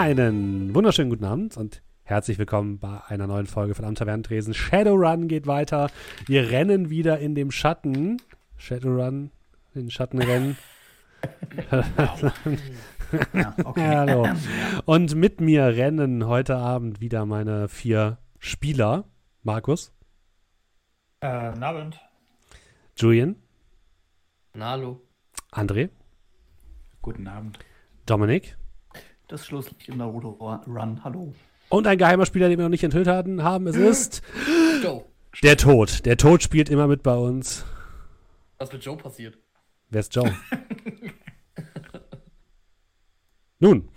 Einen wunderschönen guten Abend und herzlich willkommen bei einer neuen Folge von Am Tavernentresen. Shadowrun geht weiter. Wir rennen wieder in dem Schatten. Shadowrun, in den Schatten rennen. Ja, okay. Hallo. Und mit mir rennen heute Abend wieder meine vier Spieler. Markus, Äh, guten Abend. Julian, Na, hallo. André, Guten Abend. Dominik Das Schlusslicht im Naruto Run. Hallo. und ein geheimer Spieler, den wir noch nicht enthüllt hatten, haben. Es ist Joe. der Tod. Der Tod spielt immer mit bei uns. Was mit Joe passiert? Wer ist Joe? Nun,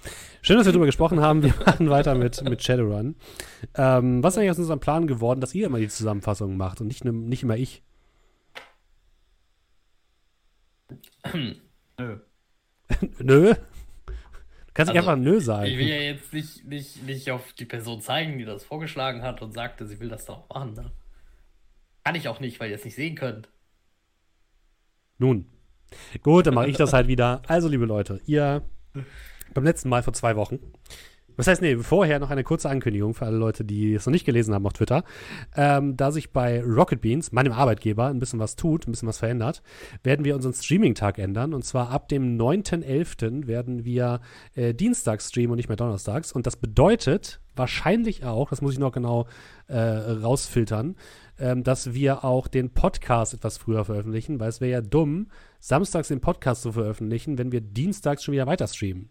schön, dass wir darüber gesprochen haben. Wir machen weiter mit, mit Shadowrun. Ähm, was ist eigentlich aus unserem Plan geworden, dass ihr immer die Zusammenfassungen macht und nicht, ne- nicht immer ich? Nö. Nö? Kannst nicht Also, einfach Nö sagen. Ich will ja jetzt nicht, nicht, nicht auf die Person zeigen, die das vorgeschlagen hat und sagte, sie will das doch auch machen. Ne? Kann ich auch nicht, weil ihr es nicht sehen könnt. Nun. Gut, dann mache ich das halt wieder. Also, liebe Leute, ihr beim letzten Mal vor zwei Wochen. Was heißt, nee, vorher noch eine kurze Ankündigung für alle Leute, die es noch nicht gelesen haben auf Twitter. Ähm, da sich bei Rocket Beans, meinem Arbeitgeber, ein bisschen was tut, ein bisschen was verändert, werden wir unseren Streaming-Tag ändern. Und zwar ab dem 9.11. werden wir äh, dienstags streamen und nicht mehr donnerstags. Und das bedeutet wahrscheinlich auch, das muss ich noch genau äh, rausfiltern, ähm, dass wir auch den Podcast etwas früher veröffentlichen, weil es wäre ja dumm, samstags den Podcast zu veröffentlichen, wenn wir dienstags schon wieder weiter streamen.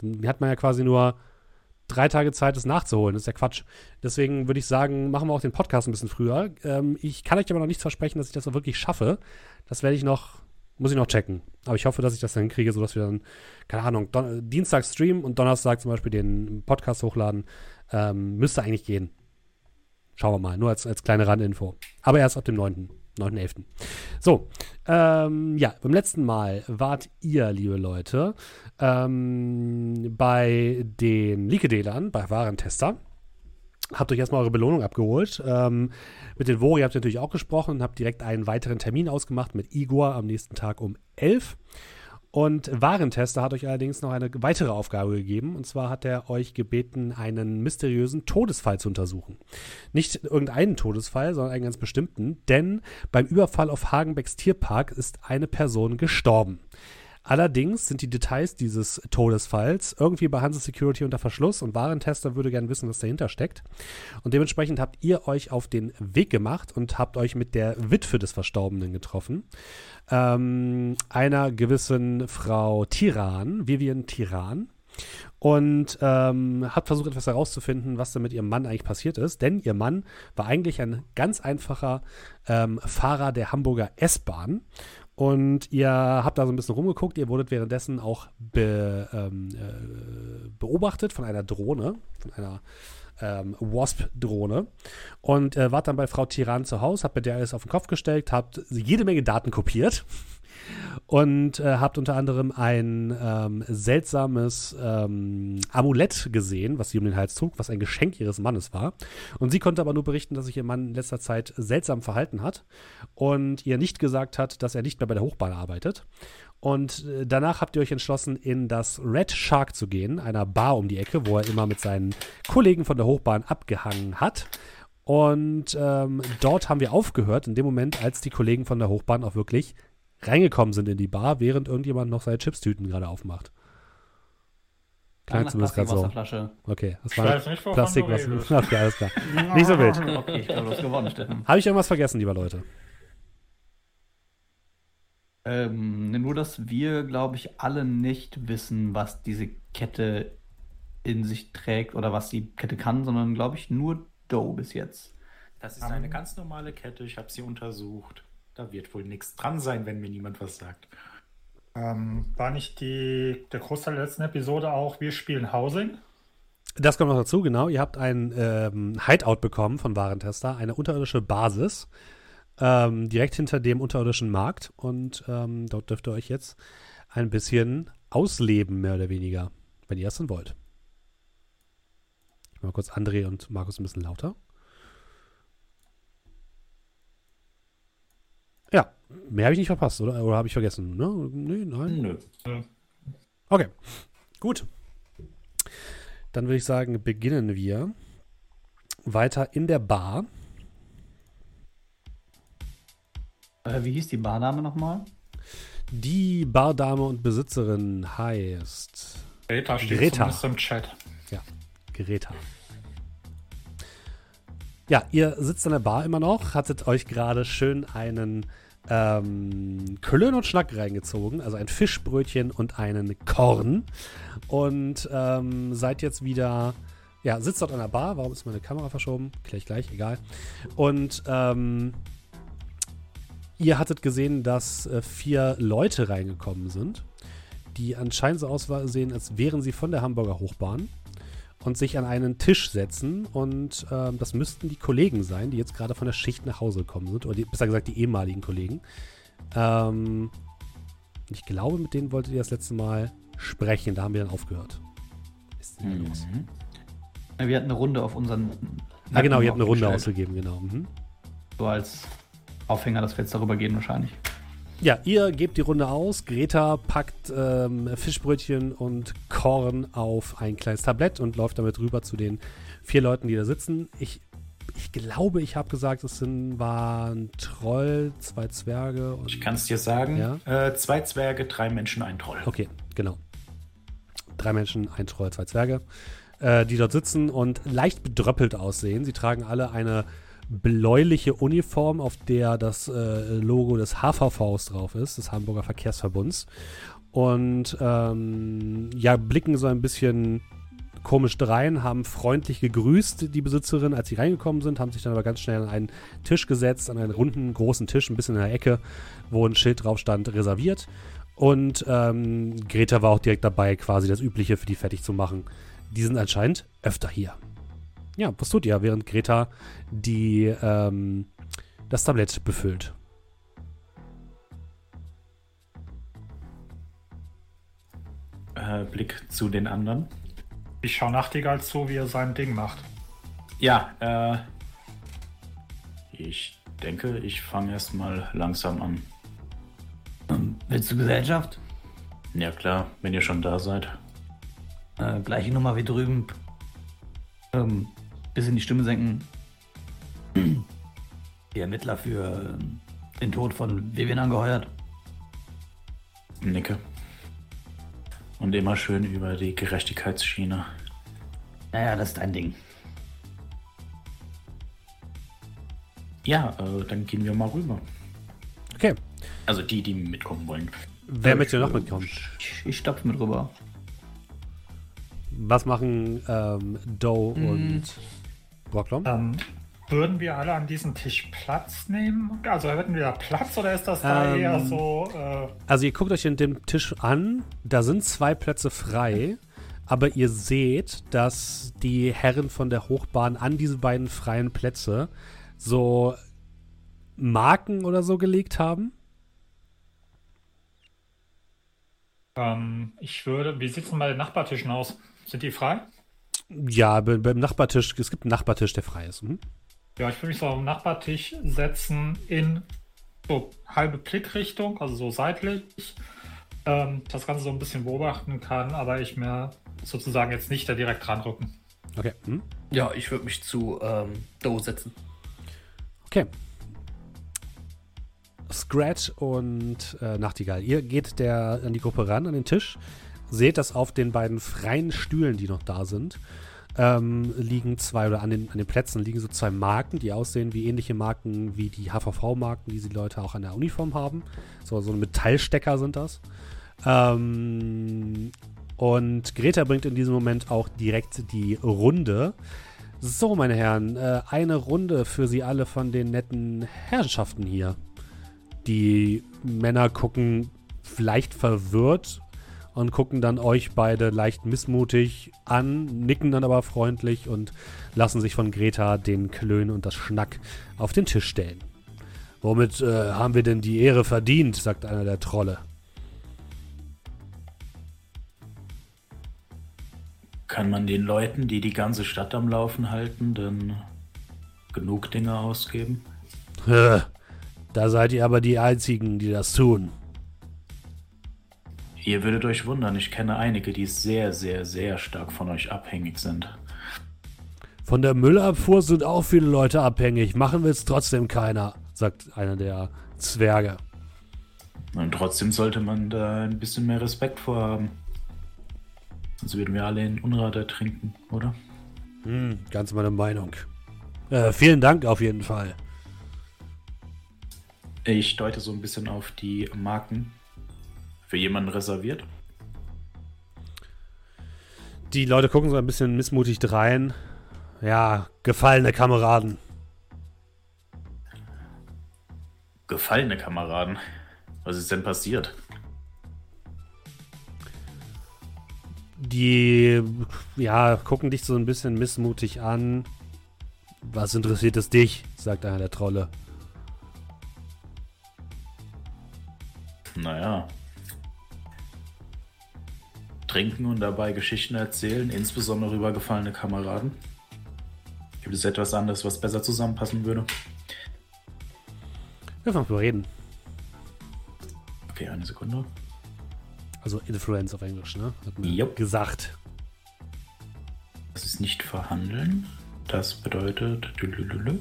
Dann hat man ja quasi nur drei Tage Zeit, das nachzuholen. Das ist ja Quatsch. Deswegen würde ich sagen, machen wir auch den Podcast ein bisschen früher. Ähm, ich kann euch aber noch nichts versprechen, dass ich das auch wirklich schaffe. Das werde ich noch, muss ich noch checken. Aber ich hoffe, dass ich das dann kriege, sodass wir dann, keine Ahnung, Don Dienstag streamen und Donnerstag zum Beispiel den Podcast hochladen. Ähm, müsste eigentlich gehen. Schauen wir mal, nur als, als kleine Randinfo. Aber erst ab dem 9. 9.11. So, ähm, ja, beim letzten Mal wart ihr, liebe Leute, ähm, bei den Likedalern, bei Warentester. Habt euch erstmal eure Belohnung abgeholt. Ähm, mit den Vori habt ihr natürlich auch gesprochen und habt direkt einen weiteren Termin ausgemacht mit Igor am nächsten Tag um 11. Und Warentester hat euch allerdings noch eine weitere Aufgabe gegeben. Und zwar hat er euch gebeten, einen mysteriösen Todesfall zu untersuchen. Nicht irgendeinen Todesfall, sondern einen ganz bestimmten. Denn beim Überfall auf Hagenbecks Tierpark ist eine Person gestorben. Allerdings sind die Details dieses Todesfalls irgendwie bei Hanse Security unter Verschluss und Warentester würde gerne wissen, was dahinter steckt. Und dementsprechend habt ihr euch auf den Weg gemacht und habt euch mit der Witwe des Verstorbenen getroffen. Ähm, einer gewissen Frau Tiran, Vivian Tiran. Und ähm, hat versucht, etwas herauszufinden, was da mit ihrem Mann eigentlich passiert ist. Denn ihr Mann war eigentlich ein ganz einfacher ähm, Fahrer der Hamburger S-Bahn. Und ihr habt da so ein bisschen rumgeguckt. Ihr wurdet währenddessen auch be, ähm, äh, beobachtet von einer Drohne, von einer ähm, Wasp-Drohne. Und äh, wart dann bei Frau Tiran zu Hause, habt bei der alles auf den Kopf gestellt, habt jede Menge Daten kopiert und äh, habt unter anderem ein ähm, seltsames ähm, Amulett gesehen, was sie um den Hals trug, was ein Geschenk ihres Mannes war. Und sie konnte aber nur berichten, dass sich ihr Mann in letzter Zeit seltsam verhalten hat und ihr nicht gesagt hat, dass er nicht mehr bei der Hochbahn arbeitet. Und äh, danach habt ihr euch entschlossen, in das Red Shark zu gehen, einer Bar um die Ecke, wo er immer mit seinen Kollegen von der Hochbahn abgehangen hat. Und ähm, dort haben wir aufgehört, in dem Moment, als die Kollegen von der Hochbahn auch wirklich reingekommen sind in die Bar, während irgendjemand noch seine Chipstüten gerade aufmacht. Klang zumindest gerade so. Plastikwasserflasche. Okay, das war weiß nicht, wovon Plastik, du was. redest. Okay, alles klar. Nicht so wild. Okay, ich glaube, du hast gewonnen, Steffen. Habe ich irgendwas vergessen, lieber Leute? Ähm, nur, dass wir, glaube ich, alle nicht wissen, was diese Kette in sich trägt oder was die Kette kann, sondern, glaube ich, nur Doe bis jetzt. Das ist eine ganz normale Kette. Ich habe sie untersucht. Da wird wohl nichts dran sein, wenn mir niemand was sagt. Ähm, war nicht die, der Großteil der letzten Episode auch, wir spielen Housing? Das kommt noch dazu, genau. Ihr habt ein ähm, Hideout bekommen von Warentester, eine unterirdische Basis, ähm, direkt hinter dem unterirdischen Markt. Und ähm, dort dürft ihr euch jetzt ein bisschen ausleben, mehr oder weniger, wenn ihr es denn wollt. Ich mache mal kurz André und Markus ein bisschen lauter. Ja, mehr habe ich nicht verpasst, oder? Oder habe ich vergessen? Ne? Nee, nein. Nö. Okay, gut. Dann würde ich sagen, beginnen wir weiter in der Bar. Äh, wie hieß die Barname nochmal? Die Bardame und Besitzerin heißt Greta steht Greta. im Chat. Greta. Ja, ihr sitzt an der Bar immer noch, hattet euch gerade schön einen ähm, Klön und Schnack reingezogen, also ein Fischbrötchen und einen Korn. Und ähm, seid jetzt wieder, ja, sitzt dort an der Bar. Warum ist meine Kamera verschoben? Gleich, gleich, egal. Und ähm, ihr hattet gesehen, dass äh, vier Leute reingekommen sind, die anscheinend so aussehen, als wären sie von der Hamburger Hochbahn und sich an einen Tisch setzen. Und ähm, das müssten die Kollegen sein, die jetzt gerade von der Schicht nach Hause gekommen sind. Oder die, besser gesagt, die ehemaligen Kollegen. Ähm, ich glaube, mit denen wolltet ihr das letzte Mal sprechen. Da haben wir dann aufgehört. Ist denn los? Mhm. Ja, Wir hatten eine Runde auf unseren. Ah, genau, ihr habt eine Runde ausgegeben, genau. Mhm. So als Aufhänger, dass wir jetzt darüber gehen wahrscheinlich. Ja, ihr gebt die Runde aus. Greta packt ähm, Fischbrötchen und Korn auf ein kleines Tablett und läuft damit rüber zu den vier Leuten, die da sitzen. Ich, ich glaube, ich habe gesagt, es sind, waren Troll, zwei Zwerge und. Ich kann es dir sagen. Ja. Äh, zwei Zwerge, drei Menschen, ein Troll. Okay, genau. Drei Menschen, ein Troll, zwei Zwerge, äh, die dort sitzen und leicht bedröppelt aussehen. Sie tragen alle eine bläuliche Uniform, auf der das äh, Logo des HVVs drauf ist, des Hamburger Verkehrsverbunds. Und ähm, ja, blicken so ein bisschen komisch drein, haben freundlich gegrüßt, die Besitzerin, als sie reingekommen sind, haben sich dann aber ganz schnell an einen Tisch gesetzt, an einen runden, großen Tisch, ein bisschen in der Ecke, wo ein Schild drauf stand, reserviert. Und ähm, Greta war auch direkt dabei, quasi das Übliche für die fertig zu machen. Die sind anscheinend öfter hier. Ja, was tut ihr, während Greta die, ähm, das Tablett befüllt? Äh, Blick zu den anderen. Ich schaue Nachtigall zu, wie er sein Ding macht. Ja, äh. Ich denke, ich fange erstmal langsam an. Ähm, willst du Gesellschaft? Ja, klar, wenn ihr schon da seid. Äh, gleiche Nummer wie drüben. Ähm, bisschen die Stimme senken. Die Ermittler für ähm, den Tod von Vivian angeheuert. Nicke. Und immer schön über die Gerechtigkeitsschiene. Naja, das ist dein Ding. Ja, äh, dann gehen wir mal rüber. Okay, Also die, die mitkommen wollen. wer möchte noch mitkommen? Ich, ich stapf mit rüber. Was machen ähm, Doe Mm. und Brocklom? Ähm, würden wir alle an diesem Tisch Platz nehmen? Also hätten wir da Platz oder ist das da Ähm, eher so? Äh, Also ihr guckt euch den, den Tisch an, da sind zwei Plätze frei, aber ihr seht, dass die Herren von der Hochbahn an diese beiden freien Plätze so Marken oder so gelegt haben. ähm, ich würde. Wie sieht es denn bei den Nachbartischen aus? Sind die frei? Ja, be- beim Nachbartisch, es gibt einen Nachbartisch, der frei ist. Mhm. Ja, ich würde mich so am Nachbartisch setzen in so halbe Blickrichtung, also so seitlich. Ähm, das Ganze so ein bisschen beobachten kann, aber ich mir sozusagen jetzt nicht da direkt ranrücken. Okay. Mhm. Ja, ich würde mich zu ähm, Doe setzen. Okay. Scratch und äh, Nachtigall. Ihr geht der, an die Gruppe ran, an den Tisch. Seht, dass auf den beiden freien Stühlen, die noch da sind, ähm, liegen zwei, oder an den, an den Plätzen liegen so zwei Marken, die aussehen wie ähnliche Marken wie die HVV-Marken, die die Leute auch an der Uniform haben. So, so Metallstecker sind das. Ähm, und Greta bringt in diesem Moment auch direkt die Runde. So, meine Herren, äh, eine Runde für Sie alle von den netten Herrschaften hier. Die Männer gucken vielleicht verwirrt und gucken dann euch beide leicht missmutig an, nicken dann aber freundlich und lassen sich von Greta den Klön und das Schnack auf den Tisch stellen. Womit äh, haben wir denn die Ehre verdient, sagt einer der Trolle. Kann man den Leuten, die die ganze Stadt am Laufen halten, denn genug Dinge ausgeben? Da seid ihr aber die Einzigen, die das tun. Ihr würdet euch wundern, ich kenne einige, die sehr, sehr, sehr stark von euch abhängig sind. Von der Müllabfuhr sind auch viele Leute abhängig. Machen will es trotzdem keiner, sagt einer der Zwerge. Und trotzdem sollte man da ein bisschen mehr Respekt vorhaben. Sonst würden wir alle in Unrat ertrinken, oder? Hm, ganz meine Meinung. Äh, vielen Dank auf jeden Fall. Ich deute so ein bisschen auf die Marken. Für jemanden reserviert. Die Leute gucken so ein bisschen missmutig rein. Ja, gefallene Kameraden. Gefallene Kameraden. Was ist denn passiert? Die, ja, gucken dich so ein bisschen missmutig an. Was interessiert es dich? sagt einer der Trolle. Naja. Trinken und dabei Geschichten erzählen, insbesondere über gefallene Kameraden. Gibt es etwas anderes, was besser zusammenpassen würde? Einfach mal reden. Okay, eine Sekunde. Also Influence auf Englisch, ne? Hat man Jupp. gesagt. Das ist nicht verhandeln. Das bedeutet. Lülülülü.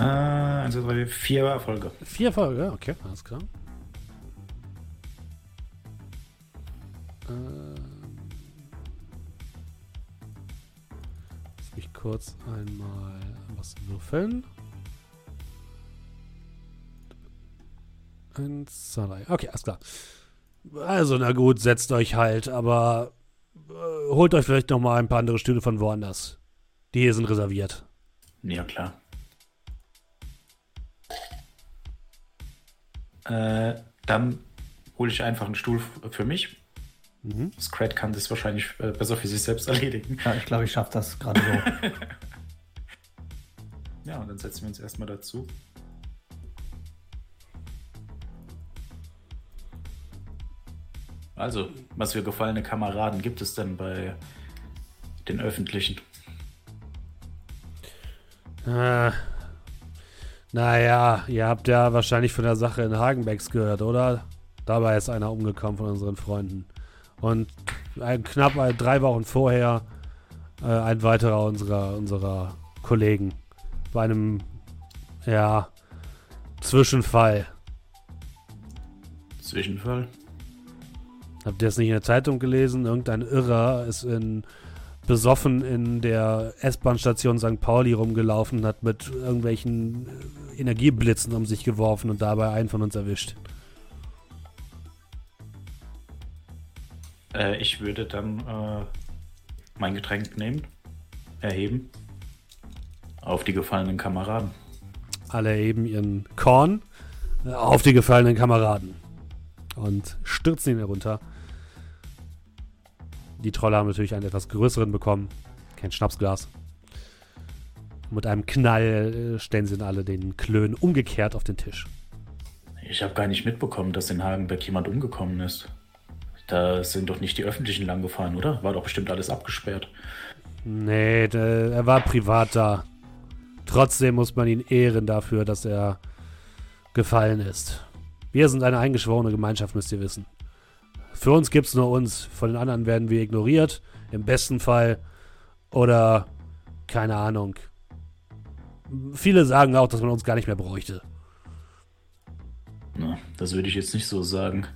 Äh, eins, zwei, drei, vier Erfolge. Vier Folge, okay, alles klar. Ähm, lass mich kurz einmal was würfeln. Eins, zwei, drei. Okay, alles klar. Also, na gut, setzt euch halt, aber äh, holt euch vielleicht noch mal ein paar andere Stühle von woanders. Die hier sind reserviert. Ja, klar. Äh, dann hole ich einfach einen Stuhl für mich. Mhm. Scrat kann das wahrscheinlich äh, besser für sich selbst erledigen. Ah. Ja, ich glaube, ich schaffe das gerade so. Ja, und dann setzen wir uns erstmal dazu. Also, was für gefallene Kameraden gibt es denn bei den öffentlichen? Äh, naja, ihr habt ja wahrscheinlich von der Sache in Hagenbecks gehört, oder? Dabei ist einer umgekommen von unseren Freunden. Und ein, knapp ein, drei Wochen vorher äh, ein weiterer unserer, unserer Kollegen. Bei einem, ja, Zwischenfall. Zwischenfall? Habt ihr das nicht in der Zeitung gelesen? Irgendein Irrer ist in, besoffen in der S-Bahn-Station St. Pauli rumgelaufen und hat mit irgendwelchen äh, Energieblitzen um sich geworfen und dabei einen von uns erwischt. Äh, ich würde dann äh, mein Getränk nehmen, erheben. Auf die gefallenen Kameraden. Alle heben ihren Korn äh, auf die gefallenen Kameraden und stürzen ihn herunter. Die Trolle haben natürlich einen etwas größeren bekommen. Kein Schnapsglas. Mit einem Knall äh, stellen sie dann alle den Klönen umgekehrt auf den Tisch. Ich habe gar nicht mitbekommen, dass in Hagenbeck jemand umgekommen ist. Da sind doch nicht die Öffentlichen lang gefahren, oder? War doch bestimmt alles abgesperrt. Nee, der, er war privat da. Trotzdem muss man ihn ehren dafür, dass er gefallen ist. Wir sind eine eingeschworene Gemeinschaft, müsst ihr wissen. Für uns gibt's nur uns. Von den anderen werden wir ignoriert. Im besten Fall. Oder keine Ahnung. Viele sagen auch, dass man uns gar nicht mehr bräuchte. Na, das würde ich jetzt nicht so sagen.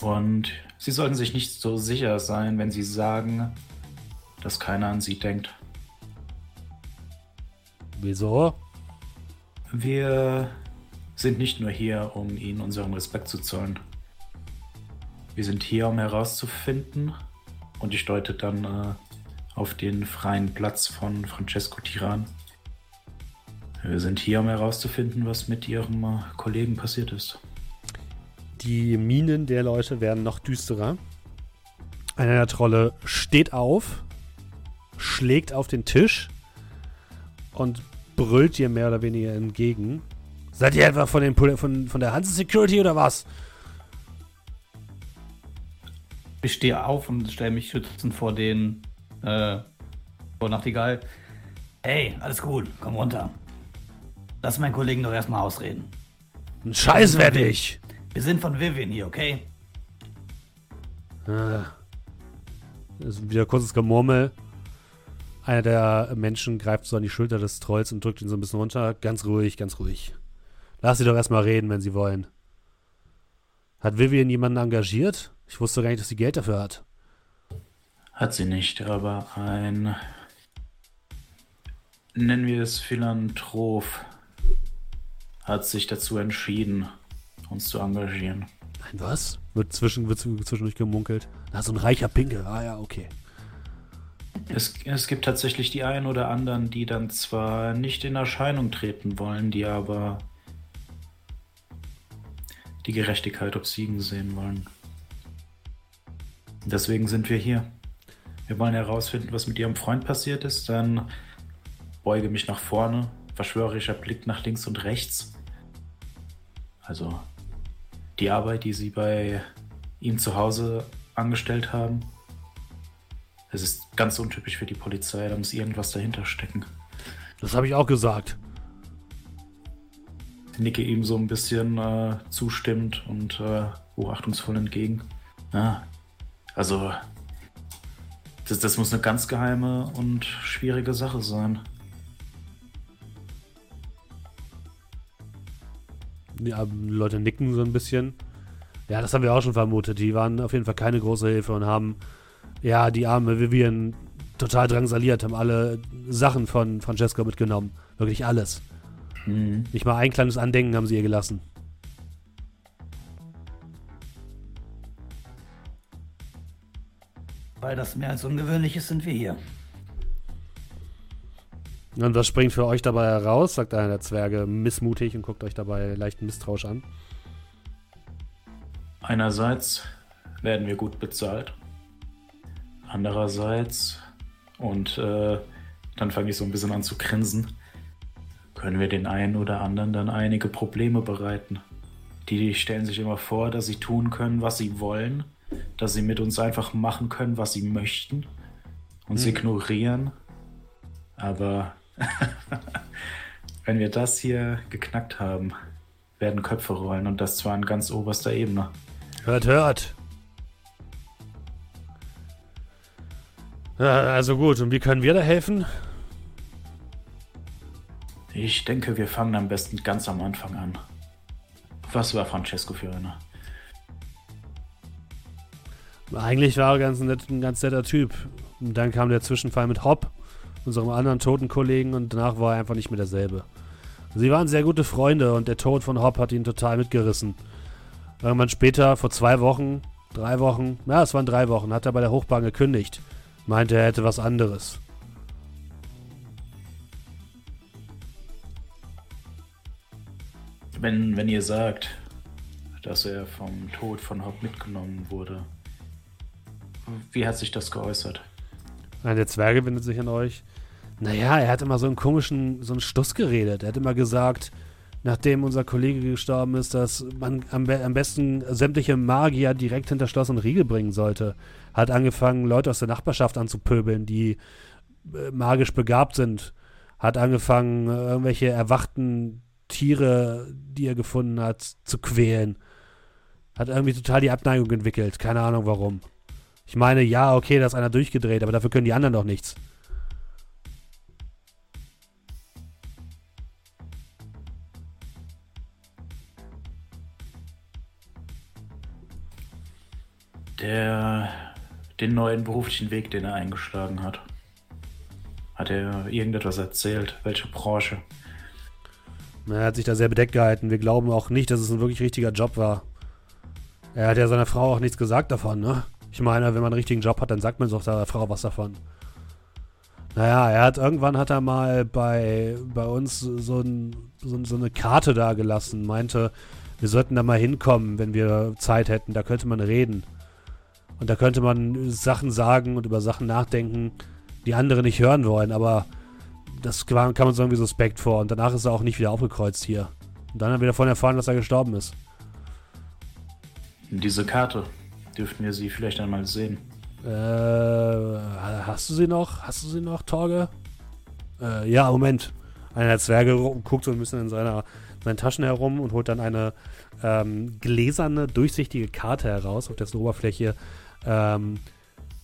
Und Sie sollten sich nicht so sicher sein, wenn Sie sagen, dass keiner an Sie denkt. Wieso? Wir sind nicht nur hier, um Ihnen unseren Respekt zu zollen. Wir sind hier, um herauszufinden, und ich deute dann äh, auf den freien Platz von Francesco Tiran. Wir sind hier, um herauszufinden, was mit Ihrem äh, Kollegen passiert ist. Die Minen der Leute werden noch düsterer. Einer der Trolle steht auf, schlägt auf den Tisch und brüllt dir mehr oder weniger entgegen. Seid ihr etwa von, den, von, von der Hanse Security oder was? Ich stehe auf und stelle mich schützend vor den äh, vor Nachtigall. Hey, alles gut, komm runter. Lass meinen Kollegen doch erstmal ausreden. Ein Scheiß werd ich. Wir sind von Vivian hier, okay? Ah. Ist wieder kurzes Gemurmel. Einer der Menschen greift so an die Schulter des Trolls und drückt ihn so ein bisschen runter. Ganz ruhig, ganz ruhig. Lass sie doch erstmal reden, wenn sie wollen. Hat Vivian jemanden engagiert? Ich wusste gar nicht, dass sie Geld dafür hat. Hat sie nicht, aber ein. Nennen wir es Philanthrop. Hat sich dazu entschieden, uns zu engagieren. Nein, was? Wird, zwischen, wird zwischendurch gemunkelt. Na, so ein reicher Pinkel. Ah ja, okay. Es, es gibt tatsächlich die einen oder anderen, die dann zwar nicht in Erscheinung treten wollen, die aber die Gerechtigkeit obsiegen sehen wollen. Deswegen sind wir hier. Wir wollen herausfinden, was mit ihrem Freund passiert ist. Dann beuge mich nach vorne, verschwörerischer Blick nach links und rechts. Also die Arbeit, die sie bei ihm zu Hause angestellt haben. Es ist ganz untypisch für die Polizei, da muss irgendwas dahinter stecken. Das habe ich auch gesagt. Ich nicke ihm so ein bisschen äh, zustimmend und äh, hochachtungsvoll entgegen. Ja, also, das, das muss eine ganz geheime und schwierige Sache sein. Ja, Leute nicken so ein bisschen. Ja, das haben wir auch schon vermutet. Die waren auf jeden Fall keine große Hilfe und haben, ja, die arme Vivian total drangsaliert, haben alle Sachen von Francesco mitgenommen. Wirklich alles. Mhm. Nicht mal ein kleines Andenken haben sie ihr gelassen. Weil das mehr als ungewöhnlich ist, sind wir hier. Und was springt für euch dabei heraus? sagt einer der Zwerge missmutig und guckt euch dabei leicht misstrauisch an. Einerseits werden wir gut bezahlt. Andererseits, und äh, dann fange ich so ein bisschen an zu grinsen, können wir den einen oder anderen dann einige Probleme bereiten. Die stellen sich immer vor, dass sie tun können, was sie wollen, dass sie mit uns einfach machen können, was sie möchten, uns Hm. ignorieren. Aber wenn wir das hier geknackt haben, werden Köpfe rollen und das zwar an ganz oberster Ebene. Hört, hört. Also gut, und wie können wir da helfen? Ich denke, wir fangen am besten ganz am Anfang an. Was war Francesco für einer? Eigentlich war er ganz nett, ein ganz netter Typ. Und dann kam der Zwischenfall mit Hopp, unserem anderen toten Kollegen, und danach war er einfach nicht mehr derselbe. Sie waren sehr gute Freunde und der Tod von Hopp hat ihn total mitgerissen. Irgendwann später, vor zwei Wochen, drei Wochen, ja, es waren drei Wochen, hat er bei der Hochbahn gekündigt. Meinte, er hätte was anderes. Wenn, wenn ihr sagt, dass er vom Tod von Hopp mitgenommen wurde, wie hat sich das geäußert? Einer der Zwerge wendet sich an euch. Naja, er hat immer so einen komischen, so einen Stuss geredet. Er hat immer gesagt, nachdem unser Kollege gestorben ist, dass man am, am besten sämtliche Magier direkt hinter Schloss und Riegel bringen sollte. Hat angefangen, Leute aus der Nachbarschaft anzupöbeln, die äh, magisch begabt sind. Hat angefangen, äh, irgendwelche erwachten Tiere, die er gefunden hat, zu quälen. Hat irgendwie total die Abneigung entwickelt. Keine Ahnung warum. Ich meine, ja, okay, da ist einer durchgedreht, aber dafür können die anderen doch nichts. Der, den neuen beruflichen Weg, den er eingeschlagen hat. Hat er irgendetwas erzählt? Welche Branche? Er hat sich da sehr bedeckt gehalten. Wir glauben auch nicht, dass es ein wirklich richtiger Job war. Er hat ja seiner Frau auch nichts gesagt davon, ne? Ich meine, wenn man einen richtigen Job hat, dann sagt man doch seiner Frau was davon. Naja, er hat irgendwann hat er mal bei, bei uns so, ein, so, so eine Karte da gelassen, meinte, wir sollten da mal hinkommen, wenn wir Zeit hätten, da könnte man reden. Und da könnte man Sachen sagen und über Sachen nachdenken, die andere nicht hören wollen, aber das kam uns irgendwie suspekt vor. Und danach ist er auch nicht wieder aufgekreuzt hier. Und dann haben wir davon erfahren, dass er gestorben ist. Diese Karte. Dürften wir sie vielleicht einmal sehen? Äh, hast du sie noch? Hast du sie noch, Torge? Äh, ja, Moment. Einer der Zwerge guckt so ein bisschen in seiner, seinen Taschen herum und holt dann eine ähm, gläserne, durchsichtige Karte heraus, auf dessen Oberfläche ähm,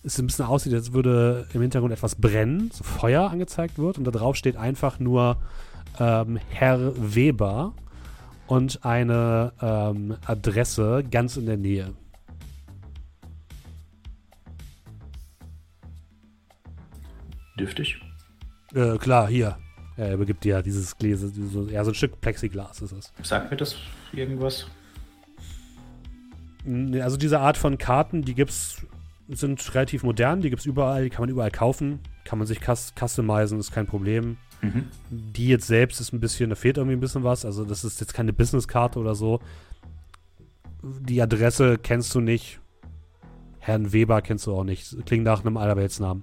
es ein bisschen aussieht, als würde im Hintergrund etwas brennen, so Feuer angezeigt wird und da drauf steht einfach nur ähm, Herr Weber und eine ähm, Adresse ganz in der Nähe. Dürftig? Äh, klar, hier. Er übergibt dir dieses Gläser, so, ja, so ein Stück Plexiglas ist es. Sagt mir das irgendwas? Also diese Art von Karten, die gibt's, sind relativ modern, die gibt's überall, die kann man überall kaufen, kann man sich customizen, ist kein Problem. Mhm. Die jetzt selbst ist ein bisschen, da fehlt irgendwie ein bisschen was, also das ist jetzt keine Businesskarte oder so. Die Adresse kennst du nicht. Herrn Weber kennst du auch nicht. Klingt nach einem Allerweltsnamen.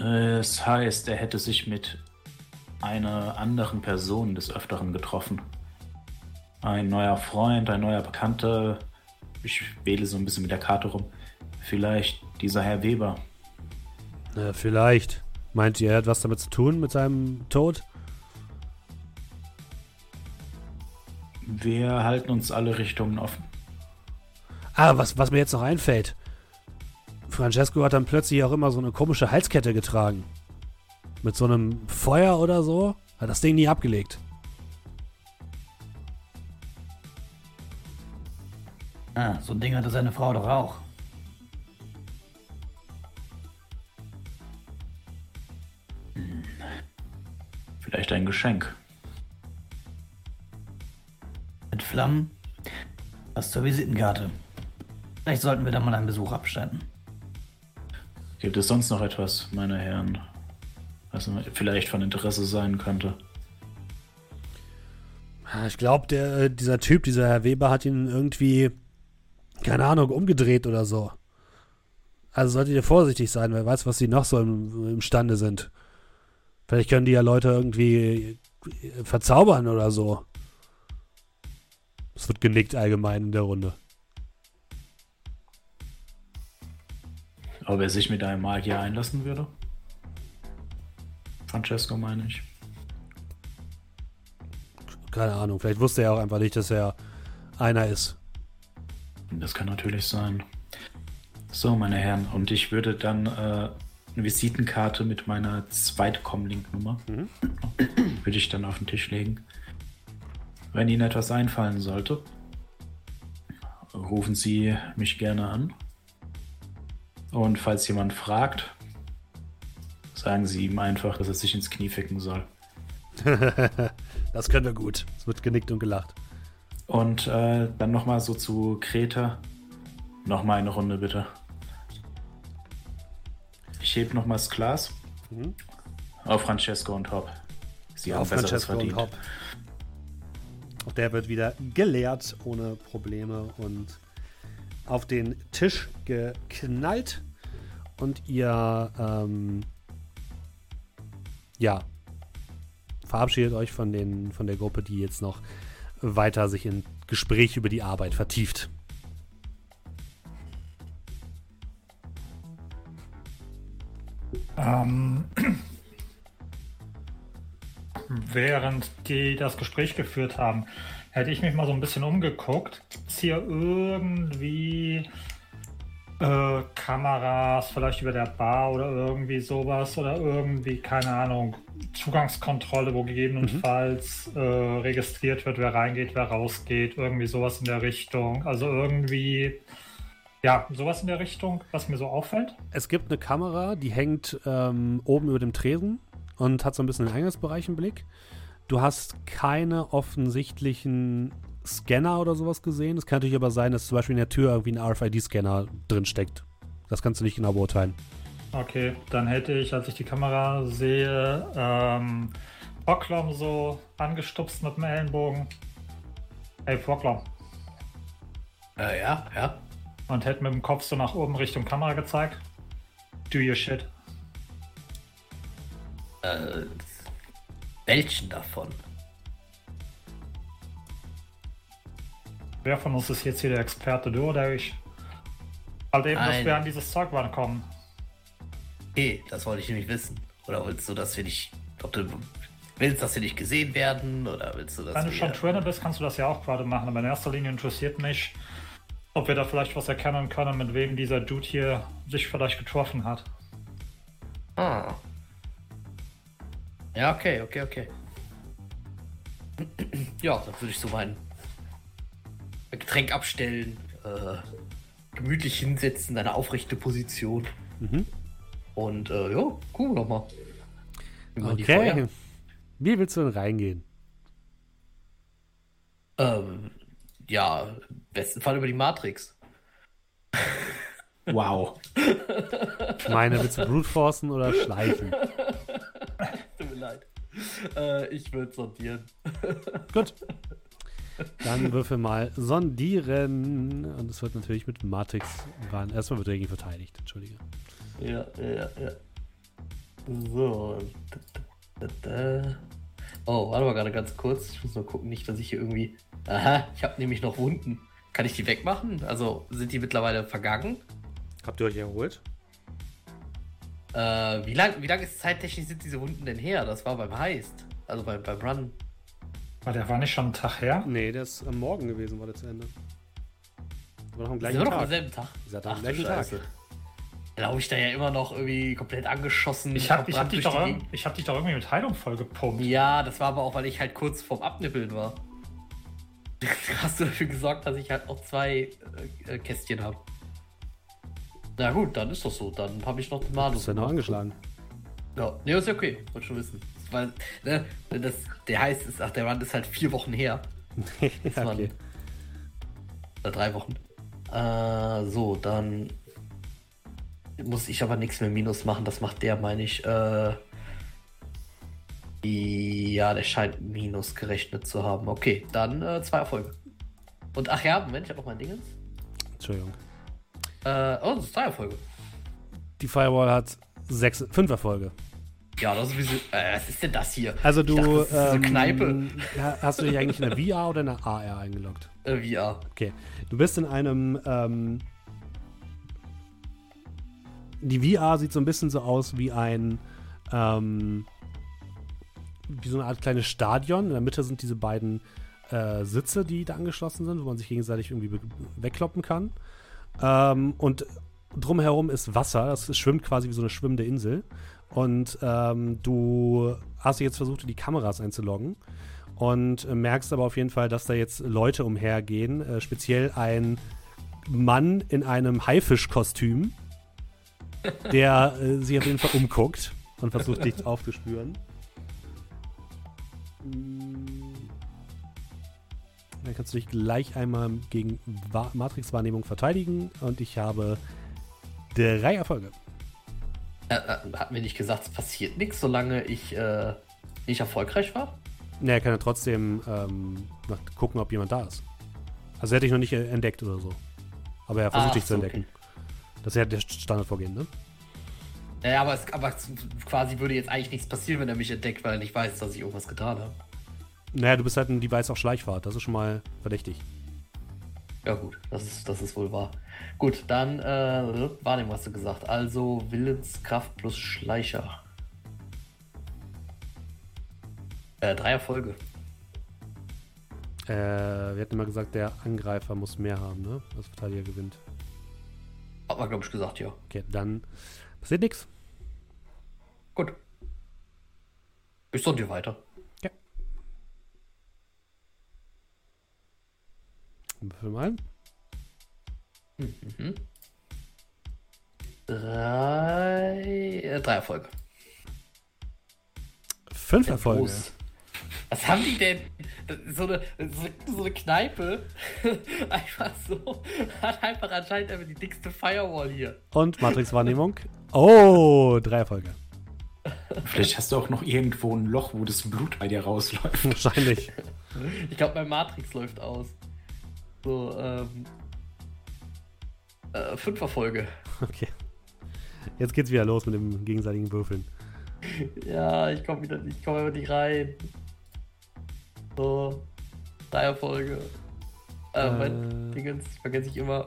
Es heißt, er hätte sich mit einer anderen Person des Öfteren getroffen. Ein neuer Freund, ein neuer Bekannter. Ich wähle so ein bisschen mit der Karte rum. Vielleicht dieser Herr Weber. Äh, vielleicht. Meint ihr, er hat was damit zu tun mit seinem Tod? Wir halten uns alle Richtungen offen. Ah, was, was mir jetzt noch einfällt. Francesco hat dann plötzlich auch immer so eine komische Halskette getragen. Mit so einem Feuer oder so. Hat das Ding nie abgelegt. Ah, so ein Ding hatte seine Frau doch auch. Vielleicht ein Geschenk. Mit Flammen. Was zur Visitenkarte. Vielleicht sollten wir da mal einen Besuch abstatten. Gibt es sonst noch etwas, meine Herren, was vielleicht von Interesse sein könnte? Ich glaube, äh, dieser Typ, dieser Herr Weber, hat ihn irgendwie, keine Ahnung, umgedreht oder so. Also solltet ihr vorsichtig sein, wer weiß, was sie noch so im, imstande sind. Vielleicht können die ja Leute irgendwie äh, verzaubern oder so. Es wird genickt allgemein in der Runde. Ob er sich mit einem Magier einlassen würde? Francesco meine ich. Keine Ahnung, vielleicht wusste er auch einfach nicht, dass er einer ist. Das kann natürlich sein. So, meine Herren, und ich würde dann äh, eine Visitenkarte mit meiner Zweitcomlink-Nummer Mhm. würde ich dann auf den Tisch legen. Wenn Ihnen etwas einfallen sollte, rufen Sie mich gerne an. Und falls jemand fragt, sagen Sie ihm einfach, dass er sich ins Knie ficken soll. das können wir gut. Es wird genickt und gelacht. Und äh, dann nochmal so zu Kreta. Nochmal eine Runde bitte. Ich heb nochmal das Glas. Mhm. Auf Francesco und Hop. Sie haben Auf Besseres Francesco und verdient. Hopp. Auch der wird wieder geleert ohne Probleme und auf den Tisch geknallt. Und ihr, ähm, ja, verabschiedet euch von, den, von der Gruppe, die jetzt noch weiter sich in Gespräch über die Arbeit vertieft. Ähm, während die das Gespräch geführt haben, hätte ich mich mal so ein bisschen umgeguckt. Ist hier irgendwie äh, Kameras, vielleicht über der Bar oder irgendwie sowas oder irgendwie, keine Ahnung, Zugangskontrolle, wo gegebenenfalls äh, registriert wird, wer reingeht, wer rausgeht, irgendwie sowas in der Richtung. Also irgendwie, ja, sowas in der Richtung, was mir so auffällt. Es gibt eine Kamera, die hängt ähm, oben über dem Tresen und hat so ein bisschen den Eingangsbereich im Blick. Du hast keine offensichtlichen Scanner oder sowas gesehen. Es kann natürlich aber sein, dass zum Beispiel in der Tür irgendwie ein RFID-Scanner drin steckt. Das kannst du nicht genau beurteilen. Okay, dann hätte ich, als ich die Kamera sehe, ähm, Vorklom so angestupst mit dem Ellenbogen. Hey, Vorklom. Äh, ja, ja. Und hätte mit dem Kopf so nach oben Richtung Kamera gezeigt. Do your shit. Äh, welchen davon? Wer von uns ist jetzt hier der Experte, du oder ich? Halt eben, dass Nein. wir an dieses Zeug kommen. Hey, das wollte ich nämlich wissen. Oder willst du, dass wir nicht. Ob du willst, dass wir nicht gesehen werden? Oder willst du, dass Wenn du schon Trainer bist, kannst du das ja auch gerade machen. Aber in erster Linie interessiert mich, ob wir da vielleicht was erkennen können, mit wem dieser Dude hier sich vielleicht getroffen hat. Ah. Ja, okay, okay, okay. Ja, dann würde ich so mein Getränk abstellen, äh, gemütlich hinsetzen, eine aufrechte Position. Mhm. Und äh, ja, gucken wir doch mal. Okay. Wie willst du denn reingehen? Ähm, ja, im besten Fall über die Matrix. Wow. Ich meine, willst du Brute Forcen oder schleichen? Äh, ich würde sortieren. Gut. Dann würfel mal sondieren. Und es wird natürlich mit Matrix ran. Erstmal wird dagegen verteidigt. Entschuldige. Ja, ja, ja. So. Oh, warte mal gerade ganz kurz. Ich muss nur gucken, nicht, dass ich hier irgendwie. Aha, ich habe nämlich noch Wunden. Kann ich die wegmachen? Also sind die mittlerweile vergangen? Habt ihr euch erholt? Äh, wie lang, wie lang ist zeittechnisch sind diese Wunden denn her? Das war beim Heist. Also beim, beim Run. Weil der war nicht schon einen Tag her. Nee, der ist am Morgen gewesen, war der zu Ende. War noch am gleichen wir noch am Tag. selben Tag? Seid am gleichen Tag. Scheiße. Glaube ich da ja immer noch irgendwie komplett angeschossen. Ich hab, ich, hab dich doch, ich hab dich doch irgendwie mit Heilung vollgepumpt. Ja, das war aber auch, weil ich halt kurz vorm Abnippeln war. Hast du dafür gesorgt, dass ich halt auch zwei äh, Kästchen habe. Na gut, dann ist das so. Dann habe ich noch den Malus. Ist ja noch angeschlagen. Ja, nee, ist ja okay. Wollte schon wissen. Weil, ne, das, der heißt, ist, ach, der Run ist halt vier Wochen her. Das waren- okay. Oder drei Wochen. Äh, so, dann muss ich aber nichts mehr Minus machen. Das macht der, meine ich. Äh, ja, der scheint Minus gerechnet zu haben. Okay, dann äh, zwei Erfolge. Und ach ja, Moment, ich habe noch mein Dingens. Entschuldigung. Äh, oh, das ist zwei Erfolge. Die Firewall hat sechs, fünf Erfolge. Ja, das ist wie so, äh, was ist denn das hier? Also du dachte, das ist ähm, Kneipe. ha- hast du dich eigentlich in der VR oder in der AR eingeloggt? Äh, VR. Okay. Du bist in einem ähm, die VR sieht so ein bisschen so aus wie ein ähm, wie so eine Art kleines Stadion. In der Mitte sind diese beiden äh, Sitze, die da angeschlossen sind, wo man sich gegenseitig irgendwie wegkloppen kann. Ähm, und drumherum ist Wasser. Das schwimmt quasi wie so eine schwimmende Insel. Und ähm, du hast jetzt versucht, die Kameras einzuloggen. Und äh, merkst aber auf jeden Fall, dass da jetzt Leute umhergehen. Äh, speziell ein Mann in einem Haifischkostüm, der äh, sich auf jeden Fall umguckt und versucht, dich aufzuspüren. Mm. Dann kannst du dich gleich einmal gegen Wa- Matrix-Wahrnehmung verteidigen. Und ich habe drei Erfolge. Äh, äh, hat mir nicht gesagt, es passiert nichts, solange ich äh, nicht erfolgreich war? Ne, er kann ja trotzdem ähm, gucken, ob jemand da ist. Also er hat dich noch nicht äh, entdeckt oder so. Aber er versucht Ach dich zu so, entdecken. Das ist ja der Standardvorgehen, ne? Ja, aber, es, aber quasi würde jetzt eigentlich nichts passieren, wenn er mich entdeckt, weil er nicht weiß, dass ich irgendwas getan habe. Naja, du bist halt ein Device auf Schleichfahrt. Das ist schon mal verdächtig. Ja gut, das ist, das ist wohl wahr. Gut, dann äh, Wahrnehmung hast du gesagt. Also Willenskraft plus Schleicher. Äh, drei Erfolge. Äh, wir hatten immer gesagt, der Angreifer muss mehr haben, ne? Als Verteidiger gewinnt. Hat man, glaube ich, gesagt, ja. Okay, dann passiert nichts. Gut. Ich soll dir weiter. Würfel mal. Mhm. Drei, äh, drei Erfolge. Fünf Erfolge. Groß. Was haben die denn? So eine, so, so eine Kneipe. einfach so. Hat einfach anscheinend einfach die dickste Firewall hier. Und Matrix-Wahrnehmung. Oh, drei Erfolge. Vielleicht hast du auch noch irgendwo ein Loch, wo das Blut bei dir rausläuft. Wahrscheinlich. Ich glaube, mein Matrix läuft aus. So, ähm. Äh, fünfer Folge. Okay. Jetzt geht's wieder los mit dem gegenseitigen Würfeln. ja, ich komme wieder, ich komme nicht rein. So, dreier Erfolge. Äh, äh, mein Dingens vergesse ich immer.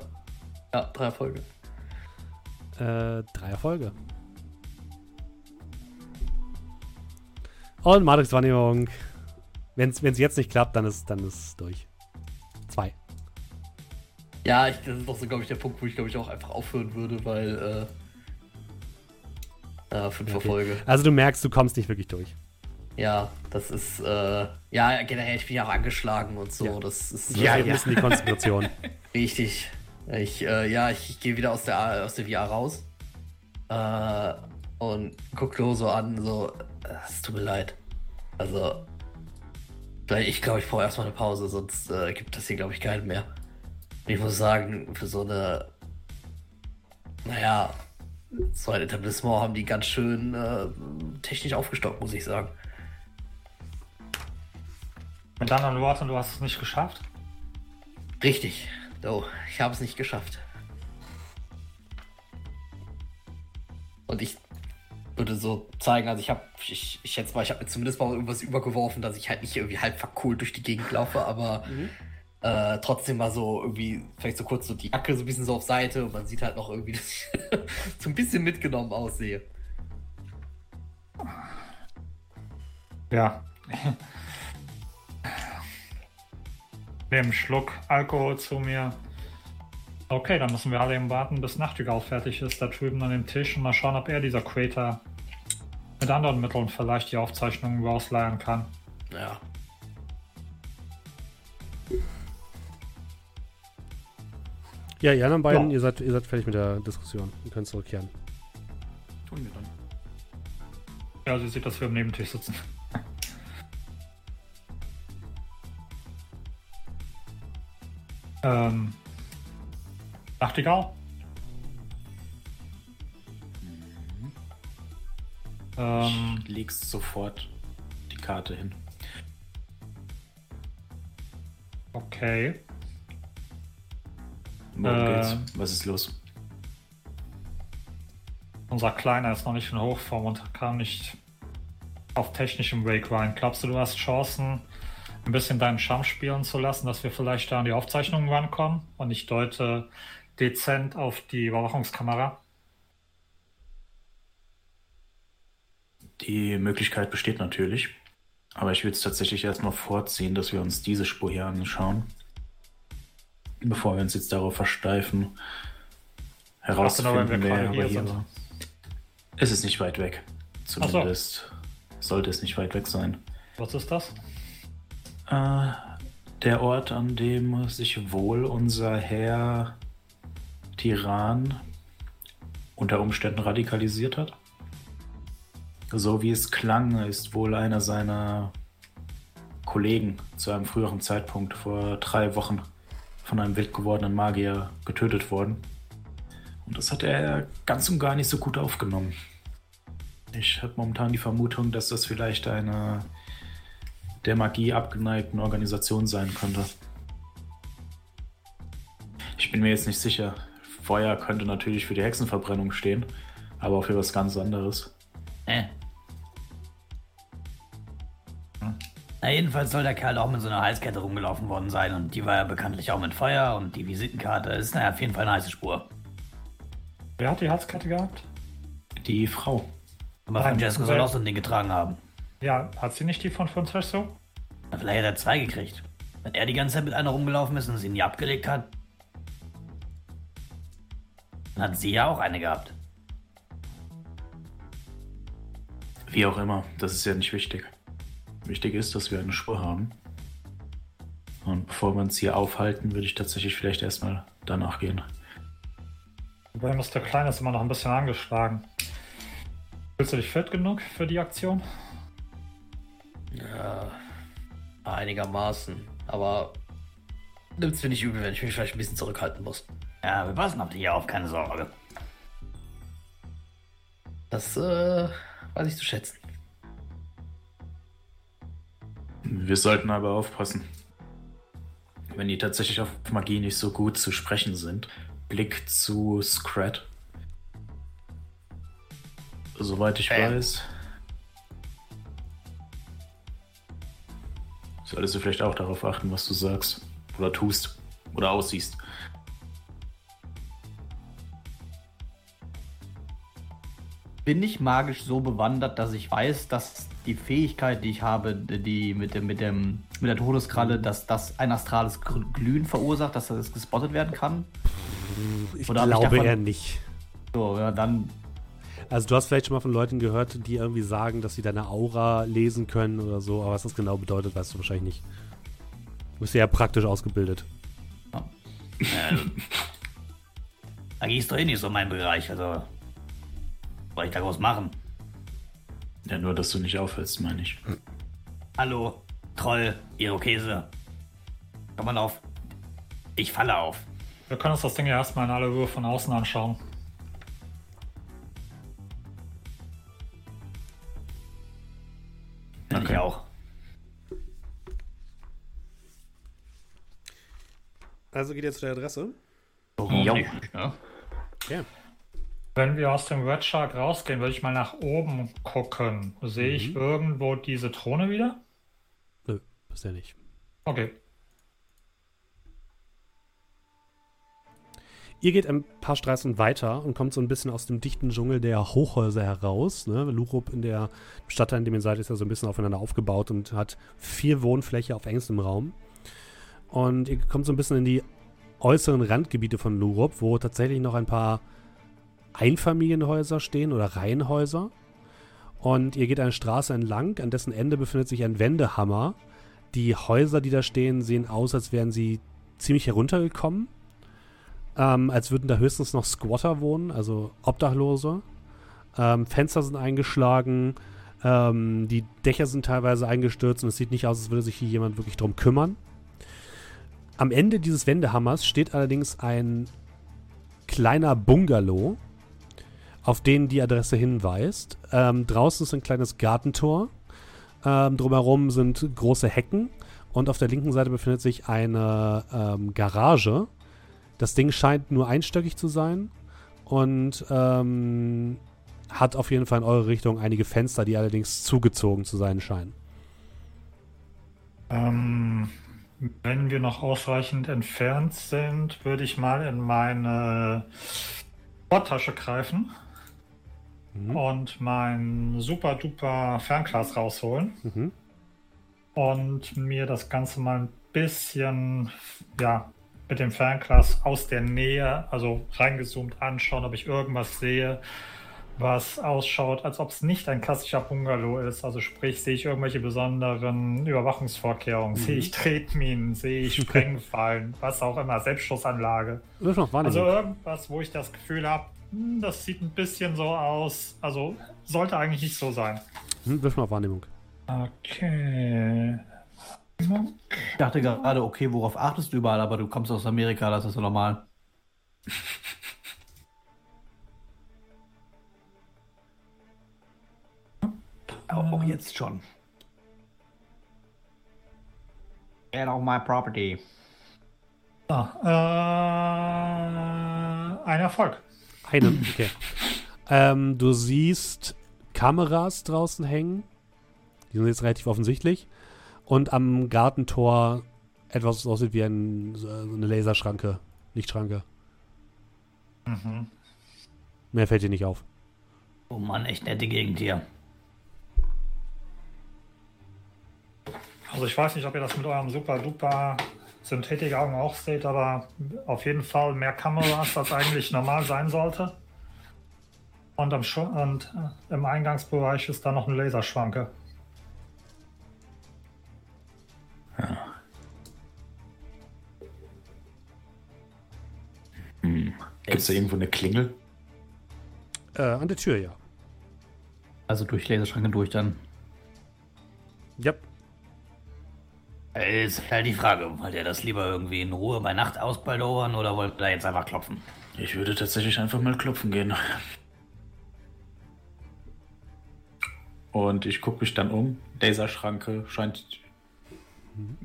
Ja, dreier Erfolge. Äh, dreier Erfolge. Und Matrix-Wahrnehmung. Wenn es jetzt nicht klappt, dann ist, dann ist durch. Ja, ich, das ist doch so, glaube ich, der Punkt, wo ich, glaube ich, auch einfach aufhören würde, weil äh, äh, fünf Okay. Folge. Also du merkst, du kommst nicht wirklich durch. Ja, das ist, äh, ja, generell, ich bin ja auch angeschlagen und so. Ja. Das ist Ja, ein bisschen die Konzentration. richtig. Ich, äh, ja, ich, ich gehe wieder aus der, aus der VR raus. Äh, und guck Lo so an, so, äh, es tut mir leid. Also, ich glaube, ich brauche erstmal eine Pause, sonst äh, gibt das hier, glaube ich, keinen mehr. Ich muss sagen, für so eine, naja, so ein Etablissement haben die ganz schön äh, technisch aufgestockt, muss ich sagen. Mit anderen Worten, du hast es nicht geschafft. Richtig. Oh, ich habe es nicht geschafft. Und ich würde so zeigen, also ich habe, ich, ich schätze mal, ich habe mir zumindest mal irgendwas übergeworfen, dass ich halt nicht irgendwie halb verkohlt durch die Gegend laufe, aber äh, trotzdem mal so irgendwie, vielleicht so kurz so die Jacke so ein bisschen so auf Seite und man sieht halt noch irgendwie, dass ich so ein bisschen mitgenommen aussehe. Ja. Nehme einen Schluck Alkohol zu mir. Okay, dann müssen wir alle eben warten, bis Nachtigall fertig ist, da drüben an dem Tisch und mal schauen, ob er dieser Creator mit anderen Mitteln vielleicht die Aufzeichnungen rausleiern kann. Ja. Ja, ihr anderen beiden, Ja. ihr, seid, ihr seid fertig mit der Diskussion. Ihr könnt zurückkehren. Tun wir dann. Ja, sie sieht, dass wir am Nebentisch sitzen. ähm. Nachtigall? Ähm, Legst sofort die Karte hin. okay. Worum Äh. geht's? Was ist los? Unser Kleiner ist noch nicht in Hochform und kam nicht auf technischem Weg rein. Glaubst du, du hast Chancen, ein bisschen deinen Charme spielen zu lassen, dass wir vielleicht da an die Aufzeichnungen rankommen? Und ich deute dezent auf die Überwachungskamera. Die Möglichkeit besteht natürlich. Aber ich würde es tatsächlich erstmal vorziehen, dass wir uns diese Spur hier anschauen. Bevor wir uns jetzt darauf versteifen, herauszufinden, wir wer aber hier war. Es ist nicht weit weg. Zumindest sollte es nicht weit weg sein. Was ist das? Äh, der Ort, an dem sich wohl unser Herr Tyrann unter Umständen radikalisiert hat. So wie es klang, ist wohl einer seiner Kollegen zu einem früheren Zeitpunkt vor drei Wochen von einem wild gewordenen Magier getötet worden. Und das hat er ganz und gar nicht so gut aufgenommen. Ich habe momentan die Vermutung, dass das vielleicht eine der Magie abgeneigten Organisation sein könnte. Ich bin mir jetzt nicht sicher. Feuer könnte natürlich für die Hexenverbrennung stehen, aber auch für was ganz anderes. Äh. Na, jedenfalls soll der Kerl auch mit so einer Halskette rumgelaufen worden sein und die war ja bekanntlich auch mit Feuer und die Visitenkarte ist naja, auf jeden Fall eine heiße Spur. Wer hat die Halskette gehabt? Die Frau. Aber Nein, Francesco soll auch so ein Ding getragen haben. Ja, hat sie nicht die von Francesco? Na, Vielleicht hat er zwei gekriegt. Wenn er die ganze Zeit mit einer rumgelaufen ist und sie nie abgelegt hat, dann hat sie ja auch eine gehabt. Wie auch immer, das ist ja nicht wichtig. Wichtig ist, dass wir eine Spur haben. Und bevor wir uns hier aufhalten, würde ich tatsächlich vielleicht erstmal danach gehen. Problem ist, der Kleine ist immer noch ein bisschen angeschlagen. Fühlst du dich fit genug für die Aktion? Ja, einigermaßen. Aber nimmt's mir nicht übel, wenn ich mich vielleicht ein bisschen zurückhalten muss. Ja, wir passen auf dich auf, keine Sorge. Das äh, weiß ich zu schätzen. Wir sollten aber aufpassen. Wenn die tatsächlich auf Magie nicht so gut zu sprechen sind. Blick zu Scrat. Soweit ich Ähm. weiß. Solltest du vielleicht auch darauf achten, was du sagst. Oder tust. Oder aussiehst. Bin nicht magisch so bewandert, dass ich weiß, dass die Fähigkeit, die ich habe, die mit dem, mit dem, mit der Todeskralle, dass das ein astrales Glühen verursacht, dass das gespottet werden kann. Ich Oder hab ich glaube davon- eher nicht. So, ja, dann. Also du hast vielleicht schon mal von Leuten gehört, die irgendwie sagen, dass sie deine Aura lesen können oder so, aber was das genau bedeutet, weißt du wahrscheinlich nicht. Du bist ja praktisch ausgebildet. Äh, Magie ist doch eh nicht so mein Bereich, also. Was soll ich da groß machen? Ja, nur, dass du nicht aufhörst, meine ich. Hallo, Troll, Irokese. Komm mal auf. Ich falle auf. Wir können uns das Ding ja erstmal in aller Ruhe von außen anschauen. Okay. ich auch. Also geht ihr zu der Adresse? Warum nicht, ne? Ja. Wenn wir aus dem Red Shark rausgehen, würde ich mal nach oben gucken. Sehe ich irgendwo diese Throne wieder? Nö, ist ja nicht. Okay. Ihr geht ein paar Straßen weiter und kommt so ein bisschen aus dem dichten Dschungel der Hochhäuser heraus. Ne? Lurup in der Stadt, in dem ihr seid, ist ja so ein bisschen aufeinander aufgebaut und hat viel Wohnfläche auf engstem Raum. Und ihr kommt so ein bisschen in die äußeren Randgebiete von Lurup, wo tatsächlich noch ein paar Einfamilienhäuser stehen oder Reihenhäuser. Und ihr geht eine Straße entlang, an dessen Ende befindet sich ein Wendehammer. Die Häuser, die da stehen, sehen aus, als wären sie ziemlich heruntergekommen. Ähm, als würden da höchstens noch Squatter wohnen, also Obdachlose. Ähm, Fenster sind eingeschlagen, ähm, die Dächer sind teilweise eingestürzt und es sieht nicht aus, als würde sich hier jemand wirklich drum kümmern. Am Ende dieses Wendehammers steht allerdings ein kleiner Bungalow, auf den die Adresse hinweist. Ähm, draußen ist ein kleines Gartentor. Ähm, drumherum sind große Hecken und auf der linken Seite befindet sich eine ähm, Garage. Das Ding scheint nur einstöckig zu sein und ähm, hat auf jeden Fall in eure Richtung einige Fenster, die allerdings zugezogen zu sein scheinen. Ähm, wenn wir noch ausreichend entfernt sind, würde ich mal in meine Sporttasche greifen Mhm. und mein super duper Fernglas rausholen Mhm. und mir das Ganze mal ein bisschen, ja, mit dem Fernglas aus der Nähe, also reingezoomt anschauen, ob ich irgendwas sehe, was ausschaut, als ob es nicht ein klassischer Bungalow ist. Also sprich, sehe ich irgendwelche besonderen Überwachungsvorkehrungen, sehe ich Tretminen, sehe ich Sprengfallen, was auch immer, Selbstschussanlage. Also irgendwas, wo ich das Gefühl habe, das sieht ein bisschen so aus. Also sollte eigentlich nicht so sein. Hm, wirf noch Wahrnehmung. Okay. Ich dachte gerade, okay, worauf achtest du überall, aber du kommst aus Amerika, das ist ja normal. Auch jetzt schon. Get off my property. So, äh, ein Erfolg. Einen, okay. ähm, du siehst Kameras draußen hängen. Die sind jetzt relativ offensichtlich. Und am Gartentor etwas, was aussieht wie ein, so eine Laserschranke. Lichtschranke. Mhm. Mehr fällt dir nicht auf. Oh Mann, echt nette Gegend hier. Also ich weiß nicht, ob ihr das mit eurem super duper Synthetikaugen auch seht, aber auf jeden Fall mehr Kameras, als eigentlich normal sein sollte. Und, am Sch und äh, im Eingangsbereich ist da noch eine Laserschwanke. Hm. Gibt es da irgendwo eine Klingel? Äh, an der Tür, ja. Also durch Laserschranke durch dann. Ja. Äh, Ist halt die Frage, wollt ihr das lieber irgendwie in Ruhe bei Nacht ausbaldowern oder wollt ihr jetzt einfach klopfen? Ich würde tatsächlich einfach mal klopfen gehen. Und ich gucke mich dann um. Laserschranke scheint.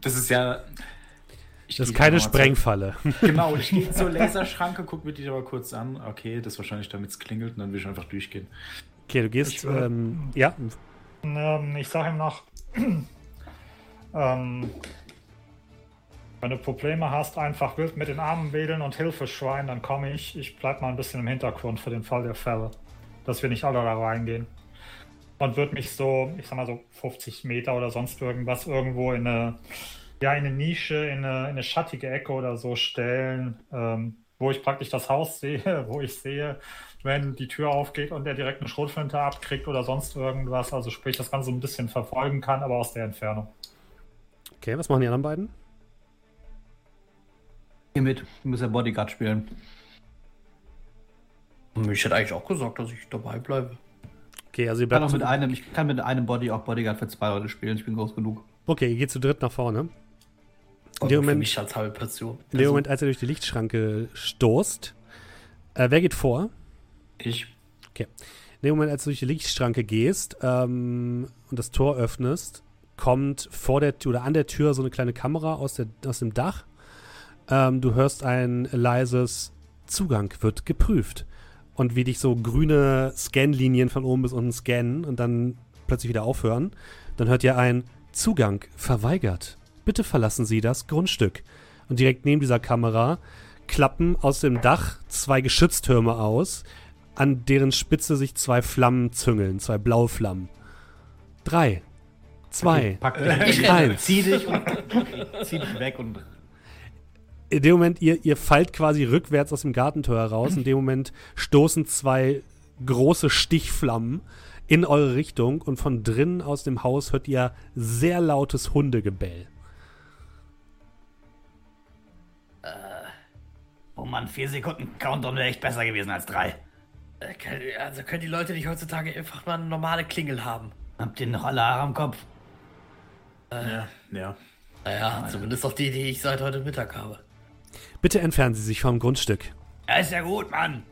Das ist ja. Ich Das ist keine Sprengfalle. Genau, ich gehe zur Laserschranke, gucke mir die aber kurz an. Okay, das ist wahrscheinlich damit es klingelt und dann will ich einfach durchgehen. Okay, du gehst, Ich würde- ähm, ja, Ähm, ich sage ihm noch, ähm, wenn du Probleme hast, einfach wild mit den Armen wedeln und Hilfe schreien, dann komme ich. Ich bleib mal ein bisschen im Hintergrund für den Fall der Fälle. dass wir nicht alle da reingehen. Und würde mich so, ich sag mal so 50 Meter oder sonst irgendwas irgendwo in eine, ja, in eine Nische, in eine, in eine schattige Ecke oder so stellen, ähm, wo ich praktisch das Haus sehe, wo ich sehe, wenn die Tür aufgeht und er direkt eine Schrotflinte abkriegt oder sonst irgendwas. Also sprich, das Ganze ein bisschen verfolgen kann, aber aus der Entfernung. Okay, was machen die anderen beiden? Hier mit, ich muss ja Bodyguard spielen. Ich hätte eigentlich auch gesagt, dass ich dabei bleibe. Okay, also ihr Ich kann, bleibt mit einem, ich kann mit einem Body auch Bodyguard für zwei Leute spielen. Ich bin groß genug. Okay, ihr geht zu dritt nach vorne. In dem für Moment- mich als halbe Person. In dem Moment, als ihr durch die Lichtschranke stoßt, äh, wer geht vor? Ich. In dem Moment, als du durch die Lichtschranke gehst ähm, und das Tor öffnest, kommt vor der Tür oder an der Tür so eine kleine Kamera aus, der, aus dem Dach. Ähm, du hörst ein leises Zugang wird geprüft. Und wie dich so grüne Scanlinien von oben bis unten scannen und dann plötzlich wieder aufhören, dann hört ihr ein Zugang verweigert. Bitte verlassen Sie das Grundstück. Und direkt neben dieser Kamera klappen aus dem Dach zwei Geschütztürme aus, an deren Spitze sich zwei Flammen züngeln, zwei blaue Flammen. Drei, zwei, Pack Ich dich. eins. Zieh dich und zieh dich weg und. in dem Moment, ihr, ihr fallt quasi rückwärts aus dem Gartentor heraus. In dem Moment stoßen zwei große Stichflammen in eure Richtung und von drinnen aus dem Haus hört ihr sehr lautes Hundegebell. Oh Mann, vier Sekunden Countdown wäre echt besser gewesen als drei. Äh, Also können die Leute nicht heutzutage einfach mal eine normale Klingel haben? Habt ihr noch alle Haare am Kopf? Ja, ja. Naja, zumindest auf die, die ich seit heute Mittag habe. Bitte entfernen Sie sich vom Grundstück. Ja, ist ja gut, Mann.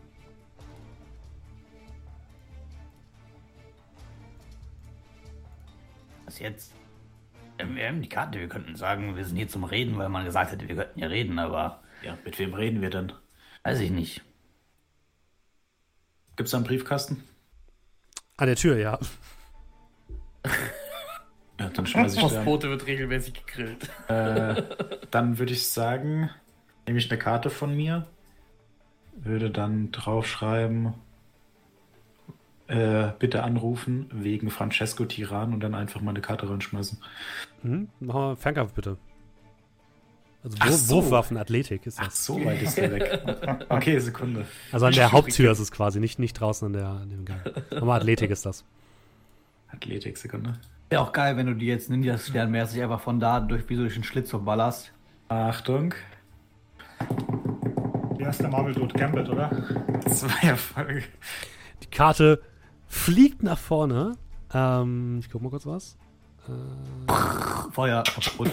Was jetzt? Ähm, Wir haben die Karte, wir könnten sagen, wir sind hier zum Reden, weil man gesagt hätte, wir könnten hier reden, aber Ja, mit wem reden wir denn? weiß ich nicht. Gibt's da einen Briefkasten? An der Tür, ja. Ja, dann schmeiß ich. Postbote wird regelmäßig gegrillt. Äh, dann würde ich sagen, nehme ich eine Karte von mir, würde dann draufschreiben, äh, bitte anrufen wegen Francesco Tiran und dann einfach mal eine Karte reinschmeißen. Mhm. Machen wir Fernkampf bitte. Also Ach Wurf, so. Wurfwaffen, Athletik ist Ach, das. so weit ist er weg. Okay, Sekunde. Also an der Haupttür ist es quasi, nicht, nicht draußen an, der, an dem Gang. Aber Athletik ist das. Athletik, Sekunde. Wäre auch geil, wenn du die jetzt Ninja-Sternmäßig einfach von da durch wie so durch den Schlitz so ballerst. Achtung. Wie heißt der Marvel Dude Gambit, oder? Zwei Erfolge. Die Karte fliegt nach vorne. Ähm, ich guck mal kurz was. Feuer kaputt.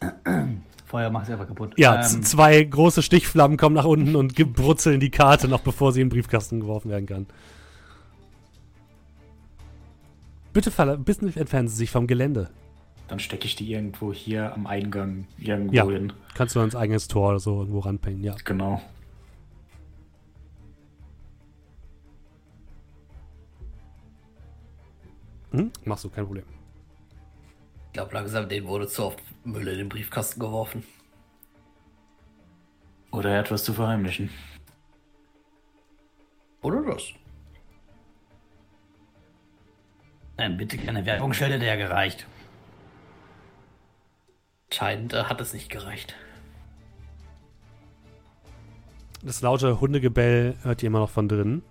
Feuer macht sie einfach kaputt. Ja, Ähm, zwei große Stichflammen kommen nach unten und gebrutzeln die Karte noch, bevor sie in den Briefkasten geworfen werden kann. Bitte, entfernen Sie sich vom Gelände. Dann stecke ich die irgendwo hier am Eingang irgendwo Ja. hin. Kannst du ans eigenes Tor oder so irgendwo ranpingen, ja. Genau. Mhm, machst du, kein Problem. Ich glaube langsam, denen wurde zu oft Müll in den Briefkasten geworfen. Oder er hat was zu verheimlichen. Oder das? Nein, bitte keine Werbungsschilder, der gereicht. Anscheinend äh, hat es nicht gereicht. Das laute Hundegebell hört ihr immer noch von drinnen.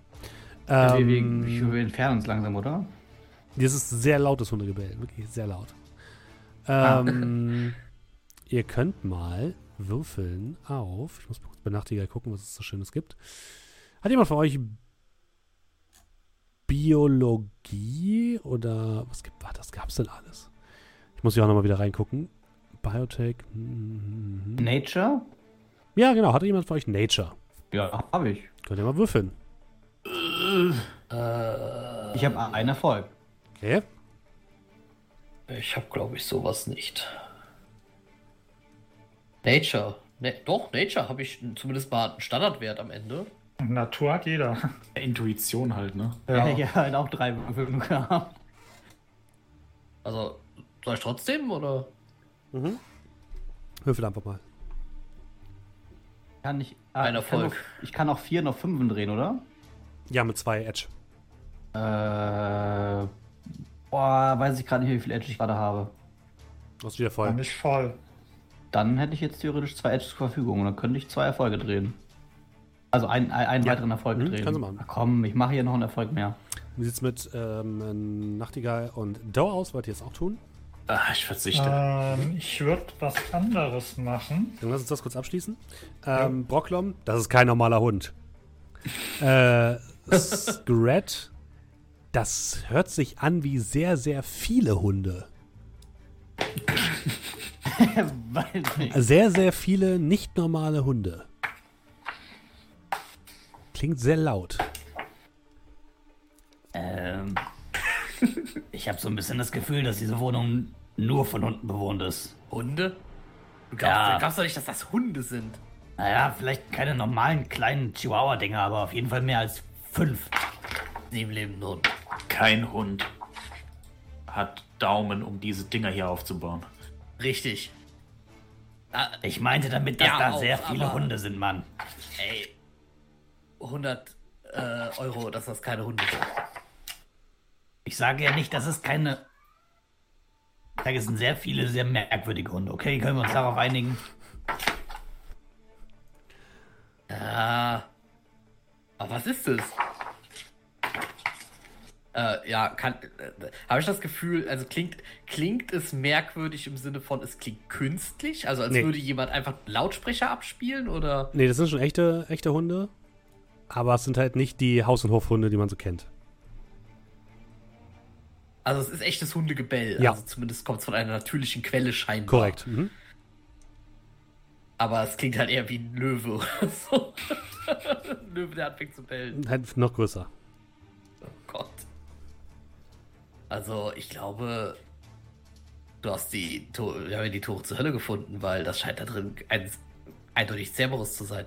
wir, Ähm, wir, wir entfernen uns langsam, oder? Dieses sehr lautes Hundegebell, wirklich sehr laut. Ah. Ähm, ihr könnt mal würfeln auf. Ich muss kurz bei Nachtigall gucken, was es so Schönes gibt. Hat jemand von euch Biologie oder was gibt was das gab's denn alles? Ich muss hier auch nochmal wieder reingucken. Biotech. mhm. Nature? Ja, genau. Hatte jemand von euch Nature? Ja, habe ich. Könnt ihr mal würfeln. Äh, ich habe einen Erfolg. Okay. Ich habe, glaube ich, sowas nicht. Nature. Ne, doch, Nature habe ich zumindest mal einen Standardwert am Ende. Natur hat jeder. Intuition halt, ne? Ja, ich halt auch drei Würfel gehabt. Also, soll ich trotzdem oder? Würfel einfach mal. Kann ich, ah, Ein ich kann Erfolg. Ich kann auch vier auf fünfen drehen, oder? Ja, mit zwei Edge. Äh, boah, weiß ich gerade nicht, wie viel Edge ich gerade habe. Du hast wieder voll. nicht voll. Dann hätte ich jetzt theoretisch zwei Edge zur Verfügung und dann könnte ich zwei Erfolge drehen. Also ein, ein, einen Ja. weiteren Erfolg Mhm, drehen. kannst du machen. Ach komm, ich mache hier noch einen Erfolg mehr. Wie sieht's mit ähm, Nachtigall und Dauer aus? Wollt ihr es auch tun? Ah, ich verzichte. Ähm, ich würde was anderes machen. Dann lass uns das kurz abschließen. Ähm, Brocklom, das ist kein normaler Hund. äh, Scrat, das hört sich an wie sehr, sehr viele Hunde. Sehr, sehr viele nicht normale Hunde. Klingt sehr laut. Ähm, ich habe so ein bisschen das Gefühl, dass diese Wohnung nur von Hunden bewohnt ist. Hunde? Du glaubst, Ja. du glaubst doch nicht, dass das Hunde sind. Naja, vielleicht keine normalen kleinen Chihuahua-Dinger, aber auf jeden Fall mehr als fünf. Sieben lebenden Hunde. Kein Hund hat Daumen, um diese Dinger hier aufzubauen. Richtig. Ah, Ich meinte damit, dass Ja, da auch, sehr viele aber- Hunde sind, Mann. ey. 100 äh, Euro, dass das keine Hunde sind. Ich sage ja nicht, dass es keine. Ich sage, es sind sehr viele, sehr merkwürdige Hunde. Okay, können wir uns darauf einigen? Ah. Aber was ist das? Äh, ja, kann. Äh, Habe ich das Gefühl, also klingt, klingt es merkwürdig im Sinne von, es klingt künstlich? Also als Nee. würde jemand einfach Lautsprecher abspielen oder. Nee, das sind schon echte, echte Hunde. Aber es sind halt nicht die Haus- und Hofhunde, die man so kennt. Also es ist echtes Hundegebell. Ja. Also zumindest kommt es von einer natürlichen Quelle scheinbar. Korrekt. Mhm. Aber es klingt halt eher wie ein Löwe oder so. ein Löwe, der anfängt zu bellen. Halt noch größer. Oh Gott. Also, ich glaube, du hast die, wir haben ja die Tore zur Hölle gefunden, weil das scheint da drin ein, eindeutig Cerberus zu sein.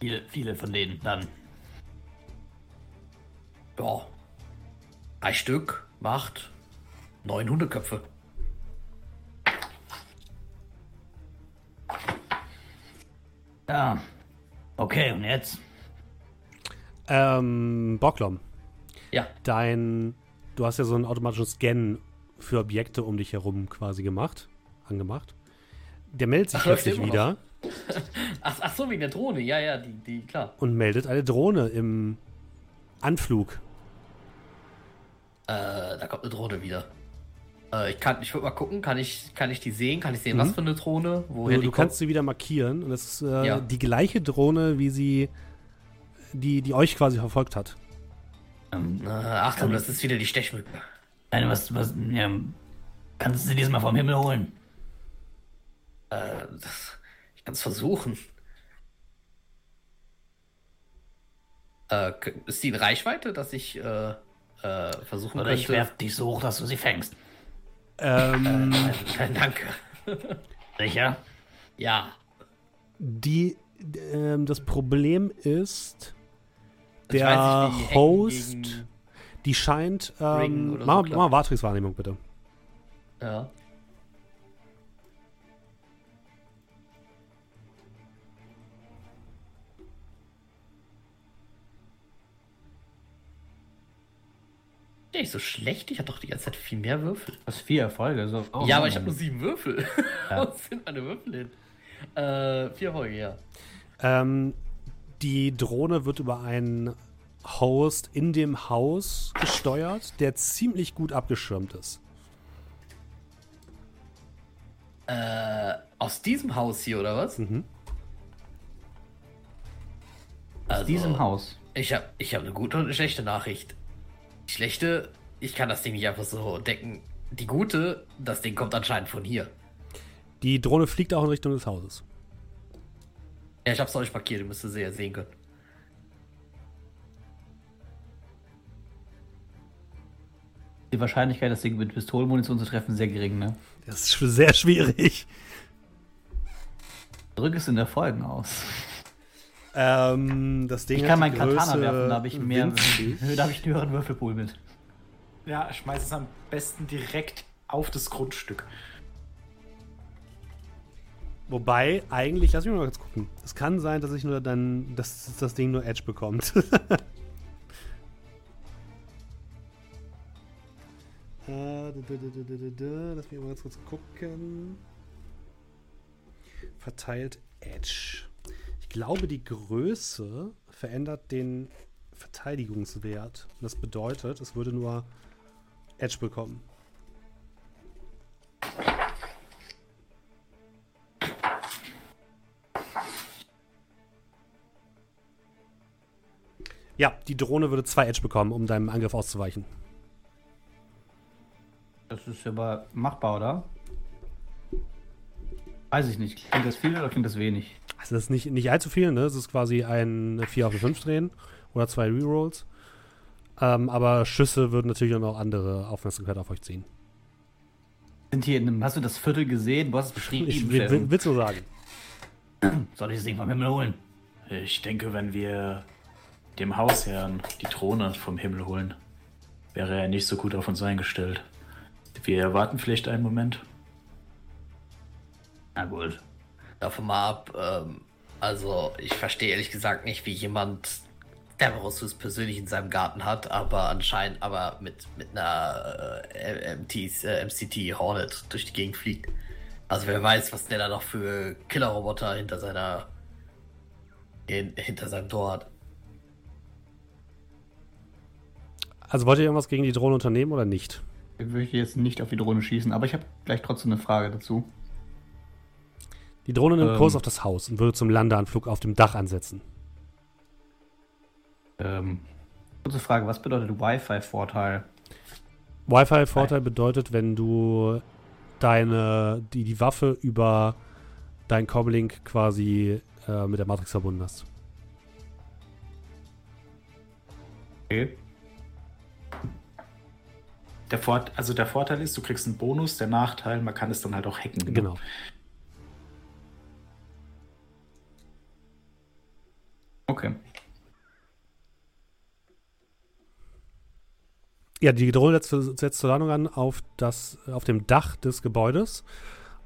Viele, viele von denen dann. Ja. Drei Stück macht neun Hundeköpfe. Ja. Okay, und jetzt? Ähm, Bocklom, Ja. dein. Du hast ja so einen automatischen Scan für Objekte um dich herum quasi gemacht. Angemacht. Der meldet sich Ach, plötzlich wieder Ach, ach so, wegen der Drohne. Ja, ja, die, die, klar. und meldet eine Drohne im Anflug. Äh, da kommt eine Drohne wieder. Äh, ich kann, ich würde mal gucken, kann ich, kann ich die sehen? Kann ich sehen, Mhm. was für eine Drohne? Woher Du, die du kannst sie wieder markieren und das ist äh, Ja. die gleiche Drohne, wie sie die, die euch quasi verfolgt hat. Ähm, kommt? Äh, Achtung, das ist wieder die Stechmücke. Nein, was, was, ja, kannst du sie diesmal vom Himmel holen? Äh, das, ich kann es versuchen. Äh, ist die in Reichweite, dass ich äh, äh, versuchen Oder ich könnte? werf dich so hoch, dass du sie fängst. Ähm, Nein, nein, danke. Sicher? Ja. die, ähm, das Problem ist, Ich der nicht, Host, die scheint. Ähm, so mach, mach mal Matrix-Wahrnehmung bitte. Ja. Ja, Nicht so schlecht, ich hatte doch die ganze Zeit viel mehr Würfel. Das vier Erfolge. So. Oh, ja, aber ich habe nur sieben Würfel. Ja. Wo sind meine Würfel hin? Äh, vier Erfolge, ja. Ähm, die Drohne wird über einen Host in dem Haus gesteuert, der ziemlich gut abgeschirmt ist. Äh, aus diesem Haus hier, oder was? Mhm. Also, Aus diesem Haus. Ich habe ich hab eine gute und eine schlechte Nachricht. Die schlechte, ich kann das Ding nicht einfach so decken. Die gute, das Ding kommt anscheinend von hier. Die Drohne fliegt auch in Richtung des Hauses. Ja, ich hab's euch markiert, ihr müsst es ja sehen können. Die Wahrscheinlichkeit, das Ding mit Pistolenmunition zu treffen, ist sehr gering, ne? Das ist sehr schwierig. Drück es in Erfolgen aus. Ähm, das Ding Ich kann meinen Katana werfen, da habe ich mehr. Da habe ich einen höheren Würfelpool mit. Ja, schmeiß es am besten direkt auf das Grundstück. Wobei, eigentlich, lass mich mal kurz gucken. Es kann sein, dass ich nur dann, dass das Ding nur Edge bekommt. Äh. Lass mich mal ganz kurz gucken. Verteilt Edge. Ich glaube, die Größe verändert den Verteidigungswert. Das bedeutet, es würde nur Edge bekommen. Ja, die Drohne würde zwei Edge bekommen, um deinem Angriff auszuweichen. Das ist aber machbar, oder? Weiß ich nicht. Klingt das viel oder klingt das wenig? Also das ist nicht, nicht allzu viel, ne? Das ist quasi ein 4 auf 5 drehen oder zwei Rerolls. Ähm, aber Schüsse würden natürlich auch noch andere Aufmerksamkeit auf euch ziehen. Sind hier in einem, hast du das Viertel gesehen? Du hast es beschrieben. Ich will, will, willst du sagen? Soll ich das Ding vom Himmel holen? Ich denke, wenn wir dem Hausherrn die Drohne vom Himmel holen, wäre er nicht so gut auf uns eingestellt. Wir warten vielleicht einen Moment. Na gut. Davon mal ab, ähm, also ich verstehe ehrlich gesagt nicht, wie jemand Cerberus persönlich in seinem Garten hat, aber anscheinend aber mit, mit einer äh, MTs, äh, MCT Hornet durch die Gegend fliegt. Also wer weiß, was der da noch für Killerroboter hinter seiner in, hinter seinem Tor hat. Also wollt ihr irgendwas gegen die Drohne unternehmen oder nicht? Ich möchte jetzt nicht auf die Drohne schießen, aber ich habe gleich trotzdem eine Frage dazu. Die Drohne nimmt Ähm. Kurs auf das Haus und würde zum Landeanflug auf dem Dach ansetzen. Ähm, kurze Frage, was bedeutet Wi-Fi-Vorteil? Wi-Fi-Vorteil bedeutet, wenn du deine, die, die Waffe über dein Comlink quasi äh, mit der Matrix verbunden hast. Okay. Der Fort also der Vorteil ist, du kriegst einen Bonus, der Nachteil, man kann es dann halt auch hacken. ne? Genau. Okay. Ja, die Drohne setzt, setzt zur Landung an auf, das, auf dem Dach des Gebäudes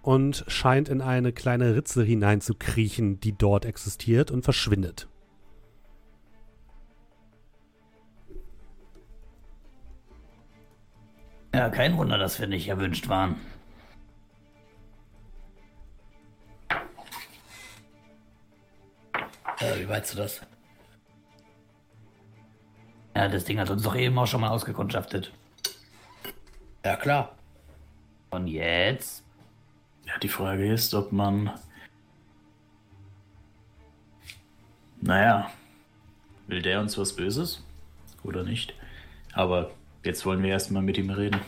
und scheint in eine kleine Ritze hineinzukriechen, die dort existiert und verschwindet. Ja, kein Wunder, dass wir nicht erwünscht waren. Wie meinst du das? Ja, das Ding hat uns doch eben auch schon mal ausgekundschaftet. Ja klar. Und jetzt? Ja, die Frage ist, ob man. Naja, will der uns was Böses? Oder nicht? Aber jetzt wollen wir erstmal mit ihm reden.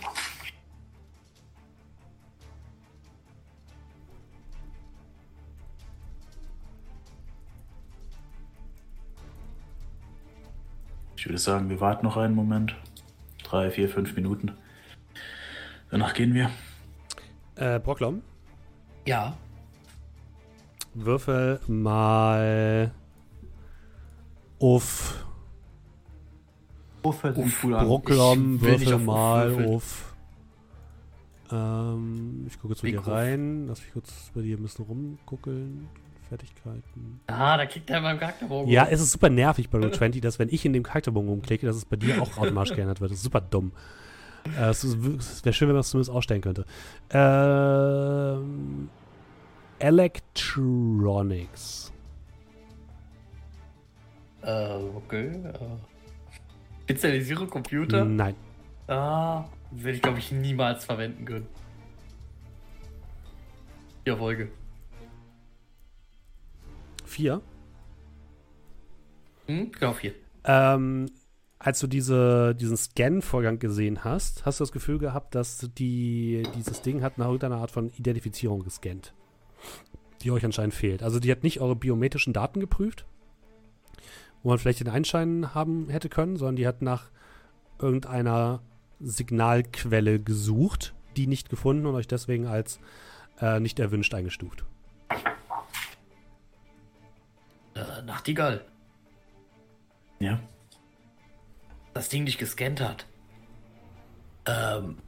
Ich würde sagen, wir warten noch einen Moment. Drei, vier, fünf Minuten. Danach gehen wir. Äh, Brocklom, Ja. würfel mal auf Uff. Brocklom, würfel mal auf. Ähm, ich gucke jetzt dir Uff. rein. Lass mich kurz bei dir ein bisschen rumguckeln. Fertigkeiten. Ah, da kriegt er in meinem Charakterbogen. Ja, es ist super nervig bei Roll20, dass wenn ich in dem Charakterbogen rumklicke, dass es bei dir auch automatisch geändert wird. Das ist super dumm. Äh, es wäre schön, wenn man es zumindest ausstellen könnte. Ähm, Electronics. Äh, okay. Äh. Spezialisierung Computer? Nein. Ah, würde ich glaube ich niemals verwenden können. Ja, Folge. Vier. Hm, genau vier. Ähm, als du diese, diesen Scan-Vorgang gesehen hast, hast du das Gefühl gehabt, dass die, dieses Ding hat nach irgendeiner Art von Identifizierung gescannt, die euch anscheinend fehlt. Also die hat nicht eure biometrischen Daten geprüft, wo man vielleicht den Einschein haben hätte können, sondern die hat nach irgendeiner Signalquelle gesucht, die nicht gefunden und euch deswegen als äh, nicht erwünscht eingestuft. Äh, Nachtigall. Ja. Das Ding dich gescannt hat. Ähm.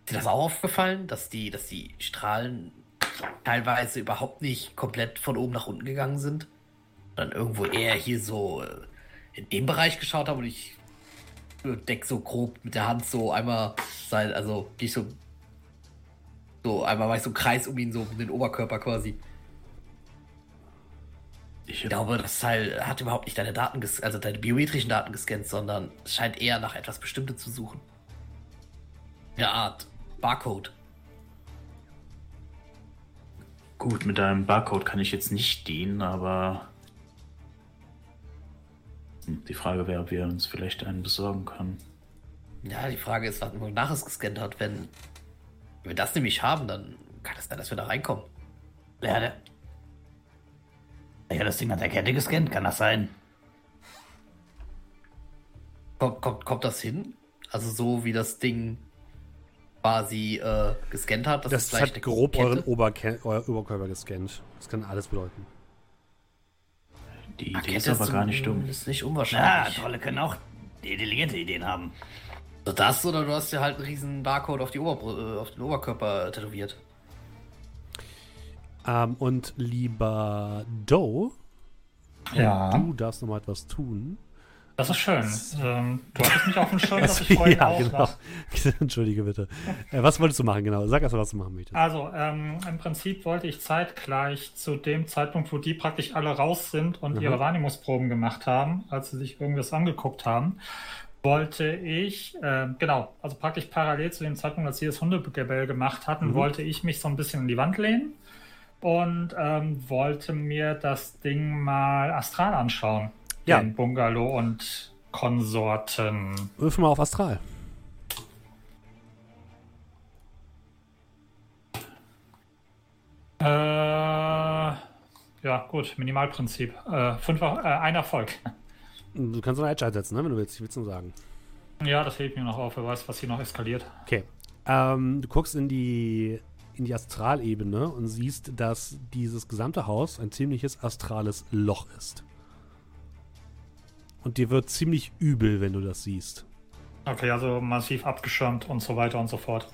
Ist dir das auch aufgefallen, dass die, dass die Strahlen teilweise überhaupt nicht komplett von oben nach unten gegangen sind. Dann irgendwo eher hier so äh, in dem Bereich geschaut habe und ich deck so grob mit der Hand so einmal sein, also gehe ich so so einmal mache ich so einen Kreis um ihn, so um den Oberkörper quasi. Ich, glaube, das Teil hat überhaupt nicht deine Daten, also deine biometrischen Daten gescannt, sondern es scheint eher nach etwas Bestimmtes zu suchen. Eine Art Barcode. gut, mit einem Barcode kann ich jetzt nicht dienen, aber Hm, die Frage wäre, ob wir uns vielleicht einen besorgen können. Ja, die Frage ist, wonach es gescannt hat. Wenn, wenn wir das nämlich haben, dann kann es sein, dass wir da reinkommen. Ja, der. Ja, das Ding hat der Kette gescannt, kann das sein? Kommt, kommt, kommt das hin? Also so wie das Ding quasi äh, gescannt hat. dass es Das vielleicht hat eine grob euren Oberke euer Oberkörper gescannt. Das kann alles bedeuten. Die Ah, Idee Kette ist aber gar nicht dumm. Ist nicht Ja, unwahrscheinlich. Trolle können auch intelligente Ideen haben. So das oder du hast dir halt einen riesen Barcode auf, die Oberbr äh, auf den Oberkörper tätowiert. Ähm, und lieber Doe, Ja, du darfst noch mal etwas tun. das ist schön. Ähm, du hattest mich auf dem Schirm, dass ich vorhin ja, auch genau. Entschuldige bitte. Äh, was wolltest du machen, genau? Sag erst mal, was du machen möchtest. Also, ähm, im Prinzip wollte ich zeitgleich zu dem Zeitpunkt, wo die praktisch alle raus sind und Mhm. ihre Wahrnehmungsproben gemacht haben, als sie sich irgendwas angeguckt haben, wollte ich, äh, genau, also praktisch parallel zu dem Zeitpunkt, als sie das Hundegebell gemacht hatten, Mhm. wollte ich mich so ein bisschen in die Wand lehnen und ähm, wollte mir das Ding mal astral anschauen. Ja. Den Bungalow und Konsorten. Wirf mal auf Astral. Äh, ja, gut, Minimalprinzip. Äh, fünf, äh, ein Erfolg. Du kannst noch Edge einsetzen, ne, wenn du willst. Ich will es nur sagen. Ja, das hebt mir noch auf. Wer weiß, was hier noch eskaliert. Okay. Ähm, du guckst in die, in die Astralebene und siehst, dass dieses gesamte Haus ein ziemliches astrales Loch ist. Und dir wird ziemlich übel, wenn du das siehst. Okay, also massiv abgeschirmt und so weiter und so fort.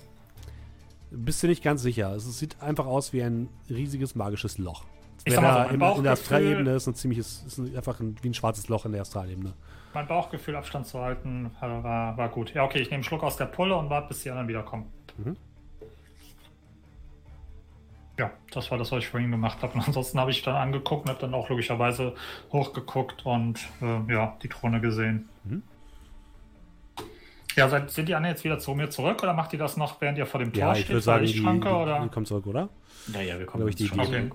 Bist du nicht ganz sicher. Es sieht einfach aus wie ein riesiges magisches Loch. Ich Wer sag mal so, mein in, der Astralebene ist ein ziemliches, ist ein, einfach ein, wie ein schwarzes Loch in der Astralebene. Mein Bauchgefühl, Abstand zu halten, äh, war, war gut. Ja, okay, ich nehme einen Schluck aus der Pulle und warte, bis die anderen wiederkommen. Mhm. Ja, das war das, was ich vorhin gemacht habe. Und ansonsten habe ich dann angeguckt und habe dann auch logischerweise hochgeguckt und äh, ja, die Krone gesehen. Mhm. Ja, seid, sind die anderen jetzt wieder zu mir zurück oder macht ihr das noch, während ihr vor dem Tor Ja, ich steht? würde der sagen, die, die, Lichtschranke, oder? die kommt zurück, oder? Naja, wir kommen ich, die Idee. Okay.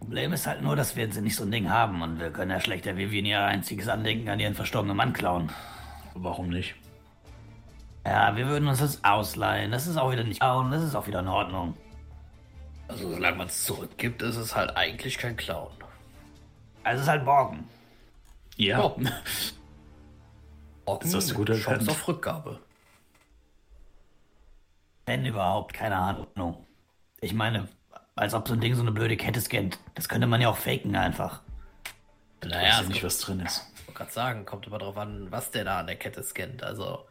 Problem ist halt nur, dass wir jetzt nicht so ein Ding haben und wir können ja schlechter Vivian ihr einziges Andenken an ihren verstorbenen Mann klauen. Warum nicht? Ja, wir würden uns das ausleihen. Das ist auch wieder nicht klauen, das ist auch wieder in Ordnung. Also solange man es zurückgibt, ist es halt eigentlich kein Clown. Also es ist halt Borgen. Ja. Oh. Das hast du gut Chance erkannt. auf Rückgabe. Wenn überhaupt, keine Ahnung. Ich meine, als ob so ein Ding so eine blöde Kette scannt. Das könnte man ja auch faken einfach. Ich Naja, weiß ja nicht, was drin ist. ich wollte gerade sagen, kommt immer drauf an, was der da an der Kette scannt. Also,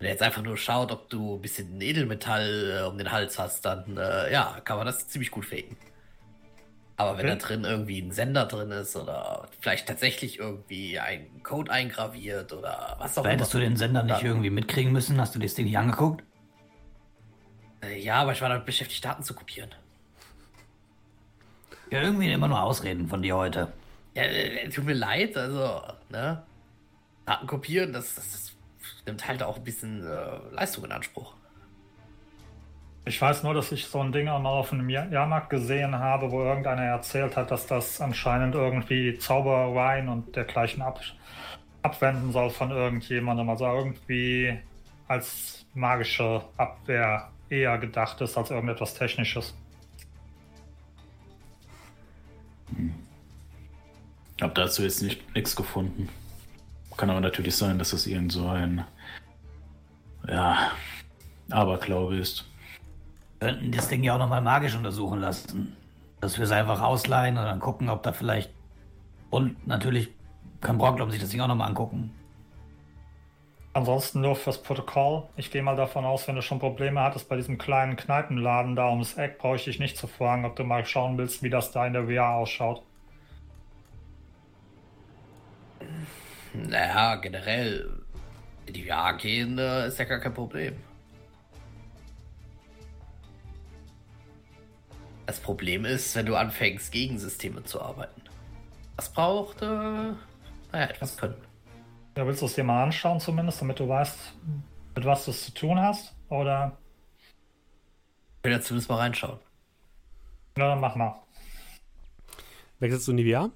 wenn er jetzt einfach nur schaut, ob du ein bisschen Edelmetall äh, um den Hals hast, dann äh, ja, kann man das ziemlich gut faken. Aber wenn Okay. da drin irgendwie ein Sender drin ist oder vielleicht tatsächlich irgendwie ein Code eingraviert oder was auch Aber hättest du immer. den Sender nicht irgendwie mitkriegen müssen? Hast du das Ding nicht angeguckt? Äh, Ja, aber ich war damit beschäftigt, Daten zu kopieren. Ja, irgendwie immer nur Ausreden von dir heute. Ja, äh, tut mir leid, also, ne? Daten kopieren, das, das, das nimmt halt auch ein bisschen äh, Leistung in Anspruch. Ich weiß nur, dass ich so ein Ding auch mal auf einem Jahr- Jahrmarkt gesehen habe, wo irgendeiner erzählt hat, dass das anscheinend irgendwie Zaubereien und dergleichen ab, abwenden soll von irgendjemandem. Also irgendwie als magische Abwehr eher gedacht ist als irgendetwas Technisches. Ich habe dazu jetzt nicht nichts gefunden. Kann aber natürlich sein, dass das irgend so ein ja, Aberglaube ist. könnten das Ding ja auch nochmal magisch untersuchen lassen. Dass wir es einfach ausleihen und dann gucken, ob da vielleicht. Und natürlich kann Brocklom sich das Ding auch nochmal angucken. Ansonsten nur fürs Protokoll. Ich gehe mal davon aus, wenn du schon Probleme hattest bei diesem kleinen Kneipenladen da ums Eck, brauche ich dich nicht zu fragen, ob du mal schauen willst, wie das da in der VR ausschaut. Naja, generell, die VR gehen äh, ist ja gar kein Problem. Das Problem ist, wenn du anfängst, gegen Systeme zu arbeiten. Das braucht, äh, naja, etwas Können. Ja, willst du es dir mal anschauen zumindest, damit du weißt, mit was du es zu tun hast? Oder? Ich will ja zumindest mal reinschauen. Na, dann mach mal. Wechselst du in die VR?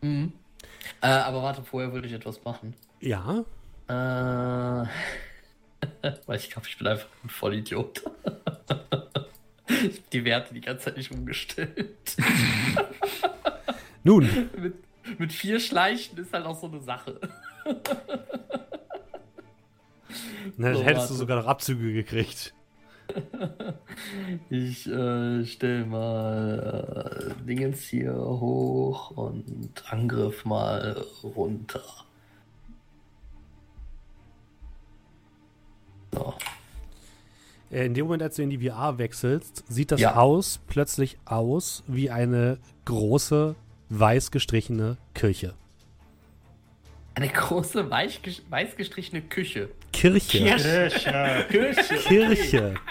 Mhm. Äh, aber warte, vorher würde ich etwas machen. Ja. Äh, weil ich glaube, ich bin einfach ein Vollidiot. die Werte die ganze Zeit nicht umgestellt. Nun, mit, mit vier Schleichen ist halt auch so eine Sache. dann So, hättest du warte. sogar noch Abzüge gekriegt. Ich äh, stelle mal äh, Dingens hier hoch und Angriff mal runter. So. Äh, In dem Moment, als du in die VR wechselst, sieht das Ja. Haus plötzlich aus wie eine große, weiß gestrichene Kirche. Eine große, weiß gestrichene Küche. Kirche. Kirche. Kirche. Kirche.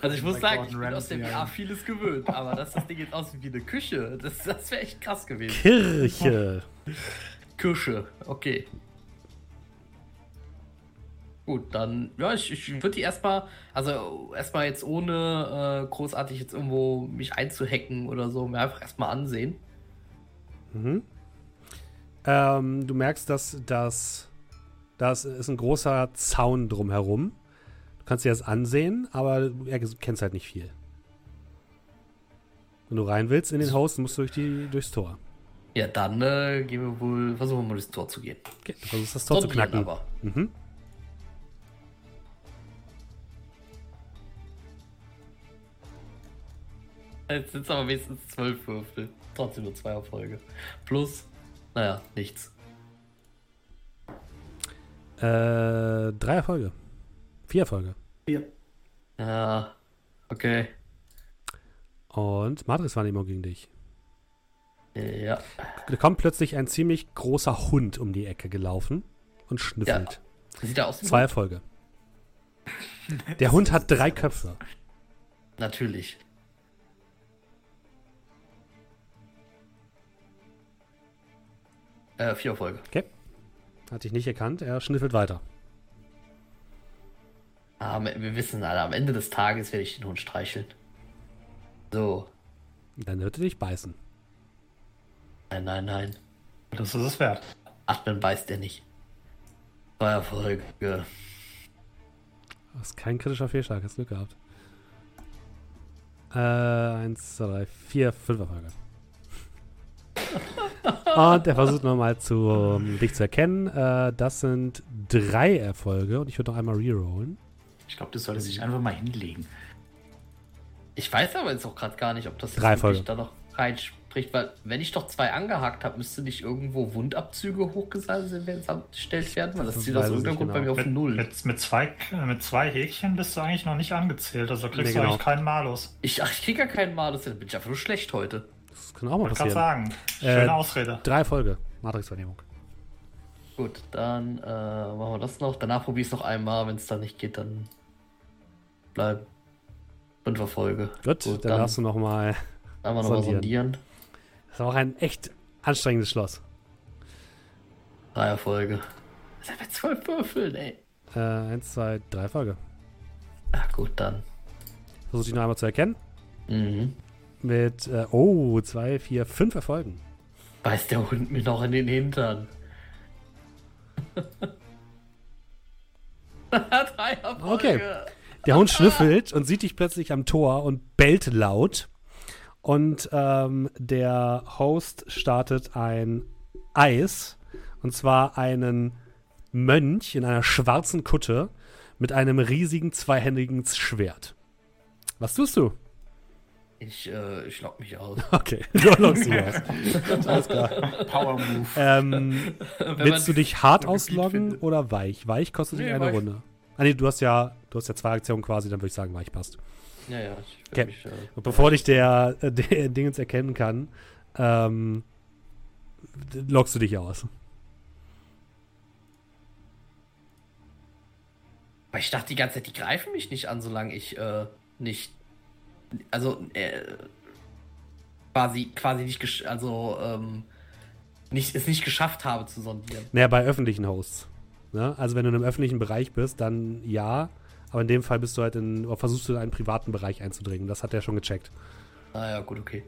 Also ich muss bei sagen, ich Gordon bin aus der VR vieles gewöhnt, aber dass das Ding jetzt aussieht wie eine Küche, das, das wäre echt krass gewesen. Kirche. Küche, okay. Gut, dann, ja, ich, ich würde die erstmal, also erstmal jetzt ohne äh, großartig jetzt irgendwo mich einzuhacken oder so, mir einfach erstmal ansehen. Mhm. Ähm, du merkst, dass das, das ist ein großer Zaun drumherum. Du kannst dir das ansehen, aber du kennst halt nicht viel. Wenn du rein willst in den Host, musst du durch die, durchs Tor. Ja, dann äh, gehen wir wohl, versuchen wir mal durchs Tor zu gehen. Okay, du versuchst das Tor zu Sondieren knacken. aber. Mhm. Jetzt sind es aber wenigstens zwölf Würfel. Trotzdem nur zwei Erfolge. Plus, naja, nichts. Äh, drei Erfolge. Vier Erfolge. Ja, okay. Und Matrix-Wahrnehmung gegen dich. Ja. Da kommt plötzlich ein ziemlich großer Hund um die Ecke gelaufen und schnüffelt. Sieht er aus wie Zwei Erfolge. Der Hund hat drei Köpfe. Natürlich. Äh, vier Erfolge. Hat dich nicht erkannt, er schnüffelt weiter. Ah, am- wir wissen alle, am Ende des Tages werde ich den Hund streicheln. So. Dann wird er dich beißen. Nein, nein, nein. Das ist es wert. Atmen beißt er nicht. Zwei Erfolge. Das ist kein kritischer Fehlschlag, hast Glück gehabt. Äh, eins, zwei, drei, vier, fünf Erfolge. Und er versucht nochmal zu, um, dich zu erkennen. Äh, das sind drei Erfolge und ich würde noch einmal rerollen. Ich glaube, das sollte sich einfach mal hinlegen. Ich weiß aber jetzt auch gerade gar nicht, ob das jetzt Drei wirklich Folge. da noch reinspricht, weil wenn ich doch zwei angehakt habe, müsste nicht irgendwo Wundabzüge hochgestellt werden, weil das Das zieht aus irgendeinem Grund bei genau. mir auf Mit, Null. mit, mit, zwei, mit zwei Häkchen bist du eigentlich noch nicht angezählt, also kriegst Nee, du genau. eigentlich keinen Malus. Ich, ach, ich krieg ja keinen Malus, dann bin ich einfach nur schlecht heute. Das kann auch mal Ich kann passieren. sagen. Schöne Äh, Ausrede. Drei Erfolge. Matrix-Wahrnehmung. Gut, dann äh, machen wir das noch. Danach probiere ich es noch einmal. Wenn es dann nicht geht, dann bleiben. Fünf Erfolge. Gut, Gut, dann dann- darfst du nochmal. Einmal nochmal Sondieren. sondieren. Das ist auch ein echt anstrengendes Schloss. Drei Erfolge. Das sind bei zwölf Würfeln, ey. Äh, eins, zwei, drei Erfolge. Ja, gut, dann. Versuch dich noch einmal zu erkennen. Mhm. Mit, äh, oh, zwei, vier, fünf Erfolgen. Beißt der Hund mir noch in den Hintern. Drei Erfolge. Okay. Der Hund schnüffelt und sieht dich plötzlich am Tor und bellt laut. Und ähm, der Host startet ein Eis. Und zwar einen Mönch in einer schwarzen Kutte mit einem riesigen zweihändigen Schwert. Was tust du? Ich, äh, ich lock mich aus. Okay, du loggst dich aus. Alles klar. Power Move. Ähm, willst du dich hart ausloggen findet. oder weich? Weich kostet dich Nee, eine weich. Runde. Ah nee, du hast ja, du hast ja zwei Aktionen quasi, dann würde ich sagen, weich passt. Ja, ja, ich Okay. mich, äh, Und bevor dich der, äh, der Dingens erkennen kann, ähm, loggst du dich aus. Aber ich dachte die ganze Zeit, die greifen mich nicht an, solange ich äh, nicht. Also, äh, quasi, quasi nicht, gesch also, ähm, nicht, es nicht geschafft habe zu sondieren. Naja, bei öffentlichen Hosts. Ne? Also wenn du in einem öffentlichen Bereich bist, dann ja. Aber in dem Fall bist du halt in, versuchst du in einen privaten Bereich einzudringen. Das hat er schon gecheckt. Ah ja, gut, okay.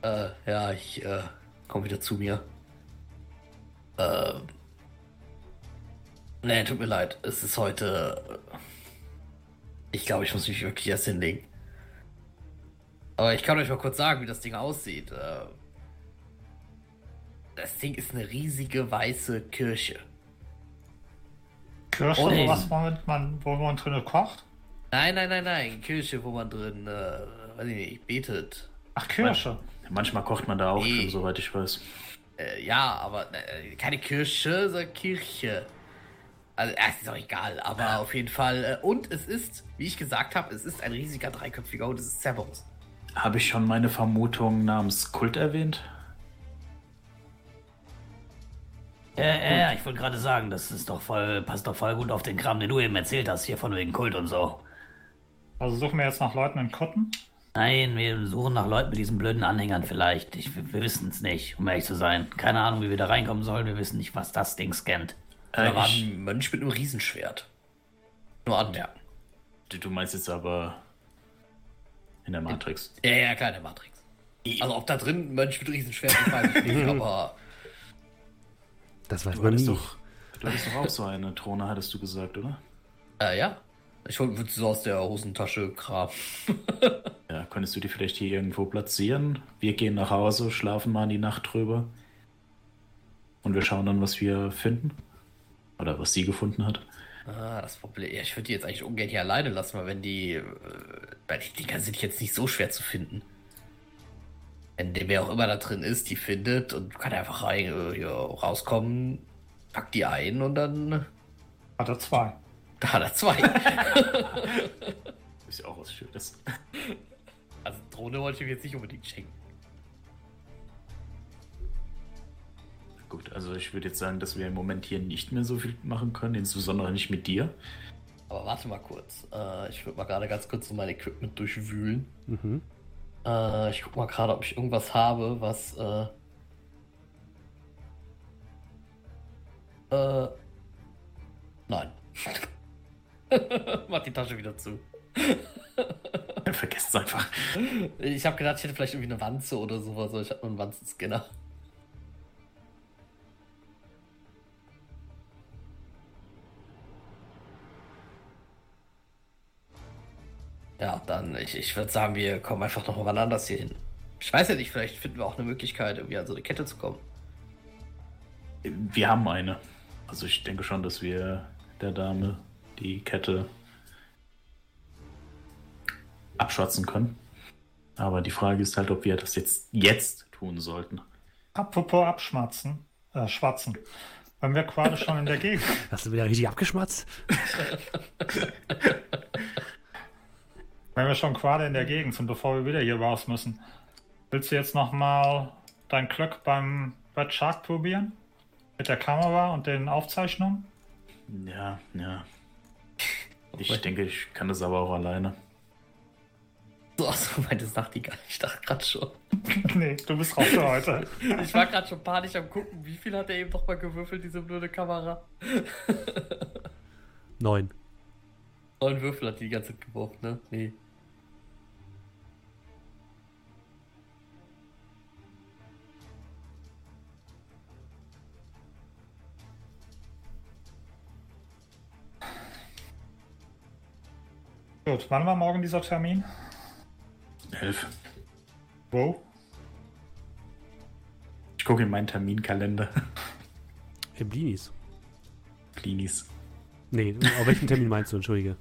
Äh, ja, ich äh, komm wieder zu mir. Äh. Nee, tut mir leid. Es ist heute. äh, Ich glaube, ich muss mich wirklich erst hinlegen. Aber ich kann euch mal kurz sagen, wie das Ding aussieht. Äh, Das Ding ist eine riesige weiße Kirche. Kirsche, Oh, nee. was womit man, wo man drin kocht? Nein, nein, nein, nein. Kirche, wo man drin, äh, weiß ich nicht, betet. Ach, Kirsche. Manchmal kocht man da auch Nee. schon, soweit ich weiß. Äh, ja, aber äh, keine Kirche, sondern Kirche. Also, äh, ist auch egal, aber auf jeden Fall. Äh, und es ist, wie ich gesagt habe, es ist ein riesiger dreiköpfiger und es ist Cerberus. Habe ich schon meine Vermutung namens Kult erwähnt? Ja, ja, ja, ich wollte gerade sagen, das ist doch voll, passt doch voll gut auf den Kram, den du eben erzählt hast, hier von wegen Kult und so. Also suchen wir jetzt nach Leuten in Kutten. Nein, wir suchen nach Leuten mit diesen blöden Anhängern vielleicht. Ich, wir wissen es nicht, um ehrlich zu sein. Keine Ahnung, wie wir da reinkommen sollen. Wir wissen nicht, was das Ding scannt. Da Äh, war ich, ein Mönch mit einem Riesenschwert. Nur anmerken. du meinst jetzt aber in der Matrix. Ja, ja, klar, der Matrix. Also, ob da drin ein Mönch mit Riesenschwert ist, weiß ich nicht, aber. Das weiß Du man nie. doch, du hattest doch auch so eine Drohne, hattest du gesagt, oder? Äh, ja. Ich würde so aus der Hosentasche graben. Ja, könntest du die vielleicht hier irgendwo platzieren? Wir gehen nach Hause, schlafen mal in die Nacht drüber. Und wir schauen dann, was wir finden. Oder was sie gefunden hat. Ah, das Problem. Ja, ich würde die jetzt eigentlich ungern hier alleine lassen, weil wenn die. Äh, weil die Dinger sind jetzt nicht so schwer zu finden. Wenn der, wer auch immer da drin ist, die findet und kann einfach rein, äh, rauskommen, packt die ein und dann. Hat er zwei. Da hat er zwei. Ist ja auch was Schönes. also Drohne wollte ich ihm jetzt nicht unbedingt schenken. Gut, also ich würde jetzt sagen, dass wir im Moment hier nicht mehr so viel machen können, insbesondere nicht mit dir. Aber warte mal kurz. Äh, ich würde mal gerade ganz kurz so mein Equipment durchwühlen. Mhm. Äh, ich guck mal gerade, ob ich irgendwas habe, was. Äh, äh, nein. Mach die Tasche wieder zu. Vergesst es einfach. Ich habe gedacht, ich hätte vielleicht irgendwie eine Wanze oder sowas, aber ich habe nur einen Wanzenscanner. Ja, dann, ich, ich würde sagen, wir kommen einfach noch mal anders hier hin. Ich weiß ja nicht, vielleicht finden wir auch eine Möglichkeit, irgendwie an so eine Kette zu kommen. Wir haben eine. Also ich denke schon, dass wir der Dame die Kette abschwatzen können. Aber die Frage ist halt, ob wir das jetzt, jetzt tun sollten. Apropos abschmatzen, äh, schwatzen. Wenn wir gerade schon in der Gegend, Hast du wieder richtig abgeschmatzt? wenn wir schon gerade in der Gegend sind, bevor wir wieder hier raus müssen, willst du jetzt noch mal dein Glück beim Red Shark probieren? Mit der Kamera und den Aufzeichnungen? Ja, ja. Ich denke, ich kann das aber auch alleine. So, also meine Nachtigall. Ich dachte gerade schon. nee, du bist raus für heute. Ich war gerade schon panisch am gucken, wie viel hat er eben noch mal gewürfelt, diese blöde Kamera? Neun. Neun Würfel hat die die ganze Zeit geworfen, ne? Nee. Gut, wann war morgen dieser Termin? Elf. Wo? Ich gucke in meinen Terminkalender. Im Blinis. Plinis. Nee, auf welchen Termin meinst du? Entschuldige.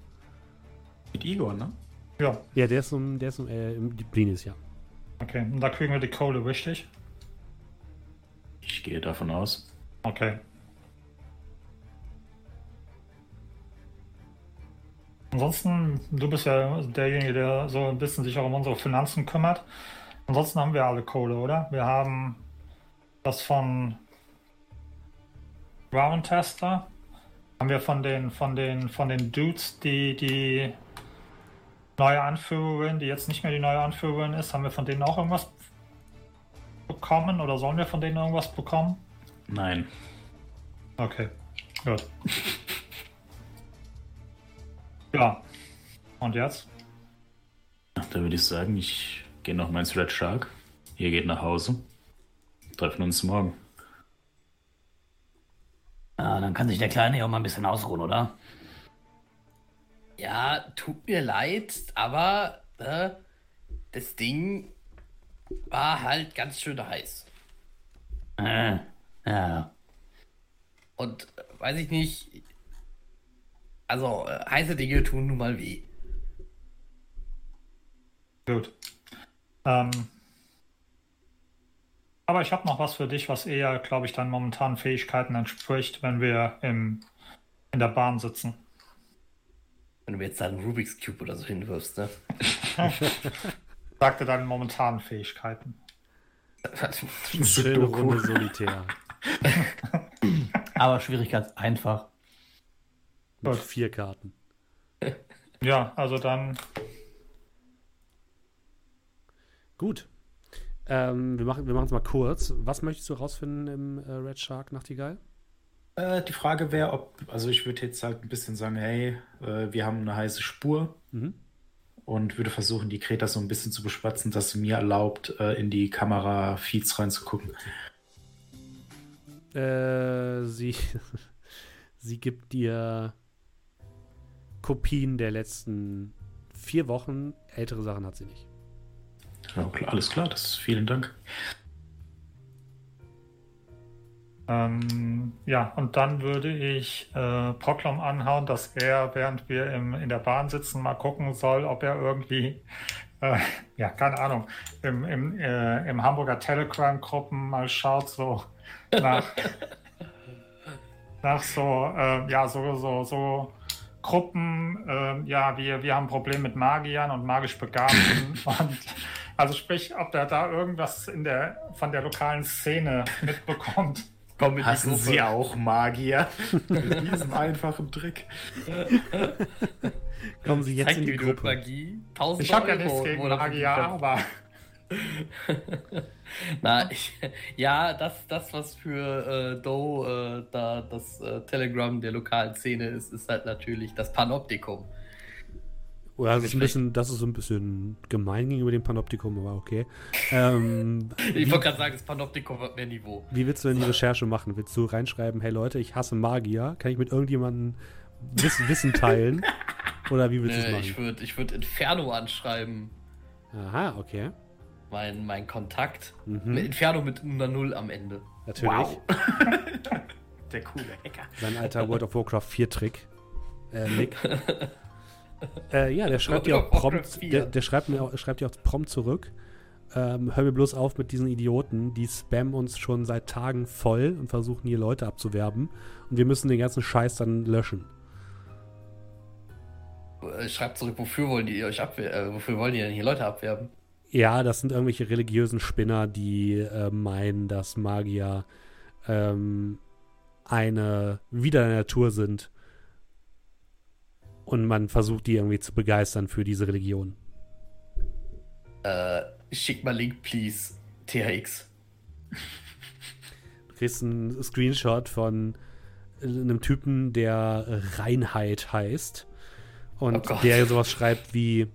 Mit Igor, ne? Ja, Ja, der ist um, der ist um, äh, im Blinis, ja. okay. Und da kriegen wir die Kohle, richtig? Ich gehe davon aus. Okay. Ansonsten, du bist ja derjenige, der so ein bisschen sich auch um unsere Finanzen kümmert. Ansonsten haben wir alle Kohle, oder? Wir haben das von Ground Tester. Haben wir von den, von den, von den Dudes, die die neue Anführerin, die jetzt nicht mehr die neue Anführerin ist, haben wir von denen auch irgendwas bekommen oder sollen wir von denen irgendwas bekommen? Nein. Okay, gut. Ja. Und jetzt? Da würde ich sagen, ich gehe noch mal ins Red Shark. Ihr geht nach Hause. Treffen uns morgen. Ja, dann kann sich der Kleine ja auch mal ein bisschen ausruhen, oder? Ja, tut mir leid, aber äh, das Ding war halt ganz schön heiß. Äh, ja. Und äh, weiß ich nicht. Also, äh, heiße Dinge tun nun mal weh. Gut. Ähm, aber ich habe noch was für dich, was eher, glaube ich, deinen momentanen Fähigkeiten entspricht, wenn wir im, in der Bahn sitzen. Wenn du jetzt da einen Rubik's Cube oder so hinwirfst, ne? Sagte deine momentanen Fähigkeiten. Schöne Runde Solitär. Aber Schwierigkeit einfach. Mit Gut. vier Karten. Ja, also dann, Gut. Ähm, wir machen wir es mal kurz. Was möchtest du rausfinden im äh, Red Shark Nachtigall? Äh, die Frage wäre, ob, also ich würde jetzt halt ein bisschen sagen, hey, äh, wir haben eine heiße Spur Mhm. und würde versuchen, die Kreta so ein bisschen zu bespatzen, dass sie mir erlaubt, äh, in die Kamera-Feeds reinzugucken. Äh, sie, sie gibt dir Kopien der letzten vier Wochen. Ältere Sachen hat sie nicht. Ja, klar, alles klar, das ist vielen Dank. ähm, ja, und dann würde ich äh, Proklom anhauen, dass er, während wir im, in der Bahn sitzen, mal gucken soll, ob er irgendwie, äh, ja, keine Ahnung, im, im, äh, im Hamburger Telegram-Gruppen mal schaut, so nach, nach so, äh, ja, so, so, so Gruppen, äh, ja, wir, wir haben ein Problem mit Magiern und magisch Begabten und also sprich, ob er da irgendwas in der, von der lokalen Szene mitbekommt. Komm mit Hassen Sie auch Magier? Mit diesem einfachen Trick. Kommen Sie jetzt Zeig in die Gruppe. Magie. 1000 Ich habe ja nichts gegen Magier, aber Na, ich, ja, das, das, was für äh, Doe äh, da das äh, Telegram der lokalen Szene ist, ist halt natürlich das Panoptikum. Oder das ist, ein bisschen, das ist so ein bisschen gemein gegenüber dem Panoptikum, aber okay. Ähm, Ich wollte gerade sagen, das Panoptikum hat mehr Niveau. wie willst du denn die Recherche machen? Willst du reinschreiben, hey Leute, ich hasse Magier? Kann ich mit irgendjemandem Wissen, Wissen teilen? Oder wie willst du es machen? ich würde ich würd Inferno anschreiben, Aha, okay. Mein, mein Kontakt. Mhm. Mit Inferno mit einer Null am Ende. Natürlich. Der coole Hacker. Sein alter World of Warcraft 4-Trick. Äh, Nick. äh, ja, der schreibt dir auch prompt, 4. der, der schreibt, mir auch, schreibt dir auch prompt zurück. Ähm, hör mir bloß auf mit diesen Idioten, die spammen uns schon seit Tagen voll und versuchen hier Leute abzuwerben. Und wir müssen den ganzen Scheiß dann löschen. Äh, Schreibt zurück, wofür wollen die euch abwerben? Äh, wofür wollen die denn hier Leute abwerben? Ja, das sind irgendwelche religiösen Spinner, die äh, meinen, dass Magier ähm, eine wieder der Natur sind. Und man versucht, die irgendwie zu begeistern für diese Religion. Äh, schick mal Link, please. THX. Du kriegst einen Screenshot von einem Typen, der Reinheit heißt. Oh Und Gott. der sowas schreibt wie,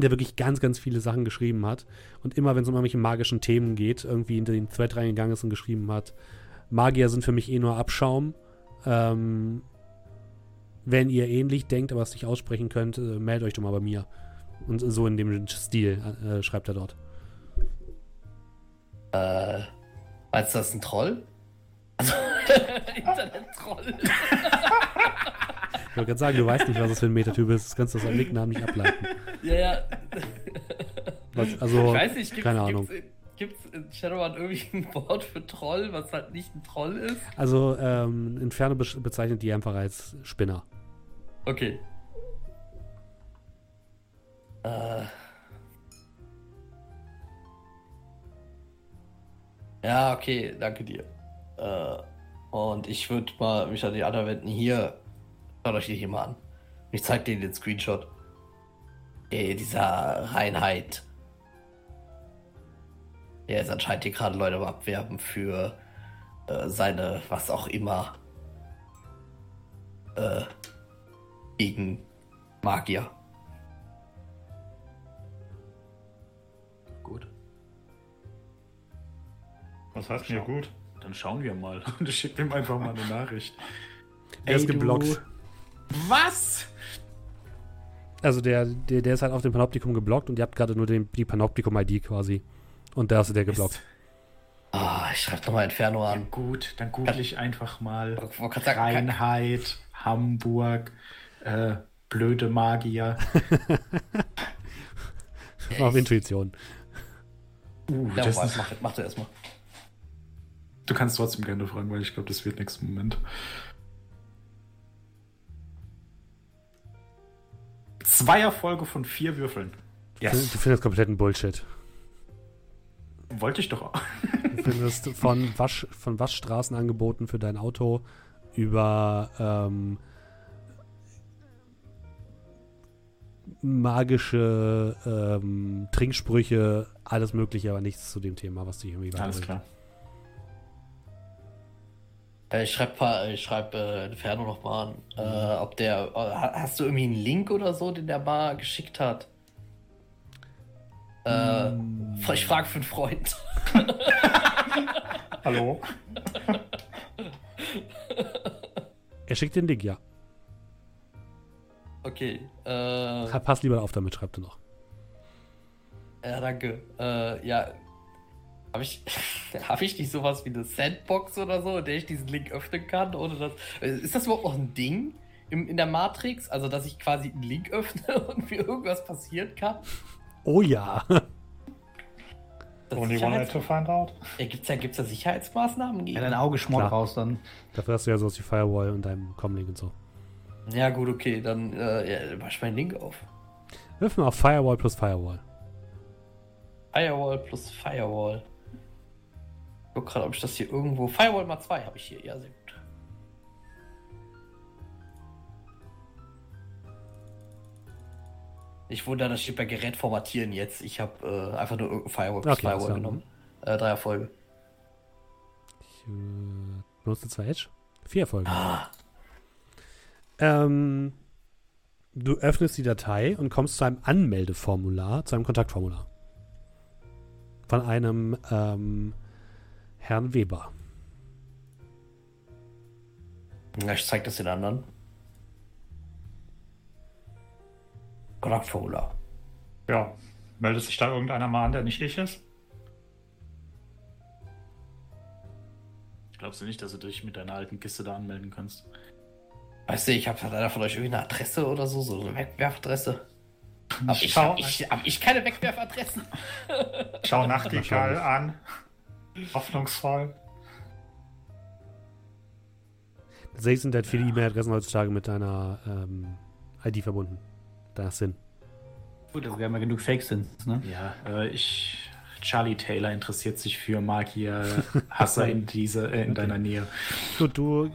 der wirklich ganz, ganz viele Sachen geschrieben hat. Und immer, wenn es um irgendwelche magischen Themen geht, irgendwie in den Thread reingegangen ist und geschrieben hat, Magier sind für mich eh nur Abschaum. Ähm, wenn ihr ähnlich denkt, aber es nicht aussprechen könnt, äh, meldet euch doch mal bei mir. Und so in dem Stil äh, schreibt er dort. Äh, meinst du das ist ein Troll? Also, Internet-Troll. Ich wollte gerade sagen, du weißt nicht, was das für ein Metatyp ist. Das kannst du aus einem Nicknamen nicht ableiten. Ja, ja. Was, also, ich weiß nicht, gibt's, keine Ahnung. Gibt's, gibt's in Shadowrun irgendwie ein Wort für Troll, was halt nicht ein Troll ist? Also, ähm, Inferno be bezeichnet die einfach als Spinner. Okay. Äh. Ja, okay, danke dir. Äh, und ich würde mal mich an die anderen wenden. Hier, schaut euch die hier mal an. Ich zeig dir den Screenshot. Ey, dieser Reinheit. Der ist anscheinend hier gerade Leute am Abwerben für äh, seine, was auch immer, äh, gegen Magier. Gut, Was heißt mir gut? dann schauen wir mal. Und ich schicke ihm einfach mal eine Nachricht. Der ist geblockt. Was? Also, der, der, der ist halt auf dem Panoptikum geblockt und ihr habt gerade nur den, die Panoptikum-ID quasi. Und da ist der geblockt. Ah, ich schreibe nochmal Inferno Ja, an. gut, dann google ich einfach mal sagen, Reinheit, Hamburg, äh, blöde Magier. Auf Intuition. Uh, ja, das ist, mach, mach du erstmal. du kannst trotzdem gerne fragen, weil ich glaube, das wird nächsten Moment. Zwei Erfolge von vier Würfeln. Du Yes. findest kompletten Bullshit. Wollte ich doch auch. Du findest von, Wasch, von Waschstraßenangeboten für dein Auto über ähm, magische ähm, Trinksprüche, alles mögliche, aber nichts zu dem Thema, was dich irgendwie Alles klar. Äh, Ich schreibe ich schreib, äh, Inferno nochmal an. Äh, ob der. äh, ha- Hast du irgendwie einen Link oder so, den der mal geschickt hat? Äh, Ich frage für einen Freund. Hallo? Er schickt den Link, ja. Okay. Äh, Pass lieber auf damit, schreibt er noch. ja, danke. Äh, ja. Habe ich, hab ich nicht sowas wie eine Sandbox oder so, in der ich diesen Link öffnen kann? Ohne dass, Äh, ist das überhaupt noch ein Ding im, in der Matrix? Also, dass ich quasi einen Link öffne und mir irgendwas passieren kann? Oh ja. Das Only one way to find out. Ja, gibt's da, gibt's da Sicherheitsmaßnahmen gegen? Ja, dein Auge schmort raus dann. Dafür hast du ja sowas wie Firewall und deinem Comlink und so. Ja, gut, okay, dann äh, ja, mach ich meinen Link auf. Wirf mal auf Firewall plus Firewall. Firewall plus Firewall. Ich guck gerade, ob ich das hier irgendwo. Firewall mal 2 habe ich hier. Ja, sehr gut. Ich wundere, das steht bei Gerät formatieren jetzt. Ich habe äh, einfach nur irgendein Firewall plus Okay, Firewall klar. genommen. Äh, drei Erfolge. Ich äh, benutze zwei Edge. Vier Erfolge. Ah, Ähm, du öffnest die Datei und kommst zu einem Anmeldeformular, zu einem Kontaktformular. Von einem ähm, Herrn Weber. ja, ich zeig das den anderen. Kontaktformular. Ja. Meldet sich da irgendeiner mal an, der nicht ich ist? Glaubst du nicht, dass du dich mit deiner alten Kiste da anmelden kannst? Weißt du, ich habe einer von euch irgendwie eine Adresse oder so, so eine Wegwerfadresse. Hab ich, Schau- hab ich, hab ich keine Wegwerfadressen? Schau Nachtigall an. Hoffnungsvoll. Tatsächlich sind halt viele E-Mail-Adressen heutzutage mit deiner ähm, ID verbunden. Deiner SIN. Gut, also wir haben ja genug Fake-Sins, ne? Ja, äh, ich. Charlie Taylor interessiert sich für Magier, Hasser in, diese, äh, in deiner Nähe. Gut, du äh,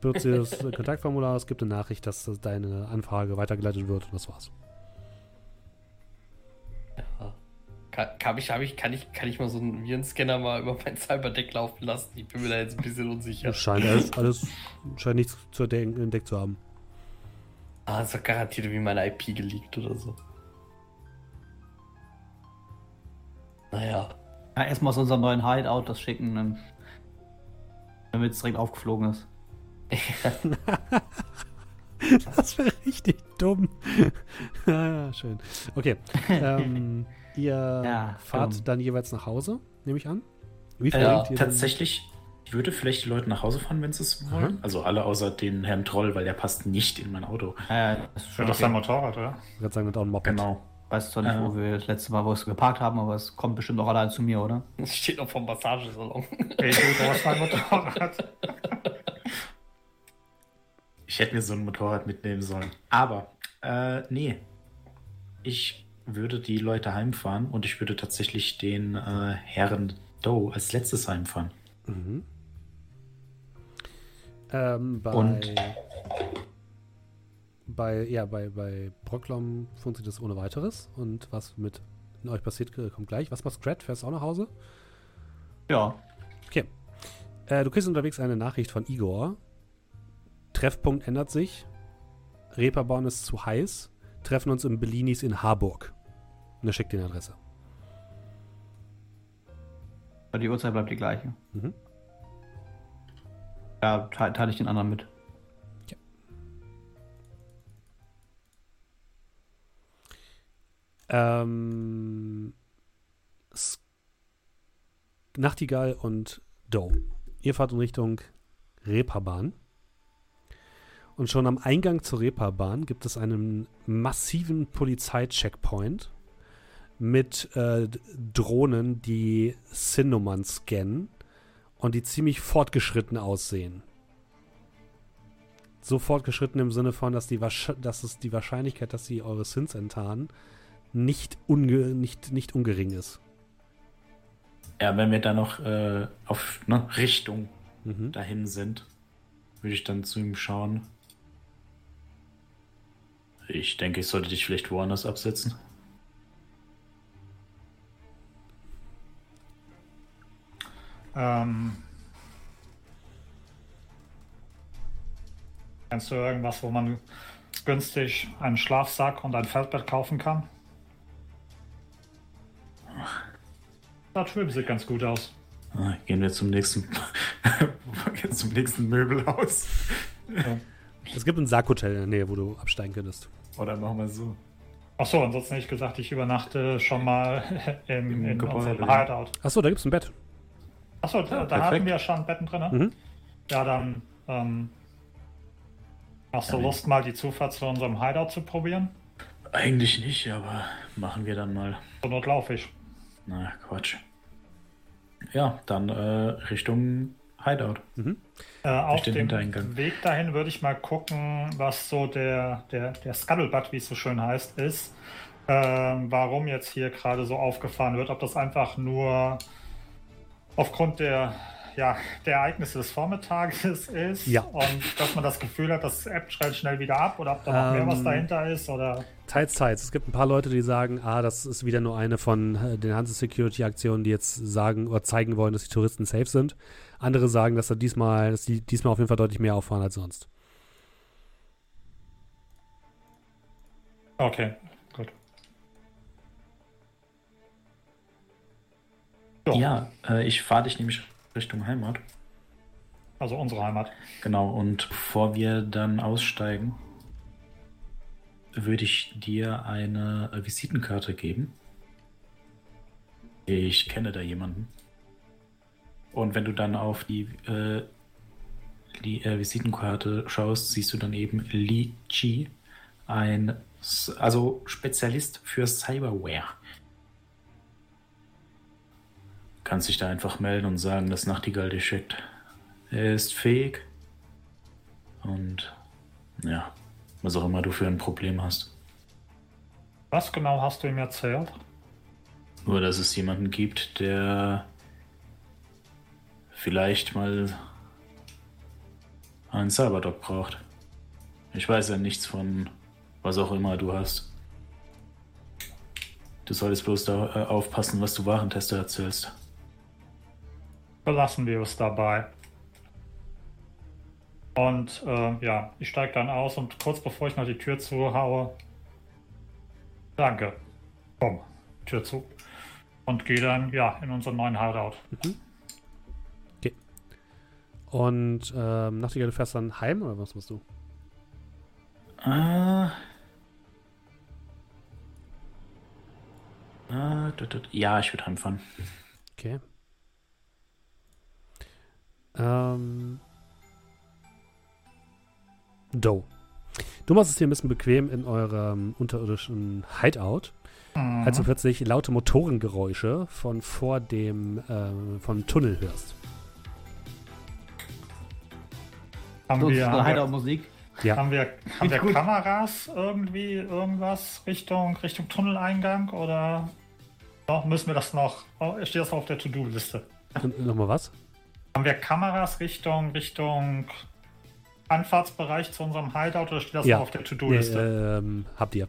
benutzt das Kontaktformular, es gibt eine Nachricht, dass das deine Anfrage weitergeleitet wird und das war's. Kann, kann, ich, ich, kann, ich, kann ich mal so einen Virenscanner mal über mein Cyberdeck laufen lassen? Ich bin mir da jetzt ein bisschen unsicher. Es scheint alles, alles scheint nichts zu entdecken, entdeckt zu haben. Ah, das hat garantiert wie meine IP geleakt oder so. Naja. Ja, erstmal aus unserem neuen Hideout das schicken, dann, damit es direkt aufgeflogen ist. Das wäre richtig dumm. ja, ja, schön. Okay. Ähm, ihr Ja, fahrt dumm. dann jeweils nach Hause, nehme ich an. Wie viel denn? Tatsächlich, Ich würde vielleicht die Leute nach Hause fahren, wenn sie es wollen. Mhm. Also alle außer den Herrn Troll, weil der passt nicht in mein Auto. Ja, ja, das ist Ja, schon okay. ein Motorrad, oder? Ich würde sagen, das auch ein Moped. Genau. Ich weiß zwar nicht, Ja. wo wir das letzte Mal, wo wir es geparkt haben, aber es kommt bestimmt auch allein zu mir, oder? Das steht noch vom Massagesalon. Hey, du, du hast mein Motorrad. Ich hätte mir so ein Motorrad mitnehmen sollen. Aber, äh, nee. Ich würde die Leute heimfahren und ich würde tatsächlich den äh, Herrn Doe als letztes heimfahren. Mhm. Ähm, bei, Und? bei, ja, bei, bei Brocklom funktioniert das ohne weiteres. Und was mit euch passiert, äh, kommt gleich. Was macht Scrat? Fährst du auch nach Hause? Ja. Okay. Äh, du kriegst unterwegs eine Nachricht von Igor. Treffpunkt ändert sich. Reeperbahn ist zu heiß. Treffen uns im Bellinis in Harburg. Und er schickt dir eine Adresse. Aber die Uhrzeit bleibt die gleiche. Mhm. Ja, teile teile ich den anderen mit. Ähm, S Nachtigall und Doe. Ihr fahrt in Richtung Reeperbahn. Und schon am Eingang zur Reeperbahn gibt es einen massiven Polizeicheckpoint mit äh, Drohnen, die SIN-Nummern scannen und die ziemlich fortgeschritten aussehen. So fortgeschritten im Sinne von, dass, die dass es die Wahrscheinlichkeit, dass sie eure Sins enttarnen, nicht, unge nicht, nicht ungering ist. Ja, wenn wir dann noch äh, auf ne, Richtung Mhm. dahin sind, würde ich dann zu ihm schauen. Ich denke, ich sollte dich vielleicht woanders absetzen. Ähm, kennst du irgendwas, wo man günstig einen Schlafsack und ein Feldbett kaufen kann? Das drüben sieht ganz gut aus. Ah, gehen wir zum nächsten, zum nächsten Möbelhaus. Es gibt ein Sarghotel in der Nähe, wo du absteigen könntest. Oder machen wir so. Achso, ansonsten hätte ich gesagt, ich übernachte schon mal im, Im in Gebäude, ja. Hideout. Achso, da gibt es ein Bett. Achso, da, da hatten wir schon Betten drin. ne? Mhm. Ja, dann ähm, hast du Ja, Lust, mal die Zufahrt zu unserem Hideout zu probieren? Eigentlich nicht, aber machen wir dann mal. Zur Not laufe ich. Na, Quatsch. Ja, dann äh, Richtung Hideout. Äh, auf den dem. Weg dahin würde ich mal gucken, was so der, der, der Scuttlebutt, wie es so schön heißt, ist. Ähm, warum jetzt hier gerade so aufgefahren wird. Ob das einfach nur aufgrund der, ja, der Ereignisse des Vormittages ist Ja. und dass man das Gefühl hat, das App schreit schnell wieder ab oder ob da noch mehr Ähm, was dahinter ist oder Teils, teils. Es gibt ein paar Leute, die sagen, ah, das ist wieder nur eine von äh, den Hanse Security Aktionen, die jetzt sagen oder zeigen wollen, dass die Touristen safe sind. Andere sagen, dass er diesmal, dass die diesmal auf jeden Fall deutlich mehr auffahren als sonst. Okay, Ja, äh, ich fahre dich nämlich Richtung Heimat. also unsere Heimat. Genau, und bevor wir dann aussteigen, würde ich dir eine äh, Visitenkarte geben. Ich kenne da jemanden. Und wenn du dann auf die, äh, die äh, Visitenkarte schaust, siehst du dann eben Li Chi, ein also Spezialist für Cyberware. Kannst dich da einfach melden und sagen, dass Nachtigall dich schickt. Er ist fähig. Und ja, was auch immer du für ein Problem hast. Was genau hast du ihm erzählt? Nur, dass es jemanden gibt, der vielleicht mal einen Cyberdoc braucht. Ich weiß ja nichts von was auch immer du hast. Du solltest bloß da äh, aufpassen, was du Warentester erzählst. Belassen wir es dabei. Und äh, ja, ich steige dann aus und kurz bevor ich noch die Tür zuhaue, danke. Komm, Tür zu. Und gehe dann ja in unseren neuen Hideout. Und ähm, Nachtigall, du fährst dann heim oder was machst du? Tut, tut. Ja, ich würde heimfahren. Okay. Ähm. Doe. Du machst es dir ein bisschen bequem in eurem unterirdischen Hideout, Mhm. als du plötzlich laute Motorengeräusche von vor dem äh, vom Tunnel hörst. haben So, wir, haben wir, Hideout-Musik. Ja. haben wir, haben wir. Kameras irgendwie, irgendwas Richtung, Richtung Tunneleingang oder noch, müssen wir das noch, oh, steht das noch auf der To-Do-Liste? Nochmal was? Haben wir Kameras Richtung, Richtung Anfahrtsbereich zu unserem Hideout oder steht das Ja. noch auf der Nee, To-Do-Liste? ähm, habt ihr.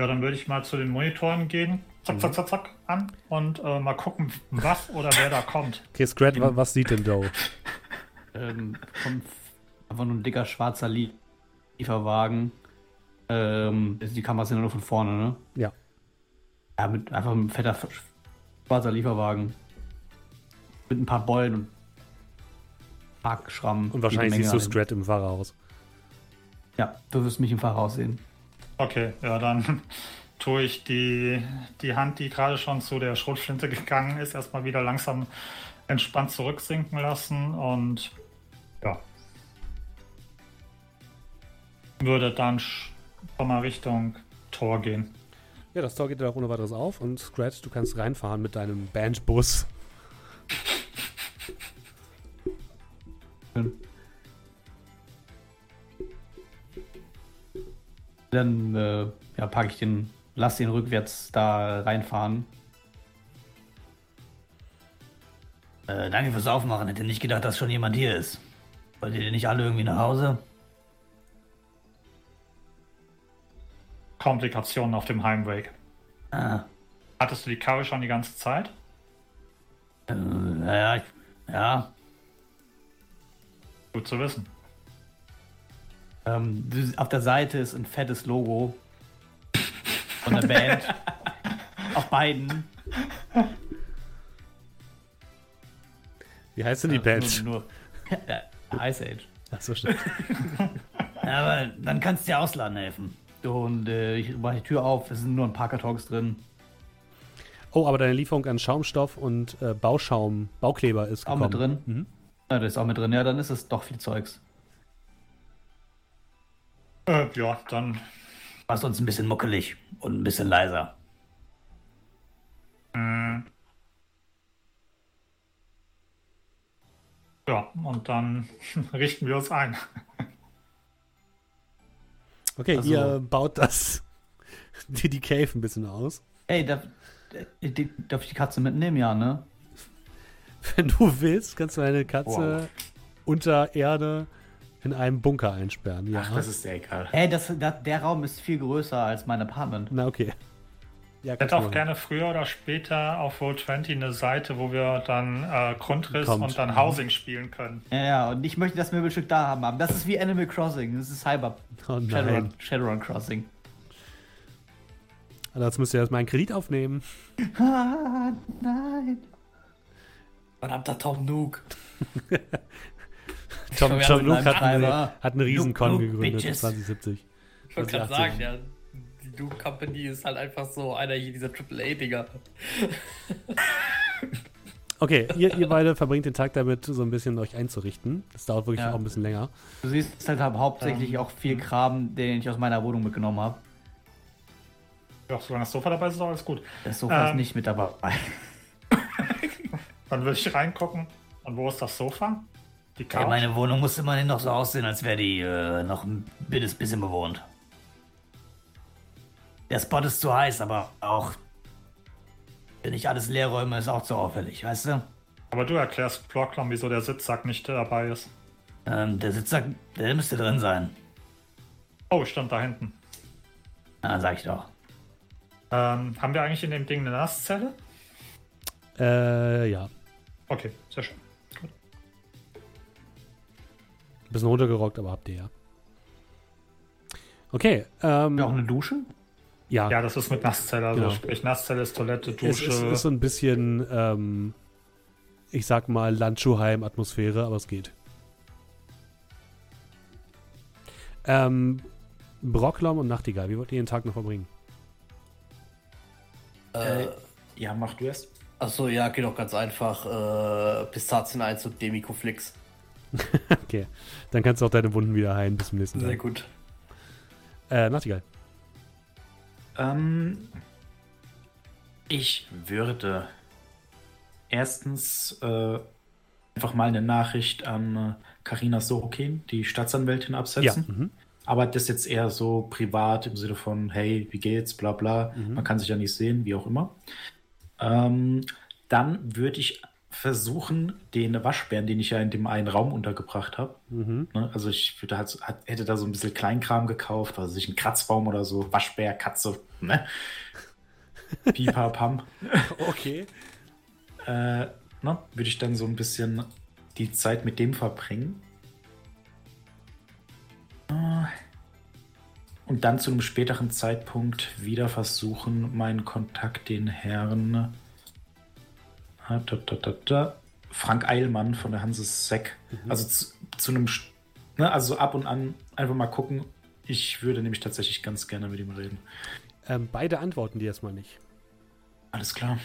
Ja, dann würde ich mal zu den Monitoren gehen, zack, Mhm. zack, zack, zack, an und äh, mal gucken, was oder wer da kommt. Okay, Scrat, wa- was sieht denn Doe? Ähm, kommt einfach nur ein dicker schwarzer Lie- Lieferwagen. Ähm, die Kameras sind ja nur von vorne, ne? Ja. Ja, mit einfach ein fetter schwarzer Lieferwagen. Mit ein paar Beulen und Parkschrammen. Und wahrscheinlich siehst du Scrat im Fahrerhaus. Ja, du wirst mich im Fahrerhaus sehen. Okay, ja, dann tue ich die, die Hand, die gerade schon zu der Schrotflinte gegangen ist, erstmal wieder langsam entspannt zurücksinken lassen und ja. Würde dann sch- schon mal Richtung Tor gehen. Ja, das Tor geht dann auch ohne weiteres auf und Scrat, du kannst reinfahren mit deinem Bandbus. Dann äh, ja, packe ich den, lass den rückwärts da reinfahren. Äh, danke fürs Aufmachen. Hätte nicht gedacht, dass schon jemand hier ist. Wollt ihr denn nicht alle irgendwie nach Hause? Komplikationen auf dem Heimweg. Ah, Hattest du die Karre schon die ganze Zeit? äh, naja, ich, ja. Gut zu wissen. Ähm, auf der Seite ist ein fettes Logo von der Band. auf beiden. Wie heißt denn die Band? Nur, nur, ja, Ice Age. Achso, stimmt. ja. Aber dann kannst du dir ausladen helfen. Und äh, ich mache die Tür auf, es sind nur ein paar Kartons drin. Oh, aber deine Lieferung an Schaumstoff und äh, Bauschaum, Baukleber ist Auch gekommen. mit drin. Mhm. Ja, das ist auch mit drin. Ja, dann ist es doch viel Zeugs. Äh, ja, dann Machst uns ein bisschen muckelig und ein bisschen leiser. Mm. Ja, und dann richten wir uns ein. Okay, Also- ihr baut das, die, die Cave ein bisschen aus. Ey, darf, äh, darf ich die Katze mitnehmen? Ja, ne? Wenn du willst, kannst du deine Katze unter Erde in einem Bunker einsperren. Ja. Ach, das ist ja egal. Ey, das, das, der Raum ist viel größer als mein Apartment. Na, okay. Ja, Ich hätte auch machen. gerne früher oder später auf Roll20 eine Seite, wo wir dann äh, Grundriss Kommt. und dann Housing spielen können. Ja, ja, und ich möchte das Möbelstück da haben. Das ist wie Animal Crossing. Das ist Cyber. Oh Shadowrun, nein. Shadowrun Crossing. Also jetzt müsst ihr erstmal einen Kredit aufnehmen. Ah, nein. Verdammter Tom Nook. Tom, wir Tom Luke einen hat, eine, hat einen Riesenkon Luke, gegründet, Bitches. 2070. Ich wollte gerade 2018. sagen, ja, die Duke Company ist halt einfach so einer hier dieser AAA-Dinger. Okay, ihr, ihr beide verbringt den Tag damit, so ein bisschen euch einzurichten. Das dauert wirklich Ja. auch ein bisschen länger. Du siehst halt hab hauptsächlich auch viel Kram, den ich aus meiner Wohnung mitgenommen habe. Ja, solange das Sofa dabei ist, ist alles gut. Das Sofa ist Ähm. nicht mit dabei. Dann würde ich reingucken. Und wo ist das Sofa? Die Ja, Couch? meine Wohnung muss immerhin noch so aussehen, als wäre die äh, noch ein bisschen bewohnt. Der Spot ist zu heiß, aber auch wenn ich alles leer räume, ist auch zu auffällig, weißt du? Aber du erklärst Blocklom, wieso der Sitzsack nicht dabei ist. Ähm, der Sitzsack, der müsste drin sein. Oh, stand da hinten. Na, sag ich doch. Ähm, haben wir eigentlich in dem Ding eine Nasszelle? Äh, ja. Okay, sehr schön. Ein bisschen runtergerockt, aber habt ihr ja. Okay, ähm, Auch eine Dusche? ja. Ja, das ist mit Nasszelle. Also Genau. sprich Nasszelle ist Toilette, Dusche. es ist so ein bisschen, ähm, ich sag mal, Landschuhheim-Atmosphäre, aber es geht. Ähm, Brocklom und Nachtigall, wie wollt ihr den Tag noch verbringen? Äh, Ja, mach du erst. Achso, ja, geht doch ganz einfach. Äh, Pistazien-Einzug, Demikoflix. Okay. Dann kannst du auch deine Wunden wieder heilen bis zum nächsten Sehr Tag. gut. Äh, Nachtigall. Ähm, ich würde erstens äh, einfach mal eine Nachricht an Karina Sorokin, die Staatsanwältin, Ja. absetzen. Mhm. Aber das jetzt eher so privat im Sinne von, hey, wie geht's, bla bla. Mhm. Man kann sich ja nicht sehen, wie auch immer. Ähm, dann würde ich versuchen, den Waschbären, den ich ja in dem einen Raum untergebracht habe, Mhm. ne, also ich würde halt, hätte da so ein bisschen Kleinkram gekauft, also sich ein Kratzbaum oder so, Waschbär, Katze, ne? Pipapam. Okay. äh, ne, würde ich dann so ein bisschen die Zeit mit dem verbringen. Und dann zu einem späteren Zeitpunkt wieder versuchen, meinen Kontakt, den Herrn ah, Frank Eilmann von der Hanse Sec, also zu, zu einem, ne, also ab und an einfach mal gucken. Ich würde nämlich tatsächlich ganz gerne mit ihm reden. Ähm, beide antworten die erstmal nicht. Alles klar.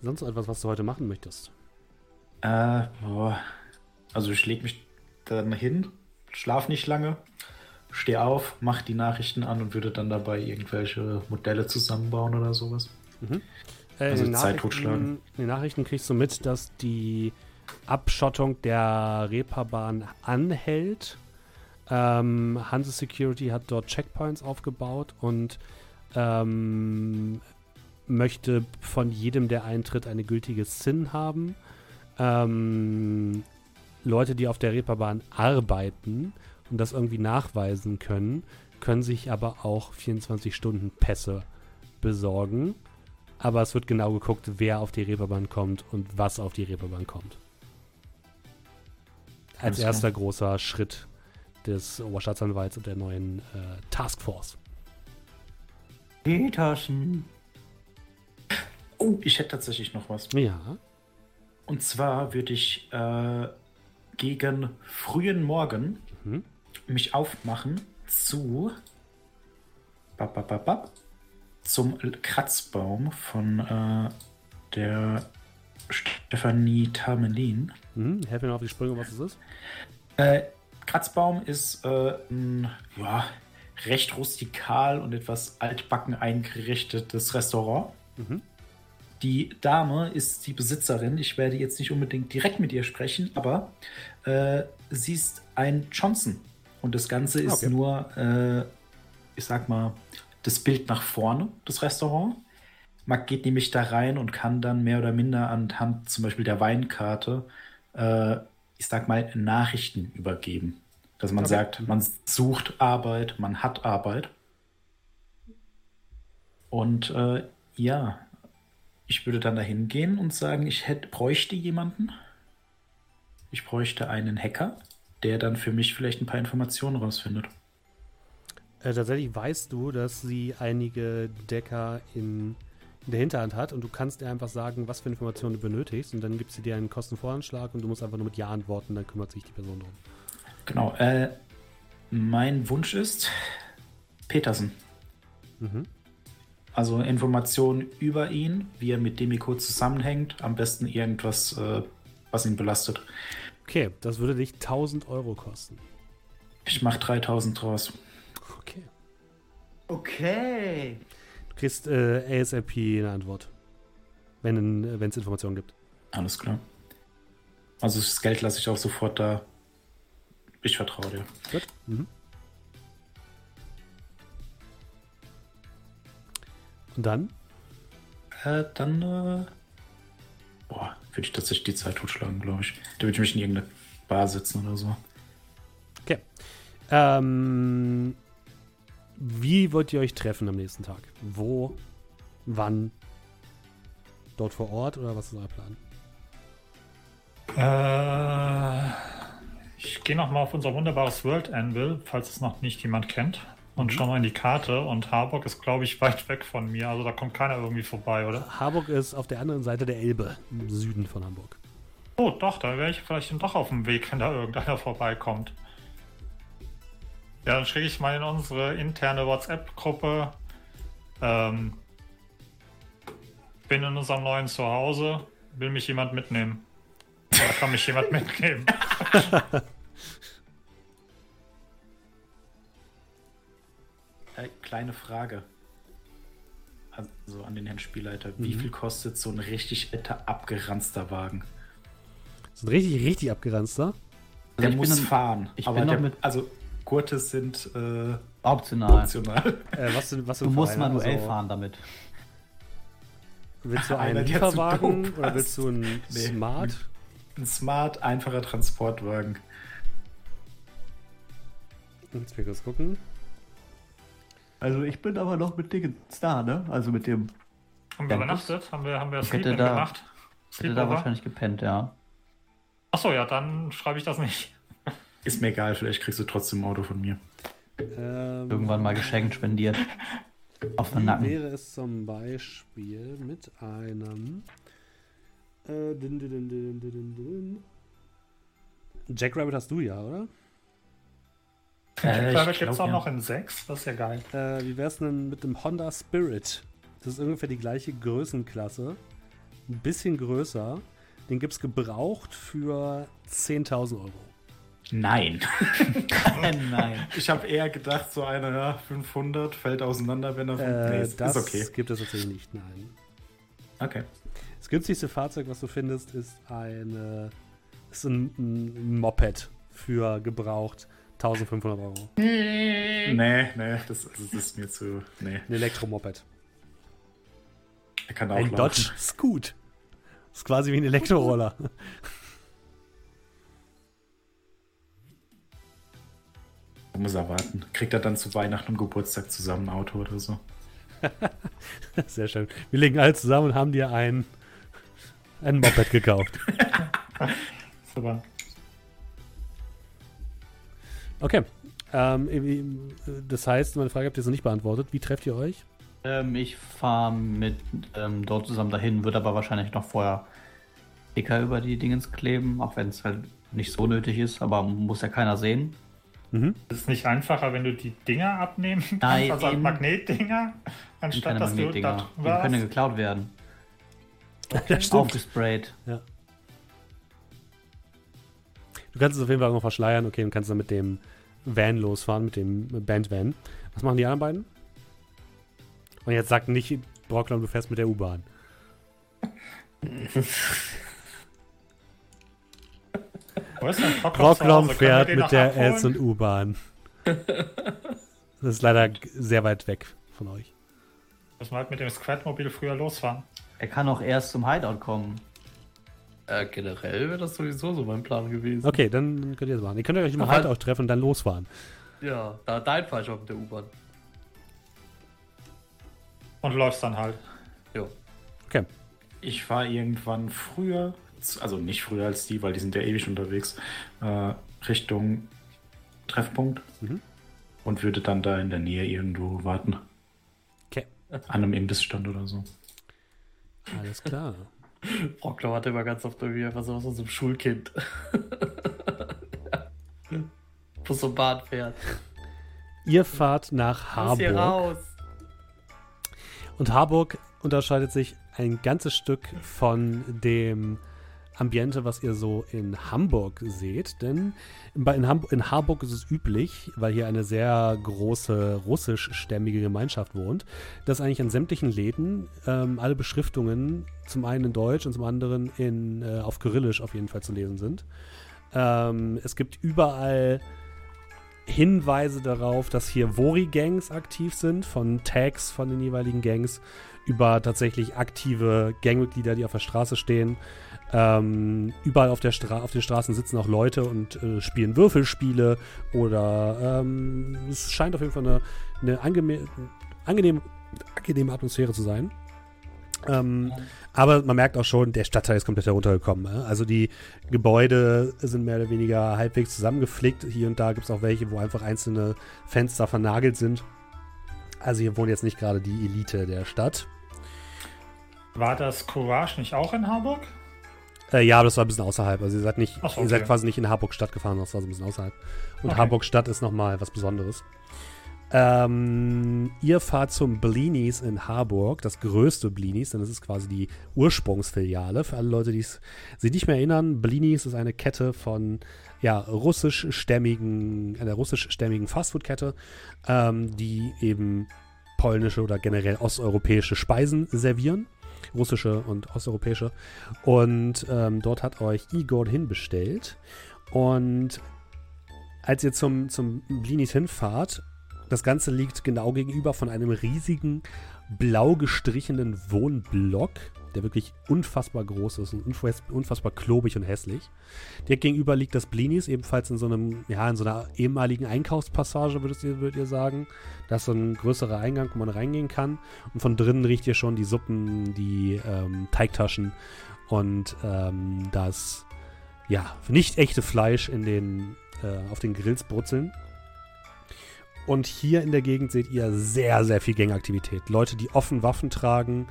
Sonst etwas, was du heute machen möchtest? Äh, boah. Also ich lege mich dann hin, schlaf nicht lange, stehe auf, mache die Nachrichten an und würde dann dabei irgendwelche Modelle zusammenbauen oder sowas. Äh, Also Zeit Nachrichten- totschlagen. In den Nachrichten kriegst du mit, dass die Abschottung der Reeperbahn anhält. Ähm, Hanse Security hat dort Checkpoints aufgebaut und ähm, möchte von jedem, der eintritt, eine gültige SIN haben. Ähm, Leute, die auf der Reeperbahn arbeiten und das irgendwie nachweisen können, können sich aber auch 24-Stunden-Pässe besorgen. Aber es wird genau geguckt, wer auf die Reeperbahn kommt und was auf die Reeperbahn kommt. Als klar. erster großer Schritt des Oberstaatsanwalts und der neuen äh, Taskforce. Petersen. Oh, ich hätte tatsächlich noch was. Ja. Und zwar würde ich äh, gegen frühen Morgen Mhm. mich aufmachen zu bap, bap, bap, bap, zum Kratzbaum von äh, der Stefanie Tamelin. Mhm. Helf mir noch auf die Sprünge, was es ist. Äh, Kratzbaum ist äh, ein ja, recht rustikal und etwas altbacken eingerichtetes Restaurant. Mhm. Die Dame ist die Besitzerin. Ich werde jetzt nicht unbedingt direkt mit ihr sprechen, aber äh, sie ist ein Johnson. Und das Ganze ist Okay. nur, äh, ich sag mal, das Bild nach vorne, das Restaurant. Man geht nämlich da rein und kann dann mehr oder minder anhand zum Beispiel der Weinkarte, äh, ich sag mal, Nachrichten übergeben. Dass man Okay. sagt, man sucht Arbeit, man hat Arbeit. Und äh, ja, ich würde dann dahin gehen und sagen, ich hätte, bräuchte jemanden. Ich bräuchte einen Hacker, der dann für mich vielleicht ein paar Informationen rausfindet. Äh, tatsächlich weißt du, dass sie einige Decker in, in der Hinterhand hat und du kannst ihr einfach sagen, was für Informationen du benötigst und dann gibt sie dir einen Kostenvoranschlag und du musst einfach nur mit Ja antworten, dann kümmert sich die Person drum. Genau. Äh, mein Wunsch ist Petersen. Mhm. Also Informationen über ihn, wie er mit Demiko zusammenhängt. Am besten irgendwas, äh, was ihn belastet. Okay, das würde dich 1000 Euro kosten. Ich mache 3000 draus. Okay. Okay. Du kriegst äh, ASAP eine Antwort. Wenn es Informationen gibt. Alles klar. Also das Geld lasse ich auch sofort da. Ich vertraue dir. Gut. Mhm. Und dann? Äh, dann, äh, boah, würde ich tatsächlich die Zeit totschlagen, glaube ich. Da würde ich mich in irgendeine Bar sitzen oder so. Okay. Ähm, wie wollt ihr euch treffen am nächsten Tag? Wo? Wann? Dort vor Ort oder was ist euer Plan? Äh, ich gehe nochmal auf unser wunderbares World Anvil, falls es noch nicht jemand kennt. Und schau mal in die Karte. Und Harburg ist, glaube ich, weit weg von mir. Also da kommt keiner irgendwie vorbei, oder? Harburg ist auf der anderen Seite der Elbe, im Süden von Hamburg. Oh, doch, da wäre ich vielleicht dann doch auf dem Weg, wenn da irgendeiner vorbeikommt. Ja, dann schicke ich mal in unsere interne WhatsApp-Gruppe Ähm, bin in unserem neuen Zuhause. Will mich jemand mitnehmen? Oder kann mich jemand mitnehmen? Äh, kleine Frage. Also an den Herrn Spielleiter. Wie Mhm. viel kostet so ein richtig alter, abgeranzter Wagen? So ein richtig, richtig abgeranzter. Der ich muss fahren. ich aber bin noch der, mit- Also Gurte sind äh, Optional. optional. Äh, was, denn- was Du denn für musst einer? manuell Also, fahren damit. Willst du Einer, einen zu Lieferwagen oder willst du einen Nee. Smart? Ein smart, einfacher Transportwagen. Jetzt will ich kurz gucken. Also ich bin aber noch mit Dingen da, ne? Also mit dem. Haben wir Ja, übernachtet? Haben wir, haben wir Ich hätte da- gemacht? Hätte da wahrscheinlich gepennt, ja. Achso, ja, dann schreibe ich das nicht. Ist mir egal, vielleicht kriegst du trotzdem ein Auto von mir. Ähm, Irgendwann mal geschenkt, spendiert. Auf den Nacken. wäre es zum Beispiel mit einem äh, din, din, din, din, din, din, din. Jackrabbit hast du ja, oder? Äh, ich Damit gibt es auch ja. noch in 6. Das ist ja geil. Äh, wie wär's denn mit dem Honda Spirit? Das ist ungefähr die gleiche Größenklasse. Ein bisschen größer. Den gibt's gebraucht für 10.000 Euro. Nein. Nein. Ich habe eher gedacht, so einer, ja, 500 fällt auseinander, wenn er von. Äh, nee, ist, das ist okay. gibt es tatsächlich nicht, nein. Okay. Das günstigste Fahrzeug, was du findest, ist eine ist ein, ein Moped für gebraucht 1500 Euro. Nee, nee, das, das ist mir zu. Nee, Ein Elektromoped. er kann auch Ein laufen. Dodge Scoot. Das ist quasi wie ein Elektroroller. Muss er warten. Kriegt er dann zu Weihnachten und Geburtstag zusammen ein Auto oder so? Sehr schön. Wir legen alle zusammen und haben dir ein, ein Moped gekauft. Super. Okay. Ähm, das heißt, meine Frage habt ihr jetzt noch nicht beantwortet. Wie trefft ihr euch? Ähm, ich fahre mit ähm, dort zusammen dahin, würde aber wahrscheinlich noch vorher Sticker über die Dingens kleben, auch wenn es halt nicht so nötig ist, aber muss ja keiner sehen. Mhm. Ist es nicht einfacher, wenn du die Dinger abnehmen kannst? Nein, also eben. Magnetdinger? Und Anstatt dass du Magnetdinger. da Die können ja geklaut werden. Ja, stimmt. Aufgesprayt. Du kannst es auf jeden Fall auch noch verschleiern. Okay, dann kannst du dann mit dem Van losfahren, mit dem Bandvan. Was machen die anderen beiden? Und jetzt sagt nicht, Brocklam, du fährst mit der U-Bahn. Können wir fährt mit der abholen? S- und U-Bahn. Das ist leider sehr weit weg von euch. Müssen wir halt mit dem Squadmobil früher losfahren. Er kann auch erst zum Hideout kommen. Äh, generell wäre das sowieso so mein Plan gewesen. Okay, dann könnt ihr das machen. Ihr könnt euch im Aha. Hideout treffen und dann losfahren. Ja, da dein ich auch mit der U-Bahn. Und läufst dann halt. Ja. Okay. Ich fahre irgendwann früher, also nicht früher als die, weil die sind ja ewig unterwegs, äh, Richtung Treffpunkt Mhm. und würde dann da in der Nähe irgendwo warten. Okay. An einem Imbissstand oder so. Alles klar. Brockler hatte immer ganz oft irgendwie einfach so aus so einem Schulkind. Wo so ein Bahn fährt. Ihr fahrt nach Raus hier Harburg. raus. Und Harburg unterscheidet sich ein ganzes Stück von dem Ambiente, was ihr so in Hamburg seht. Denn in, Hamb in Harburg ist es üblich, weil hier eine sehr große russischstämmige Gemeinschaft wohnt, dass eigentlich an sämtlichen Läden ähm, alle Beschriftungen zum einen in Deutsch und zum anderen in, äh, auf Kyrillisch auf jeden Fall zu lesen sind. Ähm, es gibt überall Hinweise darauf, dass hier Wori-Gangs aktiv sind, von Tags von den jeweiligen Gangs über tatsächlich aktive Gangmitglieder, die auf der Straße stehen. Ähm, überall auf, der Stra auf den Straßen sitzen auch Leute und äh, spielen Würfelspiele oder ähm, es scheint auf jeden Fall eine, eine angenehme, angenehme Atmosphäre zu sein. Ähm, aber man merkt auch schon, der Stadtteil ist komplett heruntergekommen. Ne? Also die Gebäude sind mehr oder weniger halbwegs zusammengeflickt. Hier und da gibt es auch welche, wo einfach einzelne Fenster vernagelt sind. Also hier wohnt jetzt nicht gerade die Elite der Stadt. War das Courage nicht auch in Harburg? Äh, ja, aber das war ein bisschen außerhalb. Also ihr seid nicht, Ach so, ihr seid okay. quasi nicht in Harburg Stadt gefahren, das war so ein bisschen außerhalb. Und Okay. Harburg Stadt ist nochmal was Besonderes. Ähm, ihr fahrt zum Blinis in Harburg, das größte Blinis, denn das ist quasi die Ursprungsfiliale. Für alle Leute, die es sich nicht mehr erinnern, Blinis ist eine Kette von ja, russischstämmigen, einer russischstämmigen Fastfood-Kette, ähm, die eben polnische oder generell osteuropäische Speisen servieren. Russische und osteuropäische. Und ähm, dort hat euch Igor hinbestellt. Und als ihr zum, zum Blinis hinfahrt, das Ganze liegt genau gegenüber von einem riesigen, blau gestrichenen Wohnblock, der wirklich unfassbar groß ist und unfassbar klobig und hässlich. Direkt gegenüber liegt das Blinis, ebenfalls in so einem, ja, in so einer ehemaligen Einkaufspassage, würdet ihr, würdet ihr sagen. Da ist so ein größerer Eingang, wo man reingehen kann. Und von drinnen riecht ihr schon die Suppen, die ähm, Teigtaschen und ähm, das, ja, nicht echte Fleisch in den, äh, auf den Grills brutzeln. Und hier in der Gegend seht ihr sehr, sehr viel Gangaktivität. Leute, die offen Waffen tragen,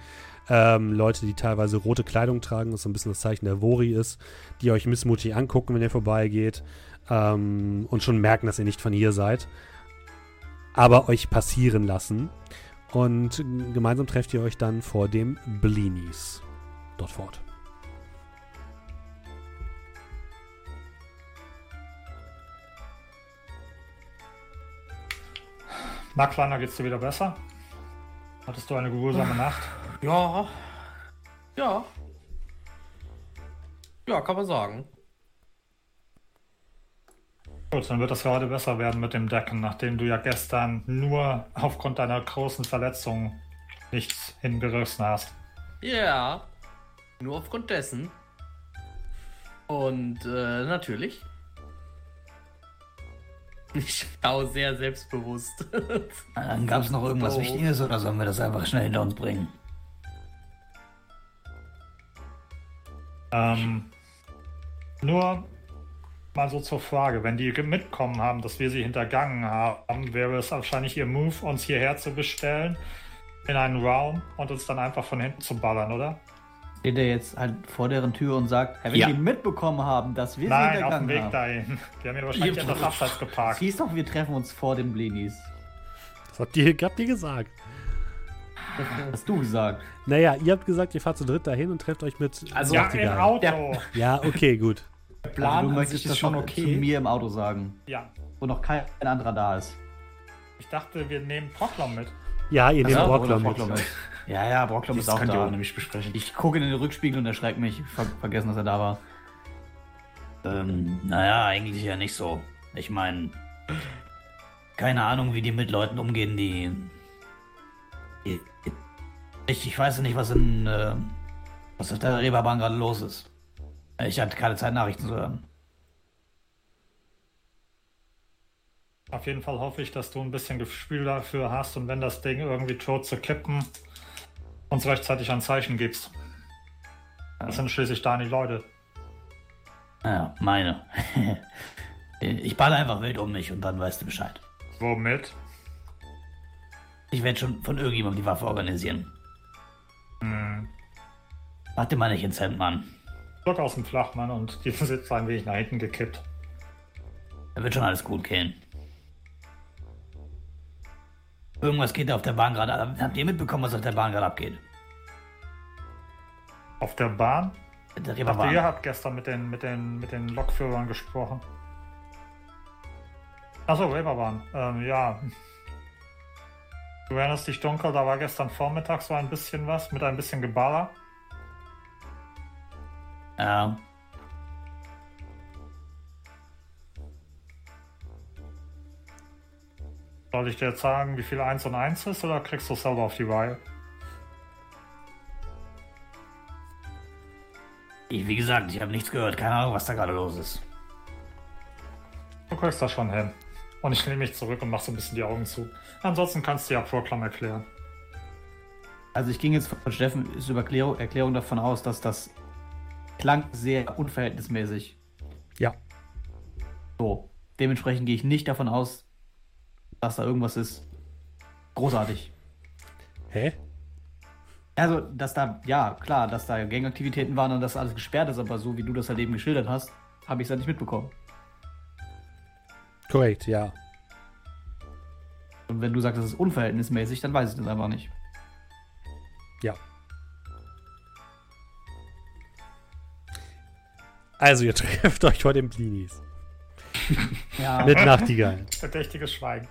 ähm, Leute, die teilweise rote Kleidung tragen, was so ein bisschen das Zeichen der Vori ist, die euch missmutig angucken, wenn ihr vorbeigeht ähm, und schon merken, dass ihr nicht von hier seid, aber euch passieren lassen. Und gemeinsam trefft ihr euch dann vor dem Blinis dort fort. Na, Kleiner, geht's dir wieder besser? Hattest du eine geruhsame Nacht? Ja. Ja. Ja, kann man sagen. Gut, dann wird das gerade besser werden mit dem Decken, nachdem du ja gestern nur aufgrund deiner großen Verletzung nichts hingerissen hast. Ja. Nur aufgrund dessen. Und äh, natürlich ich schaue sehr selbstbewusst. Dann gab es noch irgendwas oh. Wichtiges oder sollen wir das einfach schnell hinter uns bringen? Ähm, nur mal so zur Frage, wenn die mitkommen haben, dass wir sie hintergangen haben, wäre es wahrscheinlich ihr Move, uns hierher zu bestellen in einen Raum und uns dann einfach von hinten zu ballern, oder? Steht er jetzt halt vor deren Tür und sagt, wenn ja. die mitbekommen haben, dass wir Nein, sie auf dem Weg haben. dahin. Die haben ja wahrscheinlich etwas abseits geparkt. Hieß doch, wir treffen uns vor den Blinis. Das habt ihr, habt ihr gesagt. Das hast du gesagt. Naja, ihr habt gesagt, ihr fahrt zu dritt dahin und trefft euch mit. Also ja, im Auto. Ja. ja, okay, gut. Der Plan also du möchtest das schon okay. zu mir im Auto sagen. Ja. Wo noch kein anderer da ist. Ich dachte, wir nehmen Proclom mit. Ja, ihr nehmt also, Proclom mit. Ja, ja, Brocklom ist auch könnt da. Ihr auch nämlich besprechen. Ich gucke in den Rückspiegel und erschrecke mich. Ver vergessen, dass er da war. Ähm, naja, eigentlich ja nicht so. Ich meine, keine Ahnung, wie die mit Leuten umgehen, die. die ich, ich weiß nicht, was in. Äh, was auf der Reeperbahn gerade los ist. Ich hatte keine Zeit, Nachrichten zu hören. Auf jeden Fall hoffe ich, dass du ein bisschen Gefühl dafür hast und wenn das Ding irgendwie tot zu kippen, uns rechtzeitig ein Zeichen gibst. Das sind schließlich deine Leute. Ja, meine. ich balle einfach wild um mich und dann weißt du Bescheid. Womit? Ich werde schon von irgendjemandem die Waffe organisieren. Hm. Warte mal nicht ins Hemd, Mann. Block aus dem Flachmann und die sitzt ein wenig nach hinten gekippt. Da wird schon alles gut gehen. Irgendwas geht auf der Bahn gerade ab. Habt ihr mitbekommen, was auf der Bahn gerade abgeht? Auf der Bahn? Der Reeperbahn. Ihr habt gestern mit den, mit den, mit den Lokführern gesprochen. Achso, Reeperbahn. Ähm, ja. Du erinnerst dich dunkel, da war gestern Vormittag so ein bisschen was mit ein bisschen Geballer. Ja. Soll ich dir jetzt sagen, wie viel 1 und 1 ist oder kriegst du es selber auf die Reihe? Ich, wie gesagt, ich habe nichts gehört. Keine Ahnung, was da gerade los ist. Du kriegst das schon hin. Und ich nehme mich zurück und mache so ein bisschen die Augen zu. Ansonsten kannst du ja Proklam erklären. Also ich ging jetzt von Steffen über Erklärung, Erklärung davon aus, dass das klang sehr unverhältnismäßig. Ja. So. Dementsprechend gehe ich nicht davon aus, dass da irgendwas ist. Großartig. Hä? Also, dass da, ja, klar, dass da Gangaktivitäten waren und dass alles gesperrt ist, aber so wie du das halt eben geschildert hast, habe ich es ja nicht mitbekommen. Korrekt, ja. Und wenn du sagst, es ist unverhältnismäßig, dann weiß ich das einfach nicht. Ja. Also, ihr trefft euch vor den Blinis. Ja. Mit Nachtigall. Verdächtiges Schweigen.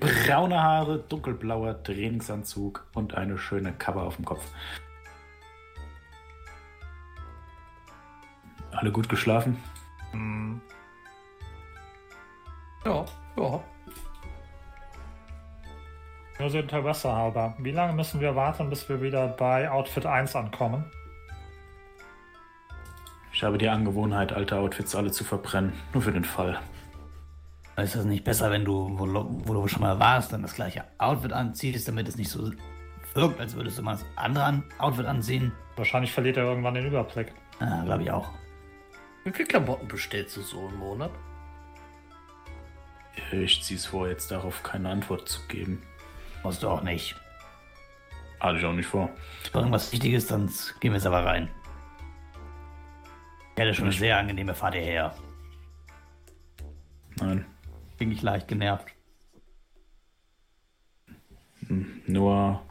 Braune Haare, dunkelblauer Trainingsanzug und eine schöne Kappe auf dem Kopf. Alle gut geschlafen? Hm, Ja, ja. Nur so Interesse halber. Wie lange müssen wir warten, bis wir wieder bei Outfit 1 ankommen? Ich habe die Angewohnheit, alte Outfits alle zu verbrennen. Nur für den Fall. Ist das nicht besser, wenn du, wo, wo du schon mal warst, dann das gleiche Outfit anziehst, damit es nicht so wirkt, als würdest du mal das andere an Outfit anziehen? Wahrscheinlich verliert er irgendwann den Überblick. Ah, glaube ich auch. Wie viele Klamotten bestellst du so im Monat? Ich ziehe es vor, jetzt darauf keine Antwort zu geben. Musst du auch nicht. Hatte ich auch nicht vor. Irgendwas Wichtiges, sonst gehen wir jetzt aber rein. Ich hätte schon eine sehr angenehme Fahrt hierher. Nein. Bin ich leicht genervt. Hm, Nur,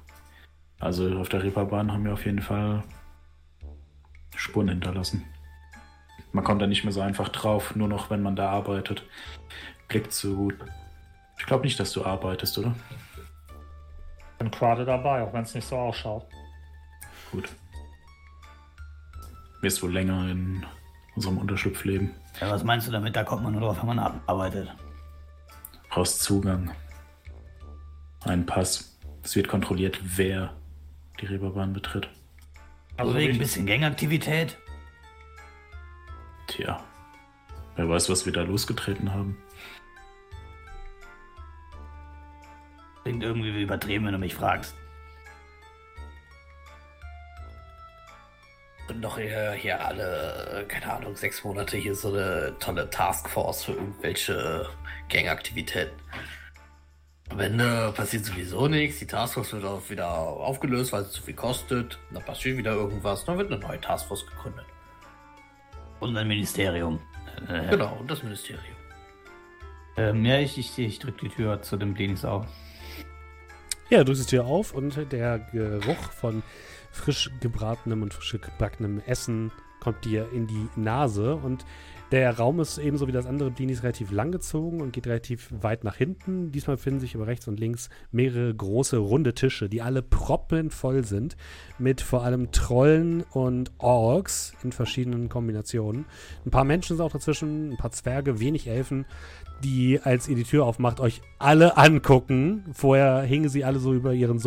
also auf der Reeperbahn haben wir auf jeden Fall Spuren hinterlassen. Man kommt da nicht mehr so einfach drauf, nur noch wenn man da arbeitet. Blick zu. Ich glaube nicht, dass du arbeitest, oder? Bin gerade dabei, auch wenn es nicht so ausschaut. Gut. Wirst wohl länger in unserem Unterschlupf leben. Ja, was meinst du damit? Da kommt man nur drauf, wenn man arbeitet. Brauchst Zugang. Einen Pass. Es wird kontrolliert, wer die Reeperbahn betritt. Also wegen ein bisschen Gangaktivität? Tja. Wer weiß, was wir da losgetreten haben. Klingt irgendwie wie übertrieben, wenn du mich fragst. Noch hier, hier alle, keine Ahnung, sechs Monate hier so eine tolle Taskforce für irgendwelche Gangaktivitäten. Am Ende passiert sowieso nichts, die Taskforce wird auch wieder aufgelöst, weil sie zu viel kostet. Dann passiert wieder irgendwas, dann wird eine neue Taskforce gegründet. Und ein Ministerium. Äh, Genau, und das Ministerium. Ähm, ja, ich, ich, ich drück die Tür zu dem Denis auf. Ja, du drückst die Tür auf und der Geruch von frisch gebratenem und frisch gebackenem Essen kommt dir in die Nase und der Raum ist ebenso wie das andere Blinis relativ langgezogen und geht relativ weit nach hinten. Diesmal befinden sich aber rechts und links mehrere große runde Tische, die alle proppenvoll sind mit vor allem Trollen und Orks in verschiedenen Kombinationen. Ein paar Menschen sind auch dazwischen, ein paar Zwerge, wenig Elfen, die, als ihr die Tür aufmacht, euch alle angucken. Vorher hingen sie alle so über ihren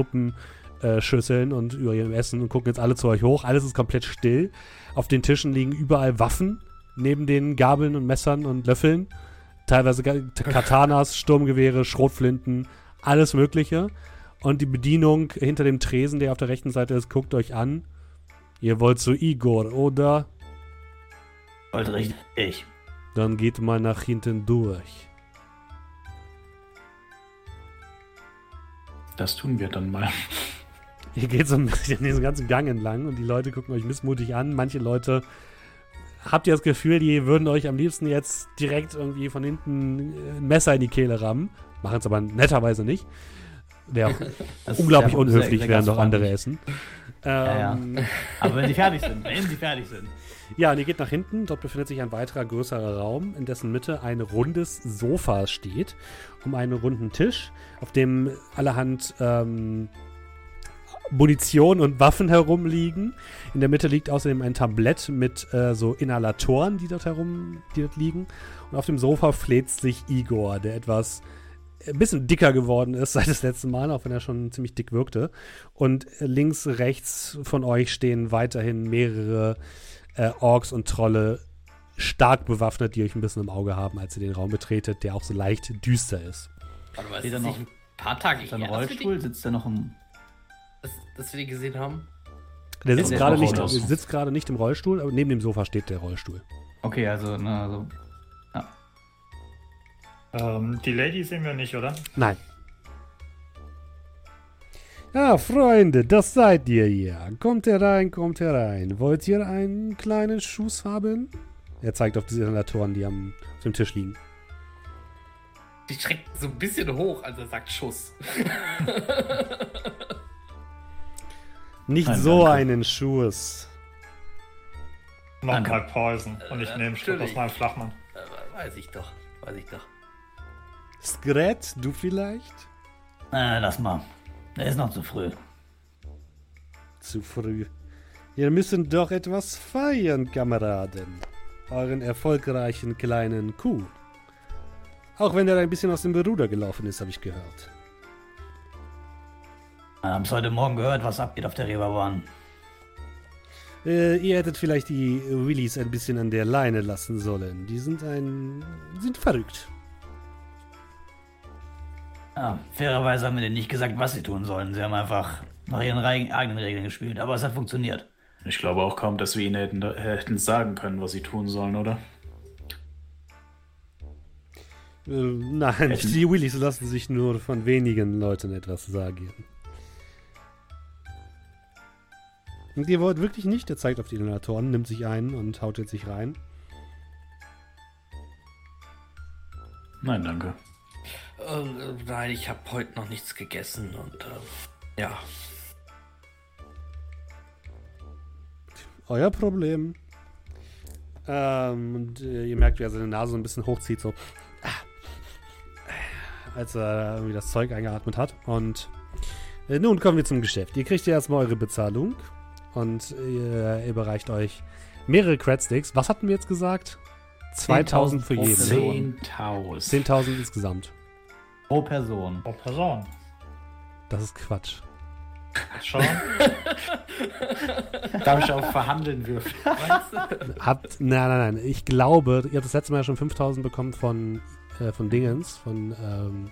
Suppenschüsseln und über ihrem Essen und gucken jetzt alle zu euch hoch. Alles ist komplett still. Auf den Tischen liegen überall Waffen, neben den Gabeln und Messern und Löffeln. Teilweise Katanas, Sturmgewehre, Schrotflinten, alles Mögliche. Und die Bedienung hinter dem Tresen, der auf der rechten Seite ist, guckt euch an. Ihr wollt zu Igor, oder? Wollte richtig. Dann geht mal nach hinten durch. Das tun wir dann mal. Ihr geht so ein bisschen diesen ganzen Gang entlang und die Leute gucken euch missmutig an. Manche Leute habt ihr das Gefühl, die würden euch am liebsten jetzt direkt irgendwie von hinten äh, ein Messer in die Kehle rammen. Machen es aber netterweise nicht. Wäre unglaublich sehr- unhöflich, sehr während doch andere essen. ja. Ähm, Aber wenn sie fertig sind, wenn sie fertig sind. Ja, und ihr geht nach hinten. Dort befindet sich ein weiterer größerer Raum, in dessen Mitte ein rundes Sofa steht, um einen runden Tisch, auf dem allerhand ähm, Munition und Waffen herumliegen. In der Mitte liegt außerdem ein Tablett mit äh, so Inhalatoren, die dort herum, die dort liegen. Und auf dem Sofa fläzt sich Igor, der etwas ein bisschen dicker geworden ist seit das letzte Mal, auch wenn er schon ziemlich dick wirkte. Und äh, links, rechts von euch stehen weiterhin mehrere äh, Orks und Trolle stark bewaffnet, die euch ein bisschen im Auge haben, als ihr den Raum betretet, der auch so leicht düster ist. Warte mal, ist das noch- ein paar Tage Ist her, Rollstuhl? Sitzt der noch im. Dass, dass wir die gesehen haben? Der sitzt der gerade nicht, raus. sitzt gerade nicht im Rollstuhl, aber neben dem Sofa steht der Rollstuhl. Okay, also, ne, also. Ähm, die Lady sehen wir nicht, oder? Nein. Ja, Freunde, das seid ihr hier. Kommt herein, kommt herein. Wollt ihr einen kleinen Schuss haben? Er zeigt auf diese Inhalatoren, die am, auf dem Tisch liegen. Die schreckt so ein bisschen hoch, als er sagt Schuss. Nicht Nein, so danke. einen Schuss. Nochmal Poison. Und ich Äh, nehme Schluck aus meinem Flachmann. Äh, weiß ich doch. Weiß ich doch. Skret, du vielleicht? Äh, lass mal. Der ist noch zu früh. Zu früh. Wir müssen doch etwas feiern, Kameraden. Euren erfolgreichen kleinen Kuh. Auch wenn er ein bisschen aus dem Ruder gelaufen ist, habe ich gehört. Wir haben's heute Morgen gehört, was abgeht auf der Reeperbahn. Äh, ihr hättet vielleicht die Willis ein bisschen an der Leine lassen sollen. Die sind ein. sind verrückt. Ja, fairerweise haben wir denen nicht gesagt, was sie tun sollen. Sie haben einfach nach ihren eigenen Regeln gespielt, aber es hat funktioniert. Ich glaube auch kaum, dass wir ihnen hätten, hätten sagen können, was sie tun sollen, oder? Äh, nein, Hätten- die Willis lassen sich nur von wenigen Leuten etwas sagen. Und ihr wollt wirklich nicht, er zeigt auf die Eliminatoren, nimmt sich ein und haut jetzt sich rein. Nein, danke. Äh, äh, nein, ich habe heute noch nichts gegessen und äh, ja. Euer Problem. Ähm, und äh, ihr merkt, wie er seine Nase so ein bisschen hochzieht, so. Ah. Als er irgendwie das Zeug eingeatmet hat. Und äh, nun kommen wir zum Geschäft. Ihr kriegt ja erstmal eure Bezahlung. Und ihr, ihr bereicht euch mehrere Cradsticks. Was hatten wir jetzt gesagt? 2000 für jeden. Person. 10.000. 10.000 insgesamt. Pro Person. Pro Person. Das ist Quatsch. Schauen. Darf ich auch verhandeln würfeln? Habt, nein, nein, nein. Ich glaube, ihr habt das letzte Mal ja schon 5000 bekommen von, äh, von Dingens, von ähm,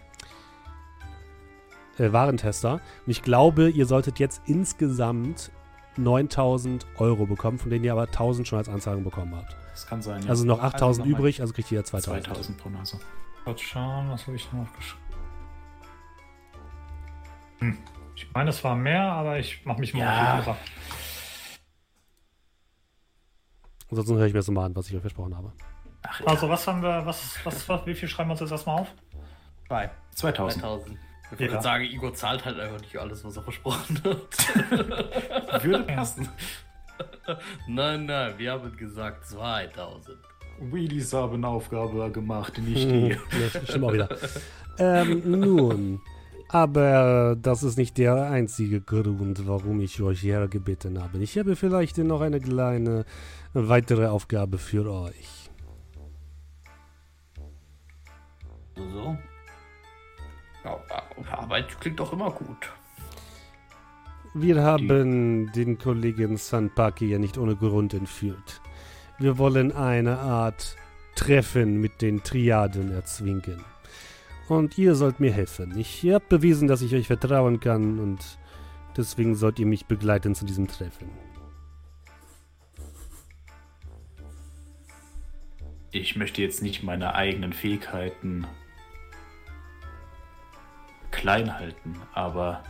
äh, Warentester. Und ich glaube, ihr solltet jetzt insgesamt 9000 Euro bekommen, von denen ihr aber 1000 schon als Anzahlung bekommen habt. Das kann sein, ja. Also noch 8000 Also nochmal- übrig, also kriegt ihr 2000. 2000 pro Nase. Kurz schauen, was habe ich noch aufgeschrieben? Hm. Ich meine, es war mehr, aber ich mache mich mal Ja. auf die Suche. Ansonsten höre ich mir das mal an, was ich euch versprochen habe. Ach, Also, was haben wir, was, was, was, wie viel schreiben wir uns jetzt erstmal auf? Zwei. 2000. 2000. Ich Ja. würde sagen, Igor zahlt halt einfach nicht alles, was er versprochen hat. Würde passen. nein, nein, wir haben gesagt 2000. Wheelies haben Aufgabe gemacht, nicht Hm, die. ja, stimmt auch wieder. ähm, nun, aber das ist nicht der einzige Grund, warum ich euch hergebeten habe. Ich habe vielleicht noch eine kleine weitere Aufgabe für euch. So. Ja, Arbeit klingt doch immer gut. Wir haben den Kollegen Sanpaki ja nicht ohne Grund entführt. Wir wollen eine Art Treffen mit den Triaden erzwingen. Und ihr sollt mir helfen. Ich habe bewiesen, dass ich euch vertrauen kann und deswegen sollt ihr mich begleiten zu diesem Treffen. Ich möchte jetzt nicht meine eigenen Fähigkeiten klein halten, aber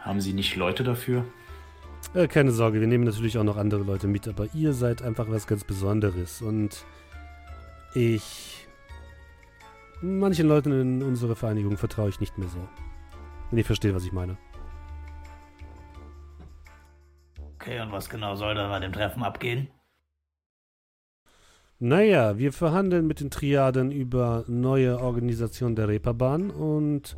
haben Sie nicht Leute dafür? Äh, keine Sorge, wir nehmen natürlich auch noch andere Leute mit, aber ihr seid einfach was ganz Besonderes und ich. Manchen Leuten in unserer Vereinigung vertraue ich nicht mehr so. Wenn ihr versteht, was ich meine. Okay, und was genau soll da bei dem Treffen abgehen? Naja, wir verhandeln mit den Triaden über neue Organisation der Reeperbahn und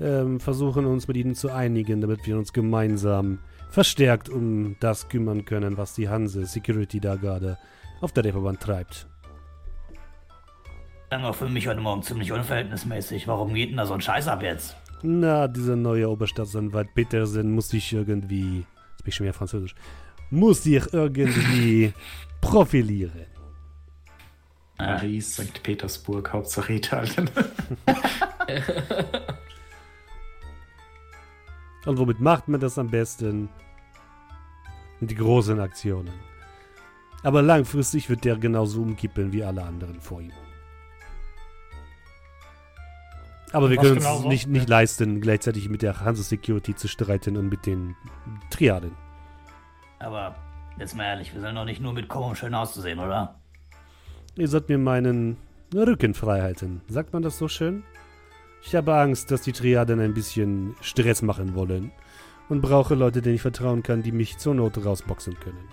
ähm, versuchen uns mit ihnen zu einigen, damit wir uns gemeinsam verstärkt um das kümmern können, was die Hanse Security da gerade auf der Reeperbahn treibt. Klang auch für mich heute Morgen ziemlich unverhältnismäßig. Warum geht denn da so ein Scheiß ab jetzt? Na, dieser neue Oberstaatsanwalt Petersen muss sich irgendwie, jetzt bin ich schon wieder französisch, muss sich irgendwie profilieren. Paris, St. Petersburg, Hauptsache Italien. Und womit macht man das am besten? Mit die großen Aktionen. Aber langfristig wird der genauso umkippeln wie alle anderen vor ihm. Aber wir Was können uns genau so? nicht, nicht leisten, gleichzeitig mit der Hanse Security zu streiten und mit den Triaden. Aber jetzt mal ehrlich, wir sollen doch nicht nur mitkommen, um schön auszusehen, oder? Ihr sollt mir meinen Rückenfreiheiten. Sagt man das so schön? Ich habe Angst, dass die Triaden ein bisschen Stress machen wollen und brauche Leute, denen ich vertrauen kann, die mich zur Not rausboxen können.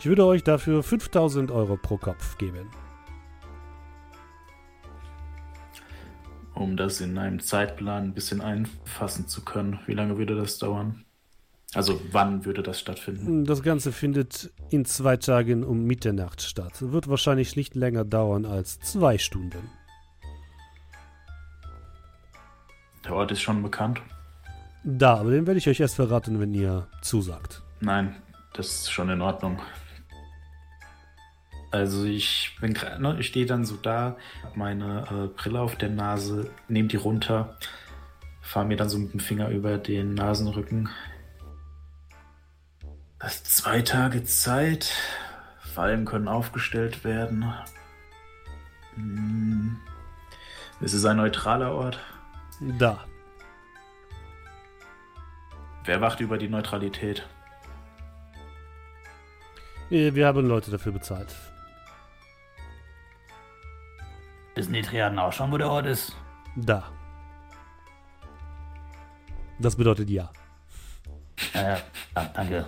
Ich würde euch dafür 5000 Euro pro Kopf geben. Um das in einem Zeitplan ein bisschen einfassen zu können, wie lange würde das dauern? Also wann würde das stattfinden? Das Ganze findet in zwei Tagen um Mitternacht statt. Wird wahrscheinlich nicht länger dauern als zwei Stunden. Der Ort ist schon bekannt. Da, aber den werde ich euch erst verraten, wenn ihr zusagt. Nein, das ist schon in Ordnung. Also ich bin ne, ich stehe dann so da, meine äh, Brille auf der Nase, nehme die runter, fahre mir dann so mit dem Finger über den Nasenrücken. Das ist zwei Tage Zeit. Fallen können aufgestellt werden. Hm. Es ist ein neutraler Ort. Da. Wer wacht über die Neutralität? Wir haben Leute dafür bezahlt. Wissen die Triaden auch schon, wo der Ort ist? Da. Das bedeutet ja. Ja, ja, ja danke.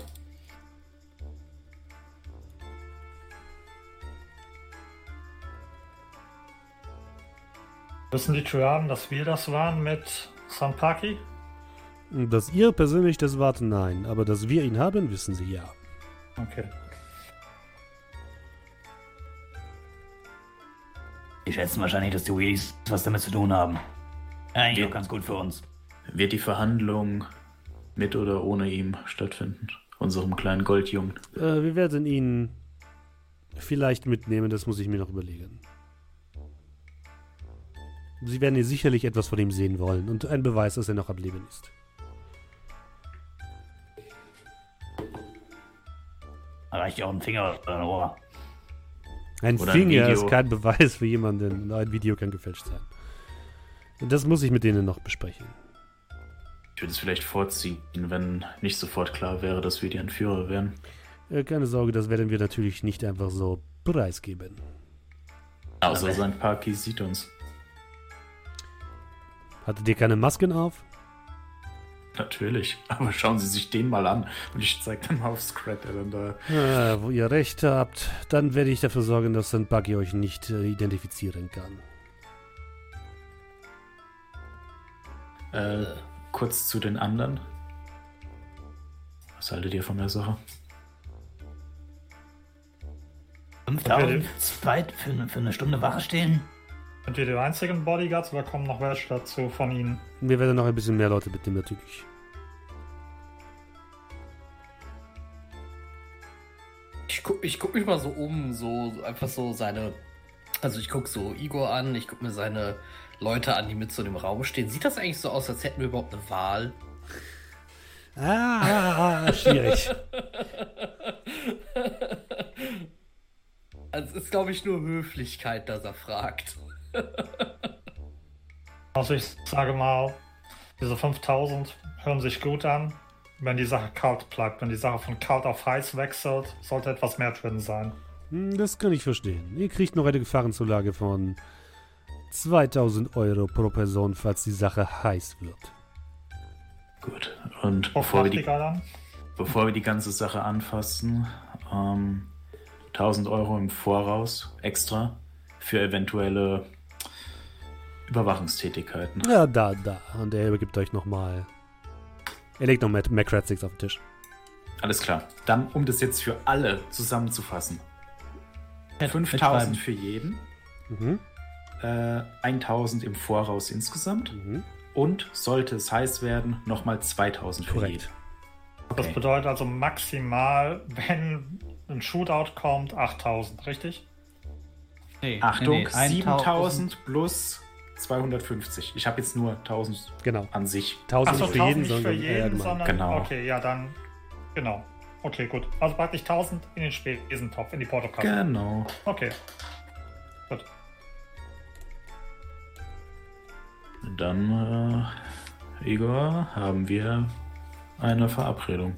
Wissen die Triaden, dass wir das waren mit Sanpaki? Dass ihr persönlich das wart, nein. Aber dass wir ihn haben, wissen sie ja. Okay. Die schätzen wahrscheinlich, dass die Wheelies was damit zu tun haben. Eigentlich Ja. auch ganz gut für uns. Wird die Verhandlung mit oder ohne ihm stattfinden? Unserem kleinen Goldjungen. Äh, wir werden ihn vielleicht mitnehmen, das muss ich mir noch überlegen. Sie werden hier sicherlich etwas von ihm sehen wollen und ein Beweis, dass er noch am Leben ist. Da reicht ja auch ein Finger oder ein Ohr. Ein Oder ein Finger Video. ist kein Beweis für jemanden. Ein Video kann gefälscht sein. Das muss ich mit denen noch besprechen. Ich würde es vielleicht vorziehen, wenn nicht sofort klar wäre, dass wir die Entführer wären. Äh, keine Sorge, das werden wir natürlich nicht einfach so preisgeben. Außer sein Parky sieht uns. Hattet ihr keine Masken auf? Natürlich. Aber schauen Sie sich den mal an. Und ich zeige dann mal auf Scrat, der dann da. Ah, wo ihr recht habt, dann werde ich dafür sorgen, dass St. Buggy euch nicht äh, identifizieren kann. Äh, kurz zu den anderen. Was haltet ihr von der Sache? 5000 zweit für, eine- für eine Stunde Wache stehen? Sind wir die einzigen Bodyguards oder kommen noch welche dazu von Ihnen? Wir werden noch ein bisschen mehr Leute mitnehmen, natürlich. Ich guck, ich guck mich mal so um, so einfach so seine. Also ich guck so Igor an, ich guck mir seine Leute an, die mit so in dem Raum stehen. Sieht das eigentlich so aus, als hätten wir überhaupt eine Wahl? Ah, schwierig. Also es ist, glaube ich, nur Höflichkeit, dass er fragt. Also ich sage mal, diese 5000 hören sich gut an. Wenn die Sache kalt bleibt, wenn die Sache von kalt auf heiß wechselt, sollte etwas mehr drin sein. Hm, Das kann ich verstehen. Ihr kriegt noch eine Gefahrenzulage von 2000 Euro pro Person, falls die Sache heiß wird. Gut. Und bevor wir, die, bevor wir die ganze Sache anfassen, ähm, 1000 Euro im Voraus extra für eventuelle Überwachungstätigkeiten. Ja, da, da. Und er übergibt euch nochmal. Er legt noch Mac Macrat Sticks auf den Tisch. Alles klar. Dann, um das jetzt für alle zusammenzufassen. 5000 mitschreiben. für jeden, Mhm. äh, 1000 im Voraus insgesamt Mhm. und sollte es heiß werden, nochmal 2000 für Korrekt. jeden. Das Okay. bedeutet also maximal, wenn ein Shootout kommt, 8000, richtig? Nee, Achtung, nee, nee, 7000 plus 250. Ich habe jetzt nur 1000 Genau. an sich. 1000 Achso, nicht für 1000 jeden, nicht für sondern jeden, allgemein. sondern. Genau. Okay, ja, dann. Genau. Okay, gut. Also praktisch 1000 in den Spesentopf, in die Portokasse. Genau. Okay. Gut. Dann, äh, Igor, haben wir eine Verabredung.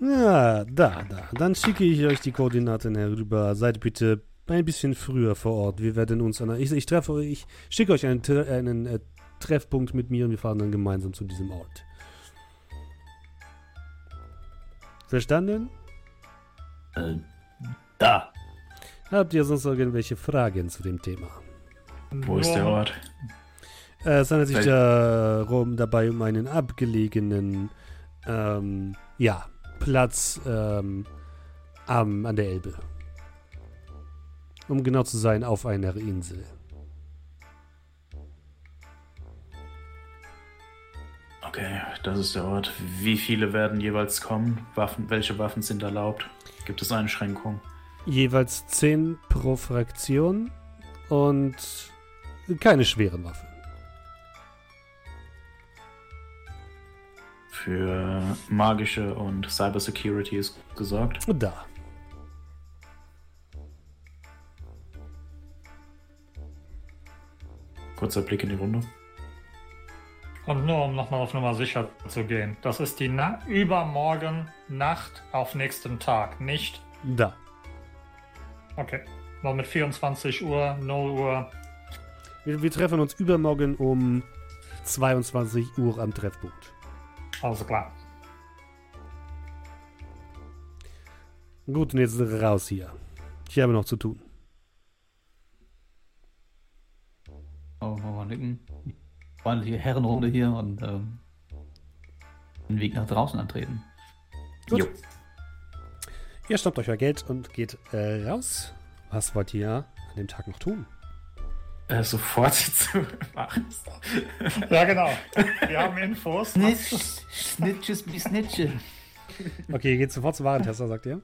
Ja, da, da. Dann schicke ich euch die Koordinaten herüber. Seid bitte ein bisschen früher vor Ort. Wir werden uns an. Ich, ich treffe ich schicke euch einen, Tre- einen äh, Treffpunkt mit mir und wir fahren dann gemeinsam zu diesem Ort. Verstanden? Äh, da. Habt ihr sonst irgendwelche Fragen zu dem Thema? Wo ist der Ort? Äh, es handelt sich darum, dabei um einen abgelegenen ähm, ja, Platz ähm, am, an der Elbe. Um genau zu sein, auf einer Insel. Okay, das ist der Ort. Wie viele werden jeweils kommen? Waffen, welche Waffen sind erlaubt? Gibt es Einschränkungen? Jeweils 10 pro Fraktion und keine schweren Waffen. Für magische und Cybersecurity ist gesorgt. Und da. Kurzer Blick in die Runde. Und nur um nochmal auf Nummer sicher zu gehen. Das ist die Na übermorgen Nacht auf nächsten Tag, nicht? Da. Okay. Noch mit 24 Uhr, 0 Uhr. Wir, wir treffen uns übermorgen um 22 Uhr am Treffpunkt. Also klar. Gut, und jetzt raus hier. Ich habe noch zu tun. Oh, mal nicken. Freundliche Herrenrunde hier und ähm, den Weg nach draußen antreten. Gut. Jo. Ihr stoppt euch euer Geld und geht äh, raus. Was wollt ihr an dem Tag noch tun? Äh, sofort zu machen. Ja, genau. Wir haben Infos. Snitches wie Snitche. Okay, ihr geht sofort zum Warentester, sagt ihr?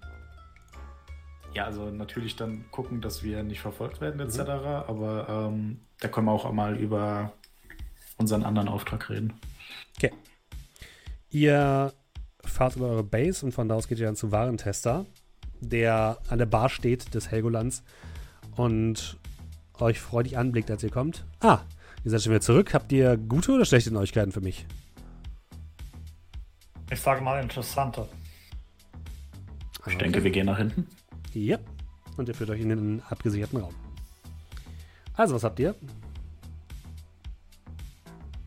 Ja, also natürlich dann gucken, dass wir nicht verfolgt werden etc. Aber ähm, da können wir auch mal über unseren anderen Auftrag reden. Okay. Ihr fahrt über eure Base und von da aus geht ihr dann zum Warentester, der an der Bar steht des Helgolands und euch freudig anblickt, als ihr kommt. Ah, ihr seid schon wieder zurück. Habt ihr gute oder schlechte Neuigkeiten für mich? Ich sage mal interessante. Ich denke, wir gehen nach hinten. Ja. Und ihr führt euch in den abgesicherten Raum. Also, was habt ihr?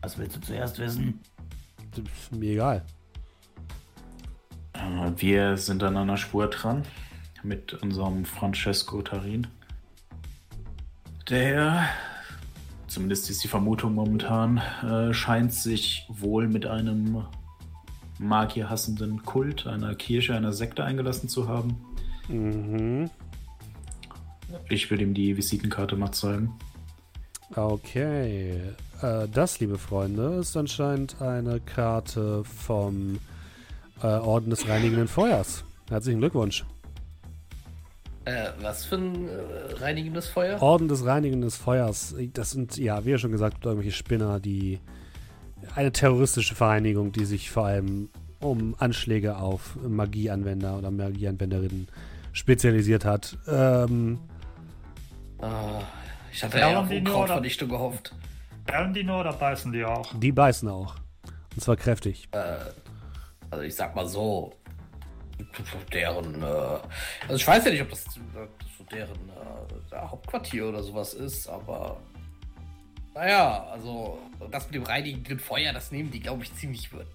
Was willst du zuerst wissen? Ist mir egal. Äh, Wir sind an einer Spur dran mit unserem Francesco Tarin. Der, zumindest ist die Vermutung momentan, äh, scheint sich wohl mit einem magierhassenden Kult, einer Kirche, einer Sekte eingelassen zu haben. Mhm. Ich will ihm die Visitenkarte mal zeigen. Okay. Äh, das, liebe Freunde, ist anscheinend eine Karte vom äh, Orden des Reinigenden Feuers. Herzlichen Glückwunsch. Äh, was für ein äh, reinigendes Feuer? Orden des Reinigenden Feuers. Das sind, ja, wie ja schon gesagt, irgendwelche Spinner, die. Eine terroristische Vereinigung, die sich vor allem um Anschläge auf Magieanwender oder Magieanwenderinnen spezialisiert hat. Ähm, Ah, ich hatte Ja, auf Unkrautvernichtung gehofft. Bellen die nur oder beißen die auch? die beißen auch. Und zwar kräftig. Also ich sag mal so, deren, äh, also ich weiß ja nicht, ob das, äh, so deren äh, der Hauptquartier oder sowas ist, aber naja, also das mit dem reinigenden Feuer, das nehmen die, glaube ich, ziemlich wird.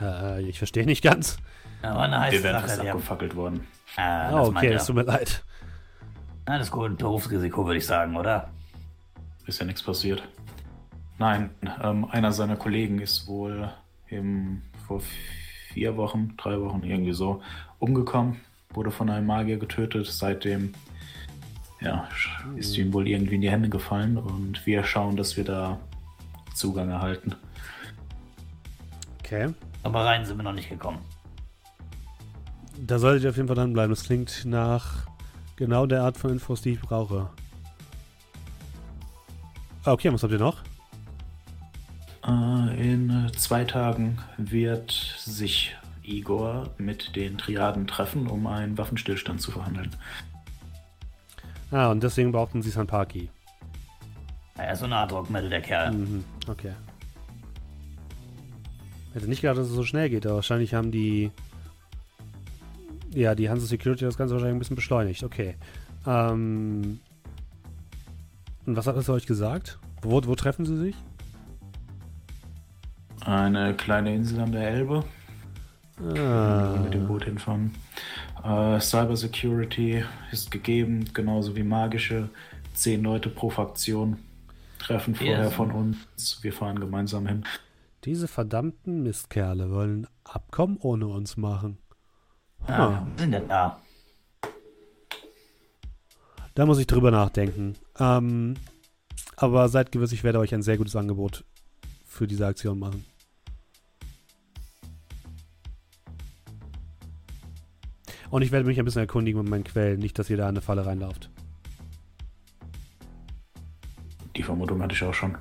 Äh, ich verstehe nicht ganz. Ja, war eine heiße Wir werden Sache. fast Die haben, abgefackelt worden. ah, das okay, es tut mir leid. Alles gut, ein Berufsrisiko, würde ich sagen, oder? Ist ja nichts passiert. Nein, ähm, einer seiner Kollegen ist wohl im, vor vier Wochen, drei Wochen irgendwie so umgekommen, wurde von einem Magier getötet. Seitdem ja, ist ihm wohl irgendwie in die Hände gefallen und wir schauen, dass wir da Zugang erhalten. Okay. Aber rein sind wir noch nicht gekommen. Da solltet ihr auf jeden Fall dranbleiben. Das klingt nach genau der Art von Infos, die ich brauche. Ah, Okay, was habt ihr noch? Äh, in zwei Tagen wird sich Igor mit den Triaden treffen, um einen Waffenstillstand zu verhandeln. Ah, und deswegen brauchten sie Sanpaki. Er ist so eine Art Druckmittel, der Kerl. Mhm, okay. Hätte nicht gedacht, dass es so schnell geht, aber wahrscheinlich haben die Ja, die Hanse Security hat das Ganze wahrscheinlich ein bisschen beschleunigt. Okay. Ähm, und was hat es euch gesagt? Wo, wo treffen sie sich? Eine kleine Insel an der Elbe. Ah, Mit dem Boot hinfahren. Äh, Cyber Security ist gegeben, genauso wie magische. Zehn Leute pro Fraktion treffen vorher Ja. von uns. Wir fahren gemeinsam hin. diese verdammten Mistkerle wollen Abkommen ohne uns machen. Ah, wir sind denn da? Da muss ich drüber nachdenken. Ähm, aber seid gewiss, ich werde euch ein sehr gutes Angebot für diese Aktion machen. Und ich werde mich ein bisschen erkundigen mit meinen Quellen, nicht, dass ihr da in eine Falle reinlauft. Die Vermutung hatte ich auch schon.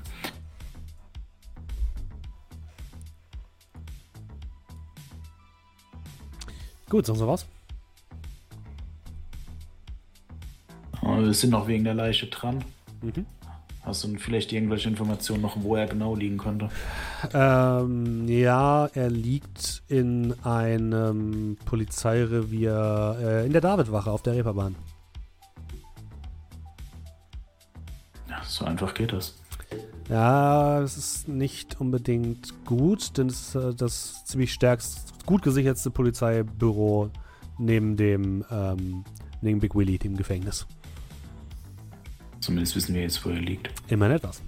Gut, sonst noch was? Äh, Wir sind noch wegen der Leiche dran. Mhm. Hast du vielleicht irgendwelche Informationen noch, wo er genau liegen könnte? Ähm, ja, er liegt in einem Polizeirevier äh, in der Davidwache auf der Reeperbahn. Ja, so einfach geht das. Ja, es ist nicht unbedingt gut, denn es ist äh, das ziemlich stärkst, gut gesichertste Polizeibüro neben dem, ähm, neben Big Willy, dem Gefängnis. Zumindest wissen wir jetzt, wo er liegt. Immerhin etwas.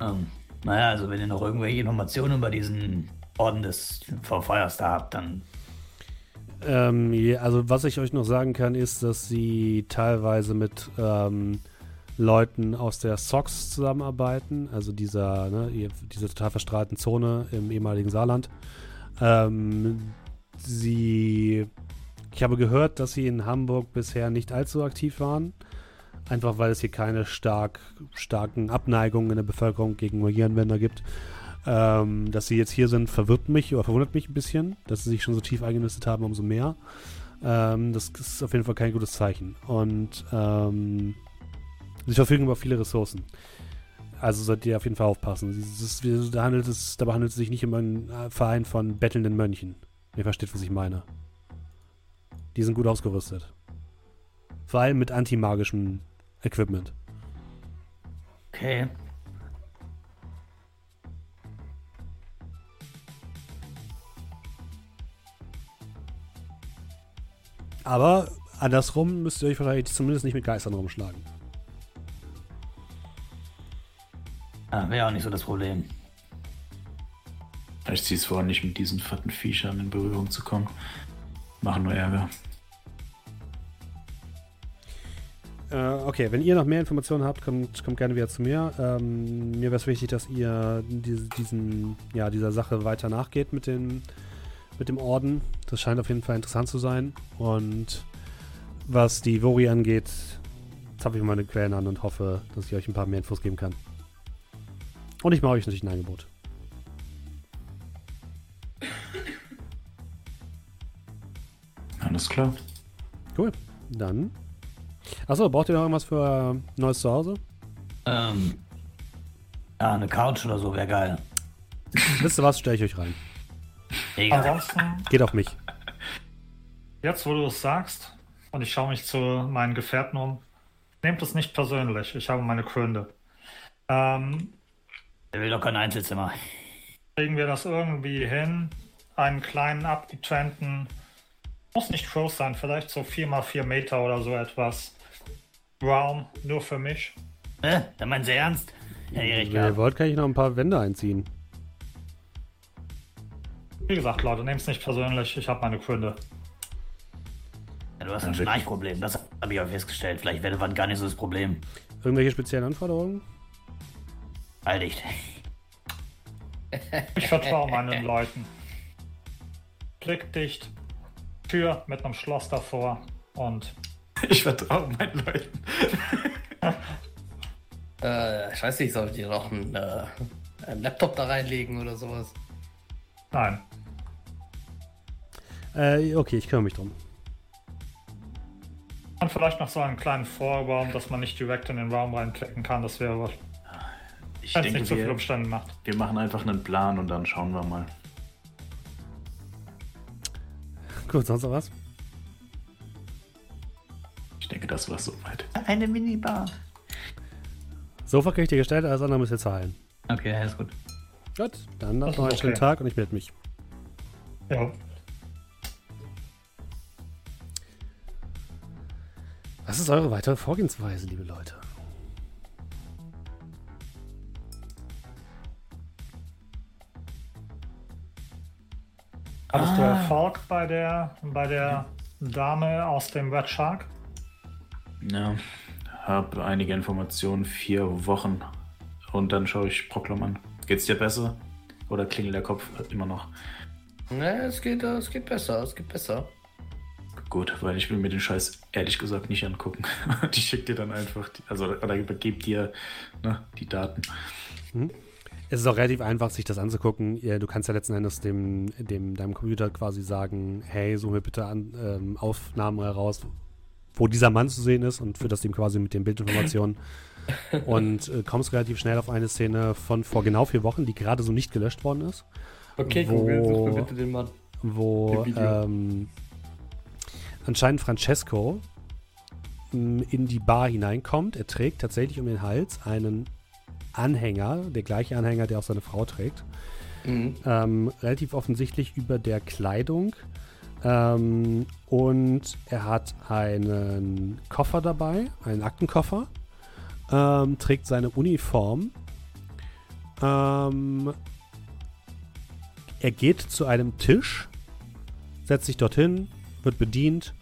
Ähm, naja, also wenn ihr noch irgendwelche Informationen über diesen Orden des Verfeuers da habt, dann Ähm, also was ich euch noch sagen kann, ist, dass sie teilweise mit ähm, Leuten aus der SOX zusammenarbeiten, also dieser, ne, dieser total verstrahlten Zone im ehemaligen Saarland. Ähm, sie, ich habe gehört, dass sie in Hamburg bisher nicht allzu aktiv waren, einfach weil es hier keine stark, starken Abneigungen in der Bevölkerung gegen Magienwender gibt. Ähm, dass sie jetzt hier sind, verwirrt mich oder verwundert mich ein bisschen. Dass sie sich schon so tief eingenistet haben, umso mehr. Ähm, das ist auf jeden Fall kein gutes Zeichen. Und ähm, sie verfügen über viele Ressourcen. Also solltet ihr auf jeden Fall aufpassen. Ist, da handelt es, dabei handelt es sich nicht um einen äh, Verein von bettelnden Mönchen. Ihr versteht, was ich meine. Die sind gut ausgerüstet. Vor allem mit antimagischem Equipment. okay. Aber andersrum müsst ihr euch wahrscheinlich zumindest nicht mit Geistern rumschlagen. Ah, Wäre auch nicht so das Problem. Vielleicht ziehst vor, nicht mit diesen fetten Viechern in Berührung zu kommen. Machen nur Ärger. Äh, okay, wenn ihr noch mehr Informationen habt, kommt, kommt gerne wieder zu mir. Ähm, mir wäre es wichtig, dass ihr diese, diesen, ja, dieser Sache weiter nachgeht mit, den, mit dem Orden. Das scheint auf jeden Fall interessant zu sein. Und was die Vori angeht, zapfe ich meine Quellen an und hoffe, dass ich euch ein paar mehr Infos geben kann. Und ich mache euch natürlich ein Angebot. Alles klar. Cool. Dann. Achso, braucht ihr noch irgendwas für äh, neues Zuhause? Ähm, ja, eine Couch oder so wäre geil. Wisst ihr was? Stelle ich euch rein. Egal. Ansonsten, Geht auf mich. jetzt wo du es sagst, und ich schaue mich zu meinen Gefährten um, nehmt es nicht persönlich. Ich habe meine Gründe. Ähm, Der will doch kein Einzelzimmer. kriegen wir das irgendwie hin? Einen kleinen abgetrennten, muss nicht groß sein, vielleicht so 4x4 Meter oder so etwas. Raum, nur für mich. Äh, da meinen Sie ernst? Ja, Wenn Erich, ihr wollt, kann ich noch ein paar Wände einziehen. Wie gesagt, Leute, nehmt es nicht persönlich. Ich habe meine Gründe. ja, du hast ein Schnarchproblem. Das habe ich auch festgestellt. Vielleicht wäre das gar nicht so das Problem. Irgendwelche speziellen Anforderungen? Aldicht. Ich vertraue meinen Leuten. Blick dicht, Tür mit einem Schloss davor und Ich vertraue meinen Leuten. Äh, ich weiß nicht, soll ich dir noch einen, äh, einen Laptop da reinlegen oder sowas? nein. Äh, okay, ich kümmere mich drum. Und vielleicht noch so einen kleinen Vorraum, dass man nicht direkt in den Raum reinklicken kann. Das wäre was, Ich es denke, nicht so viel wir, wir machen einfach einen Plan und dann schauen wir mal. Gut, sonst noch was? Ich denke, das war soweit. Eine Minibar. Sofa kriege ich dir gestellt, alles andere müsst ihr zahlen. Okay, alles gut. Gut, dann noch einen schönen okay. Tag und ich melde mich. Ja. Was ist eure weitere Vorgehensweise, liebe Leute? Hattest du Erfolg bei der, bei der Dame aus dem Red Shark? Ja, habe einige Informationen, vier Wochen. Und dann schaue ich Proklam an. Geht's dir besser? Oder klingelt der Kopf immer noch? Ne, es geht, es geht besser, es geht besser. Gut, weil ich will mir den Scheiß ehrlich gesagt nicht angucken. Und ich schicke dir dann einfach, die, also oder übergebe dir ne, die Daten. Es ist auch relativ einfach, sich das anzugucken. Du kannst ja letzten Endes dem, dem, deinem Computer quasi sagen, hey, such mir bitte an, ähm, Aufnahmen heraus, wo dieser Mann zu sehen ist und führt das ihm quasi mit den Bildinformationen. und äh, kommst relativ schnell auf eine Szene von vor genau vier Wochen, die gerade so nicht gelöscht worden ist, Okay, Wo- Google, such mir bitte den Mann. wo ähm, anscheinend Francesco m, in die Bar hineinkommt. Er trägt tatsächlich um den Hals einen Anhänger, der gleiche Anhänger, der auch seine Frau trägt. Mhm. ähm, relativ offensichtlich über der Kleidung. Ähm, und er hat einen Koffer dabei, einen Aktenkoffer, ähm, trägt seine Uniform. Ähm, er geht zu einem Tisch, setzt sich dorthin, wird bedient,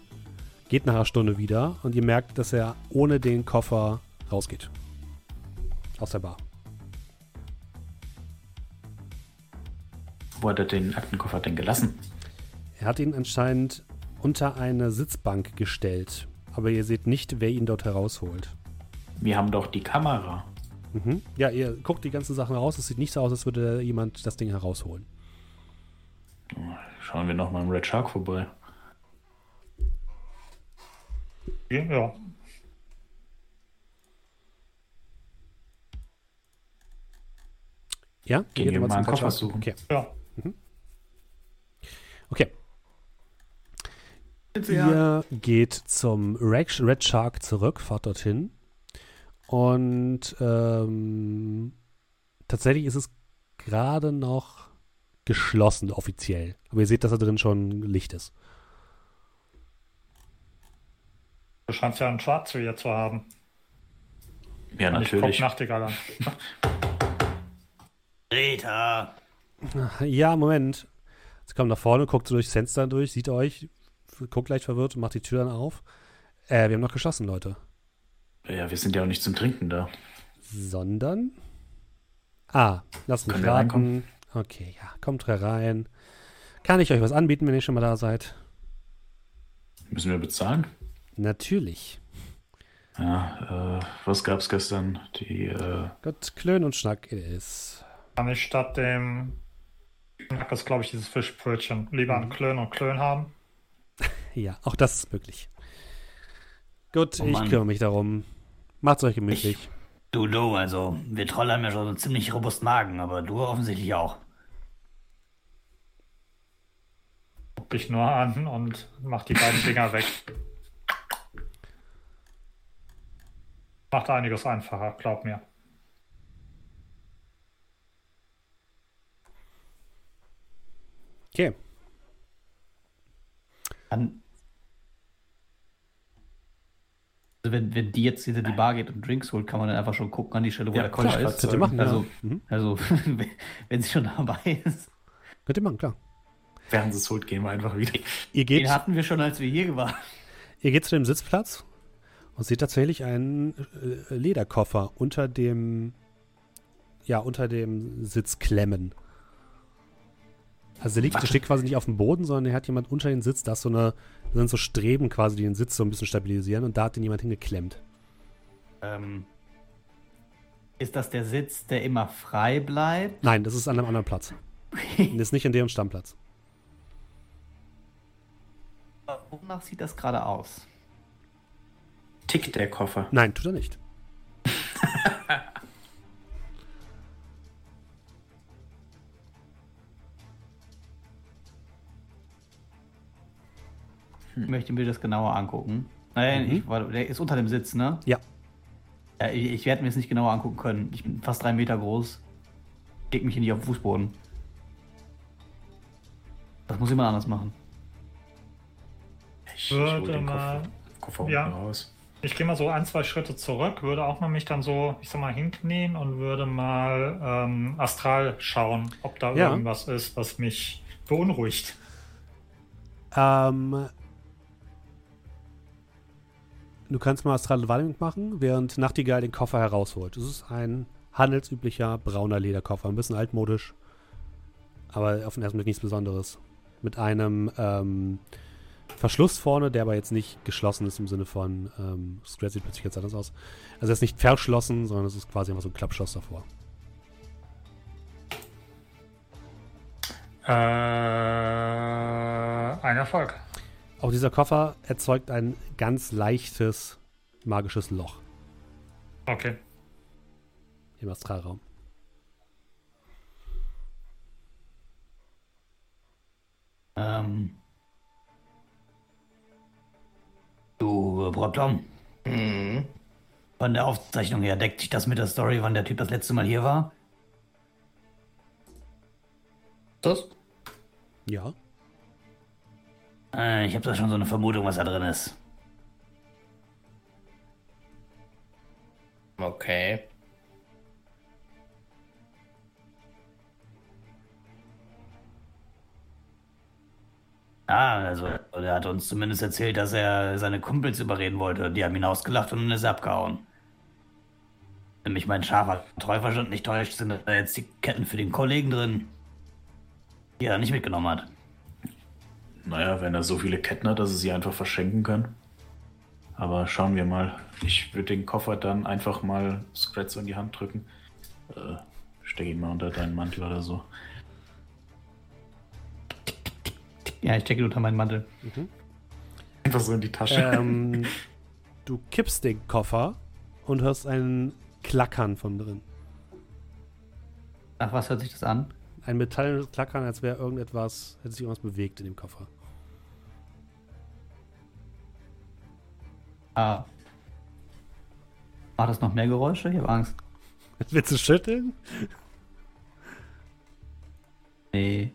geht nach einer Stunde wieder und ihr merkt, dass er ohne den Koffer rausgeht. Aus der Bar. Wo hat er den Aktenkoffer denn gelassen? Er hat ihn anscheinend unter eine Sitzbank gestellt. Aber ihr seht nicht, wer ihn dort herausholt. Wir haben doch die Kamera. Mhm. Ja, ihr guckt die ganzen Sachen raus. Es sieht nicht so aus, als würde jemand das Ding herausholen. Schauen wir noch mal im Red Shark vorbei. Ja. Ja? Gehen wir mal einen Koffer Bachelor? suchen. Okay. Ja. okay. Ihr geht zum Red Shark zurück, fahrt dorthin. Und ähm, tatsächlich ist es gerade noch geschlossen, offiziell. Aber ihr seht, dass da drin schon Licht ist. Du scheinst ja einen Schwarz hier zu haben. Ja, Und Ich guck natürlich. Nachtigall an. Rita. Ja, Moment. Sie kommt nach vorne, guckt so durchs Fenster durch, sieht euch, guckt leicht verwirrt und macht die Tür dann auf. Äh, wir haben noch geschlossen, Leute. Ja, wir sind ja auch nicht zum Trinken da. Sondern. Ah, lasst mich Können raten. Okay, ja, kommt herein. Kann ich euch was anbieten, wenn ihr schon mal da seid? Müssen wir bezahlen? Natürlich. Ja, äh, was gab's gestern? Die, äh, Gott, Klön und Schnack ist. Kann ich statt dem ist, glaube ich, dieses Fischbrötchen lieber Mhm. einen Klön und Klön haben? Ja, auch das ist möglich. Gut, Oh ich kümmere mich darum. Macht's euch gemütlich. Du, du, also, wir Trolle haben ja schon so einen ziemlich robust Magen, aber du offensichtlich auch. Guck dich nur an und mach die beiden Dinger weg. Macht einiges einfacher, glaub mir. Okay. An also wenn, wenn die jetzt hinter die Bar geht und Drinks holt, kann man dann einfach schon gucken an die Stelle, wo Ja, der Koffer klar, ist. Könnt ihr machen, Also, ja. Mhm. also wenn- sie schon dabei ist. Könnt ihr machen, klar. während es holt, gehen wir einfach wieder. Ihr geht, Den hatten wir schon, als wir hier waren. ihr geht zu dem Sitzplatz und seht tatsächlich einen äh, Lederkoffer unter dem, ja, unter dem Sitz klemmen. Also der, liegt, der steht quasi nicht auf dem Boden, sondern der hat jemand unter den Sitz, da ist so eine, sind so Streben quasi, die den Sitz so ein bisschen stabilisieren und da hat den jemand hingeklemmt. Ähm, ist das der Sitz, der immer frei bleibt? Nein, das ist an einem anderen Platz. Und ist nicht in deren Stammplatz. Wonach sieht das gerade aus? Tickt der Koffer. Nein, tut er nicht. möchte mir das genauer angucken. Nein, Mhm. ich, war- der ist unter dem Sitz, ne? Ja. ja ich, ich werde mir das nicht genauer angucken können. Ich bin fast drei Meter groß. Leg mich hier nicht auf den Fußboden. Das muss jemand anders machen. Ich, ich hol Würde den mal- Koffer, Koffer ja. raus. Ich gehe mal so ein, zwei Schritte zurück, würde auch mal mich dann so, ich sag mal, hinknien und würde mal ähm, astral schauen, ob da Ja. irgendwas ist, was mich beunruhigt. Ähm, du kannst mal astrale Wahrnehmung machen, während Nachtigall den Koffer herausholt. Es ist ein handelsüblicher brauner Lederkoffer, ein bisschen altmodisch, aber auf den ersten Blick nichts Besonderes. Mit einem ähm, Verschluss vorne, der aber jetzt nicht geschlossen ist im Sinne von, ähm, Scratch sieht plötzlich jetzt anders aus. Also er ist nicht verschlossen, sondern es ist quasi einfach so ein Klappschloss davor. Äh, ein Erfolg. Auch dieser Koffer erzeugt ein ganz leichtes magisches Loch Okay. im Astralraum. Ähm. Du, äh, Brotom, Mhm. von der Aufzeichnung her deckt sich das mit der Story, wann der Typ das letzte Mal hier war? Das? Ja. Äh, ich habe da schon so eine Vermutung, was da drin ist. Okay. Ah, also, er hat uns zumindest erzählt, dass er seine Kumpels überreden wollte. Die haben ihn ausgelacht und dann ist er abgehauen. Wenn mich mein scharfer Treuverstand nicht täuscht, sind da jetzt die Ketten für den Kollegen drin, die er nicht mitgenommen hat. Naja, wenn er so viele Ketten hat, dass er sie einfach verschenken kann. Aber schauen wir mal. Ich würde den Koffer dann einfach mal Scratch in die Hand drücken. Äh, steck ihn mal unter deinen Mantel oder so. Ja, ich checke ihn unter meinen Mantel. Einfach so in die Tasche. ähm, du kippst den Koffer und hörst ein Klackern von drin. Nach was hört sich das an? Ein metallisches Klackern, als wäre irgendetwas, hätte sich irgendwas bewegt in dem Koffer. Ah. Macht das noch mehr Geräusche? Ich habe Angst. Willst du schütteln? Nee.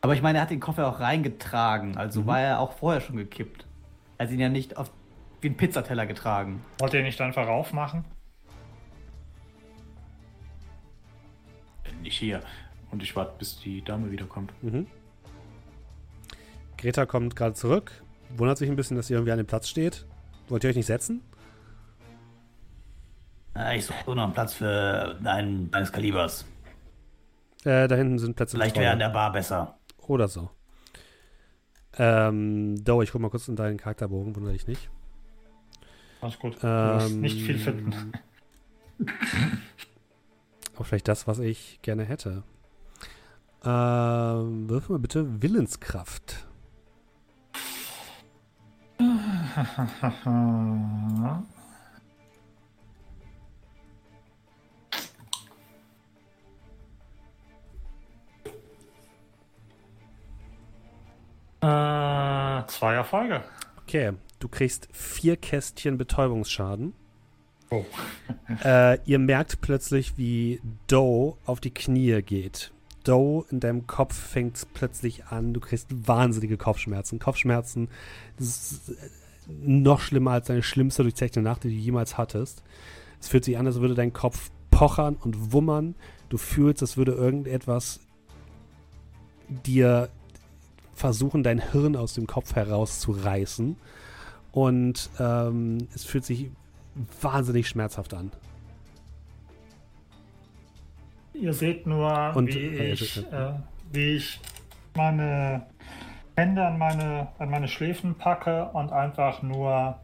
Aber ich meine, er hat den Koffer auch reingetragen. Mhm. Also war er auch vorher schon gekippt. Er hat ihn ja nicht auf, wie einen Pizzateller getragen. Wollt ihr nicht einfach aufmachen? Nicht hier. Und ich warte, bis die Dame wiederkommt. Mhm. Greta kommt gerade zurück, wundert sich ein bisschen, dass sie irgendwie an dem Platz steht. Wollt ihr euch nicht setzen? Ich suche nur noch einen Platz für einen deines Kalibers. Äh, da hinten sind Plätze Vielleicht wäre an der Bar besser. Oder so. Ähm, Do, ich guck mal kurz in deinen Charakterbogen, wundere dich nicht. Alles gut. Du wirst Ähm, nicht viel finden. Auch vielleicht das, was ich gerne hätte. Ähm, wirf mal bitte Willenskraft. äh, zwei Erfolge. Okay, du kriegst vier Kästchen Betäubungsschaden. Oh. Äh, ihr merkt plötzlich, wie Doe auf die Knie geht. Doe in deinem Kopf fängt plötzlich an. Du kriegst wahnsinnige Kopfschmerzen. Kopfschmerzen, das ist äh, noch schlimmer als deine schlimmste durchzechte Nacht, die du jemals hattest. Es fühlt sich an, als würde dein Kopf pochern und wummern. Du fühlst, als würde irgendetwas dir versuchen, dein Hirn aus dem Kopf herauszureißen. Und ähm, es fühlt sich wahnsinnig schmerzhaft an. Ihr seht nur, Und- wie, äh, ich, äh, wie ich meine Hände an meine, an meine Schläfen packe und einfach nur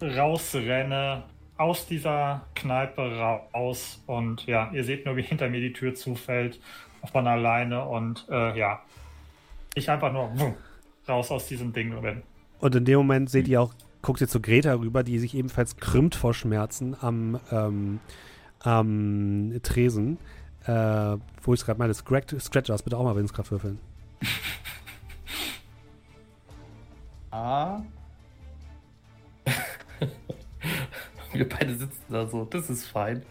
rausrenne aus dieser Kneipe raus. Und ja, ihr seht nur, wie hinter mir die Tür zufällt von alleine und äh, ja, ich einfach nur wumm, raus aus diesem Ding bin. Und in dem Moment seht ihr auch, guckt ihr zu Greta rüber, die sich ebenfalls krümmt vor Schmerzen am, ähm, am Tresen. Äh, wo ich es gerade meine, Scratch, Scratch aus, bitte auch mal Willenskraft würfeln. Ah. Wir beide sitzen da so, das ist fein.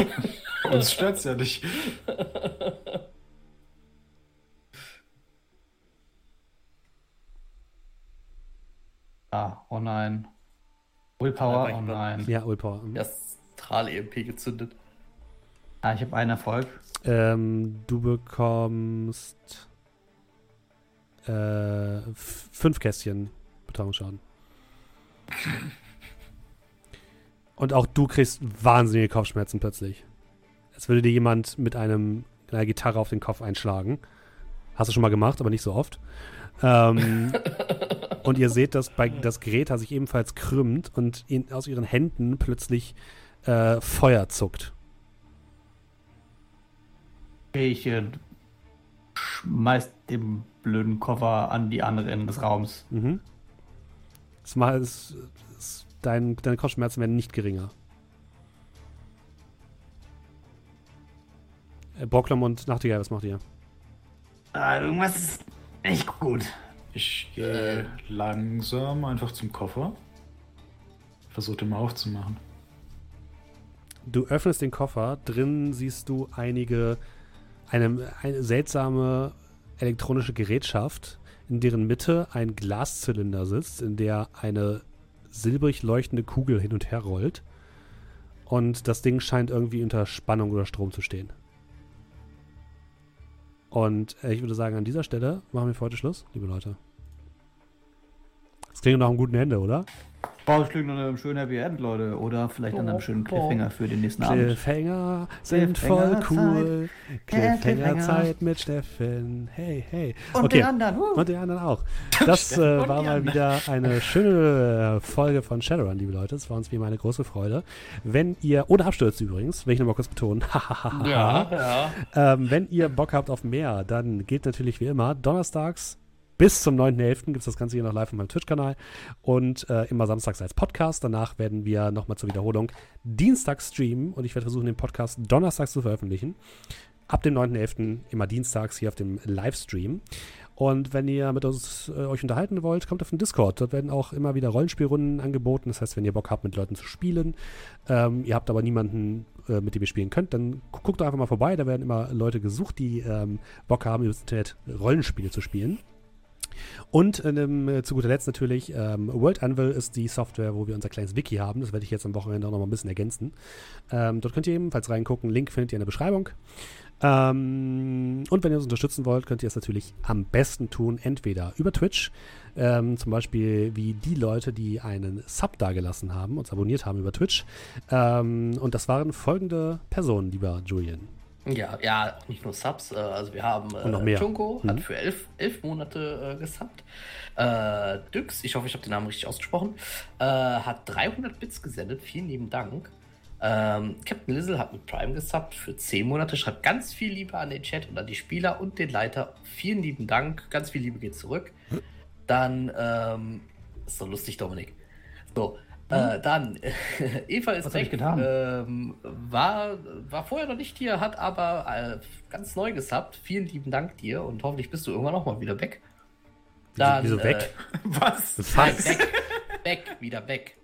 Uns stört's ja nicht. Ah, oh nein. Willpower, Ja, oh nein. Ja, Willpower. Das Strahl-EMP gezündet. Ah, ich habe einen Erfolg. Ähm, du bekommst äh, fünf Kästchen Betäubungsschaden. Und auch du kriegst wahnsinnige Kopfschmerzen plötzlich. Als würde dir jemand mit einem, einer Gitarre auf den Kopf einschlagen. Hast du schon mal gemacht, aber nicht so oft. Ähm, und ihr seht, dass bei, das Greta sich ebenfalls krümmt und in, aus ihren Händen plötzlich äh, Feuer zuckt. Ich äh, schmeiß den blöden Koffer an die andere Ende des Raums. Mhm. Das mal, es, es, dein, deine Kopfschmerzen werden nicht geringer. Äh, Brocklom und Nachtigall, was macht ihr? Ah, irgendwas ist nicht gut. Ich gehe langsam einfach zum Koffer. Versuche den mal aufzumachen. Du öffnest den Koffer, drin siehst du einige, eine, eine seltsame elektronische Gerätschaft, in deren Mitte ein Glaszylinder sitzt, in der eine silbrig leuchtende Kugel hin und her rollt. Und das Ding scheint irgendwie unter Spannung oder Strom zu stehen. Und ich würde sagen, an dieser Stelle machen wir für heute Schluss, liebe Leute. Das klingt nach einem guten Ende, oder? Boah, das klingt nach einem schönen Happy End, Leute. Oder vielleicht an einem schönen Cliffhanger für den nächsten Abend. Cliffhanger sind voll cool. Cliffhanger. Cliffhanger-Zeit mit Steffen. Hey, hey. Und okay. den anderen. Uh. Und den anderen auch. Das äh, war mal wieder eine schöne äh, Folge von Shadowrun, liebe Leute. Es war uns wie immer eine große Freude. Wenn ihr, ohne Abstürze übrigens, will ich nochmal kurz betonen, Ja, ja. ähm, wenn ihr Bock habt auf mehr, dann geht natürlich wie immer donnerstags bis zum 9.11. gibt es das Ganze hier noch live auf meinem Twitch-Kanal und äh, immer samstags als Podcast. Danach werden wir nochmal zur Wiederholung dienstags streamen und ich werde versuchen, den Podcast donnerstags zu veröffentlichen. Ab dem 9.11. immer dienstags hier auf dem Livestream. Und wenn ihr mit uns äh, euch unterhalten wollt, kommt auf den Discord. Dort werden auch immer wieder Rollenspielrunden angeboten. Das heißt, wenn ihr Bock habt, mit Leuten zu spielen, ähm, ihr habt aber niemanden, äh, mit dem ihr spielen könnt, dann gu- guckt doch einfach mal vorbei. Da werden immer Leute gesucht, die ähm, Bock haben, über das Internet Rollenspiele zu spielen. Und ähm, äh, zu guter Letzt natürlich, ähm, World Anvil ist die Software, wo wir unser kleines Wiki haben. Das werde ich jetzt am Wochenende auch noch mal ein bisschen ergänzen. Ähm, dort könnt ihr ebenfalls reingucken. Link findet ihr in der Beschreibung. Ähm, und wenn ihr uns unterstützen wollt, könnt ihr es natürlich am besten tun, entweder über Twitch, ähm, zum Beispiel wie die Leute, die einen Sub dagelassen haben, uns abonniert haben über Twitch. Ähm, und das waren folgende Personen, lieber Julian. Ja, ja, nicht nur Subs. Äh, also wir haben Und noch äh, mehr. Junko, Mhm. hat für elf, elf Monate äh, gesubbt. Äh, Dyx, ich hoffe, ich habe den Namen richtig ausgesprochen, äh, hat 300 Bits gesendet. Vielen lieben Dank. Ähm, Captain Lizzle hat mit Prime gesubbt für 10 Monate. Schreibt ganz viel Liebe an den Chat und an die Spieler und den Leiter. Vielen lieben Dank. Ganz viel Liebe geht zurück. Dann, ähm, ist so lustig, Dominik. So, äh, dann, Eva ist Was weg. getan? Ähm, war, war vorher noch nicht hier, hat aber äh, ganz neu gesubbt. Vielen lieben Dank dir und hoffentlich bist du irgendwann auch mal wieder weg. Wieso- wieso weg? Was? Äh, nein, Was? weg, weg, wieder weg.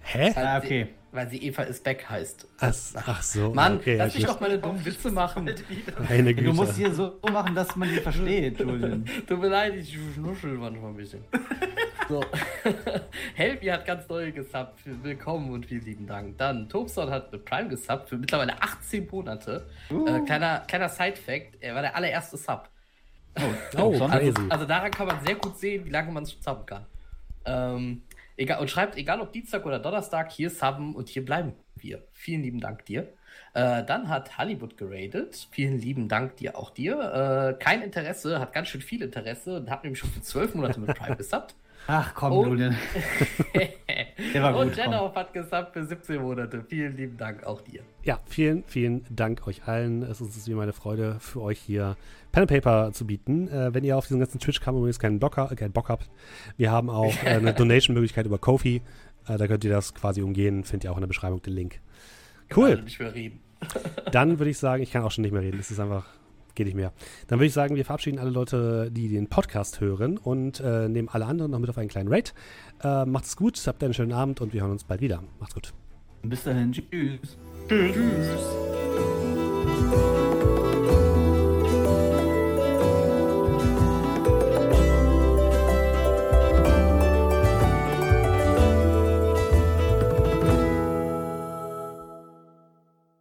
Hä? Weil, Ah, okay. sie, weil sie Eva ist weg heißt. Ach, ach so. Mann, okay, lass mich doch meine dummen Witze machen. Meine Güte. Du musst hier so machen, dass man die versteht, Julian. Tut mir leid, ich schnuschel manchmal ein bisschen. So. Helmi hat ganz neu gesubbt. Willkommen und vielen lieben Dank. Dann Tobson hat mit Prime gesubbt für mittlerweile 18 Monate. Äh, kleiner, kleiner Side-Fact: Er war der allererste Sub. oh, crazy. Also, also daran kann man sehr gut sehen, wie lange man es subben kann. Ähm, egal, und schreibt, egal ob Dienstag oder Donnerstag, hier subben und hier bleiben wir. Vielen lieben Dank dir. Äh, dann hat Hollywood geradet. Vielen lieben Dank dir, auch dir. Äh, kein Interesse, hat ganz schön viel Interesse und hat nämlich schon für zwölf Monate mit Prime gesubbt. Ach komm, Oh. Julian. Der war und gut, komm. Jenna hat gesubbt für 17 Monate. Vielen lieben Dank auch dir. Ja, vielen, vielen Dank euch allen. Es ist wie meine Freude für euch hier Pen and Paper zu bieten. Äh, wenn ihr auf diesen ganzen Twitch-Kram übrigens keinen Bock, ha- keinen Bock habt, wir haben auch äh, eine Donation-Möglichkeit über Kofi. Äh, da könnt ihr das quasi umgehen. Findet ihr auch in der Beschreibung den Link. Cool. nicht mehr reden. Dann würde ich sagen, ich kann auch schon nicht mehr reden. Es ist einfach geht nicht mehr. Dann würde ich sagen, wir verabschieden alle Leute, die den Podcast hören und äh, nehmen alle anderen noch mit auf einen kleinen Raid. Äh, macht's gut, habt einen schönen Abend und wir hören uns bald wieder. Macht's gut. Bis dahin, tschüss. Tschüss. Tschüss.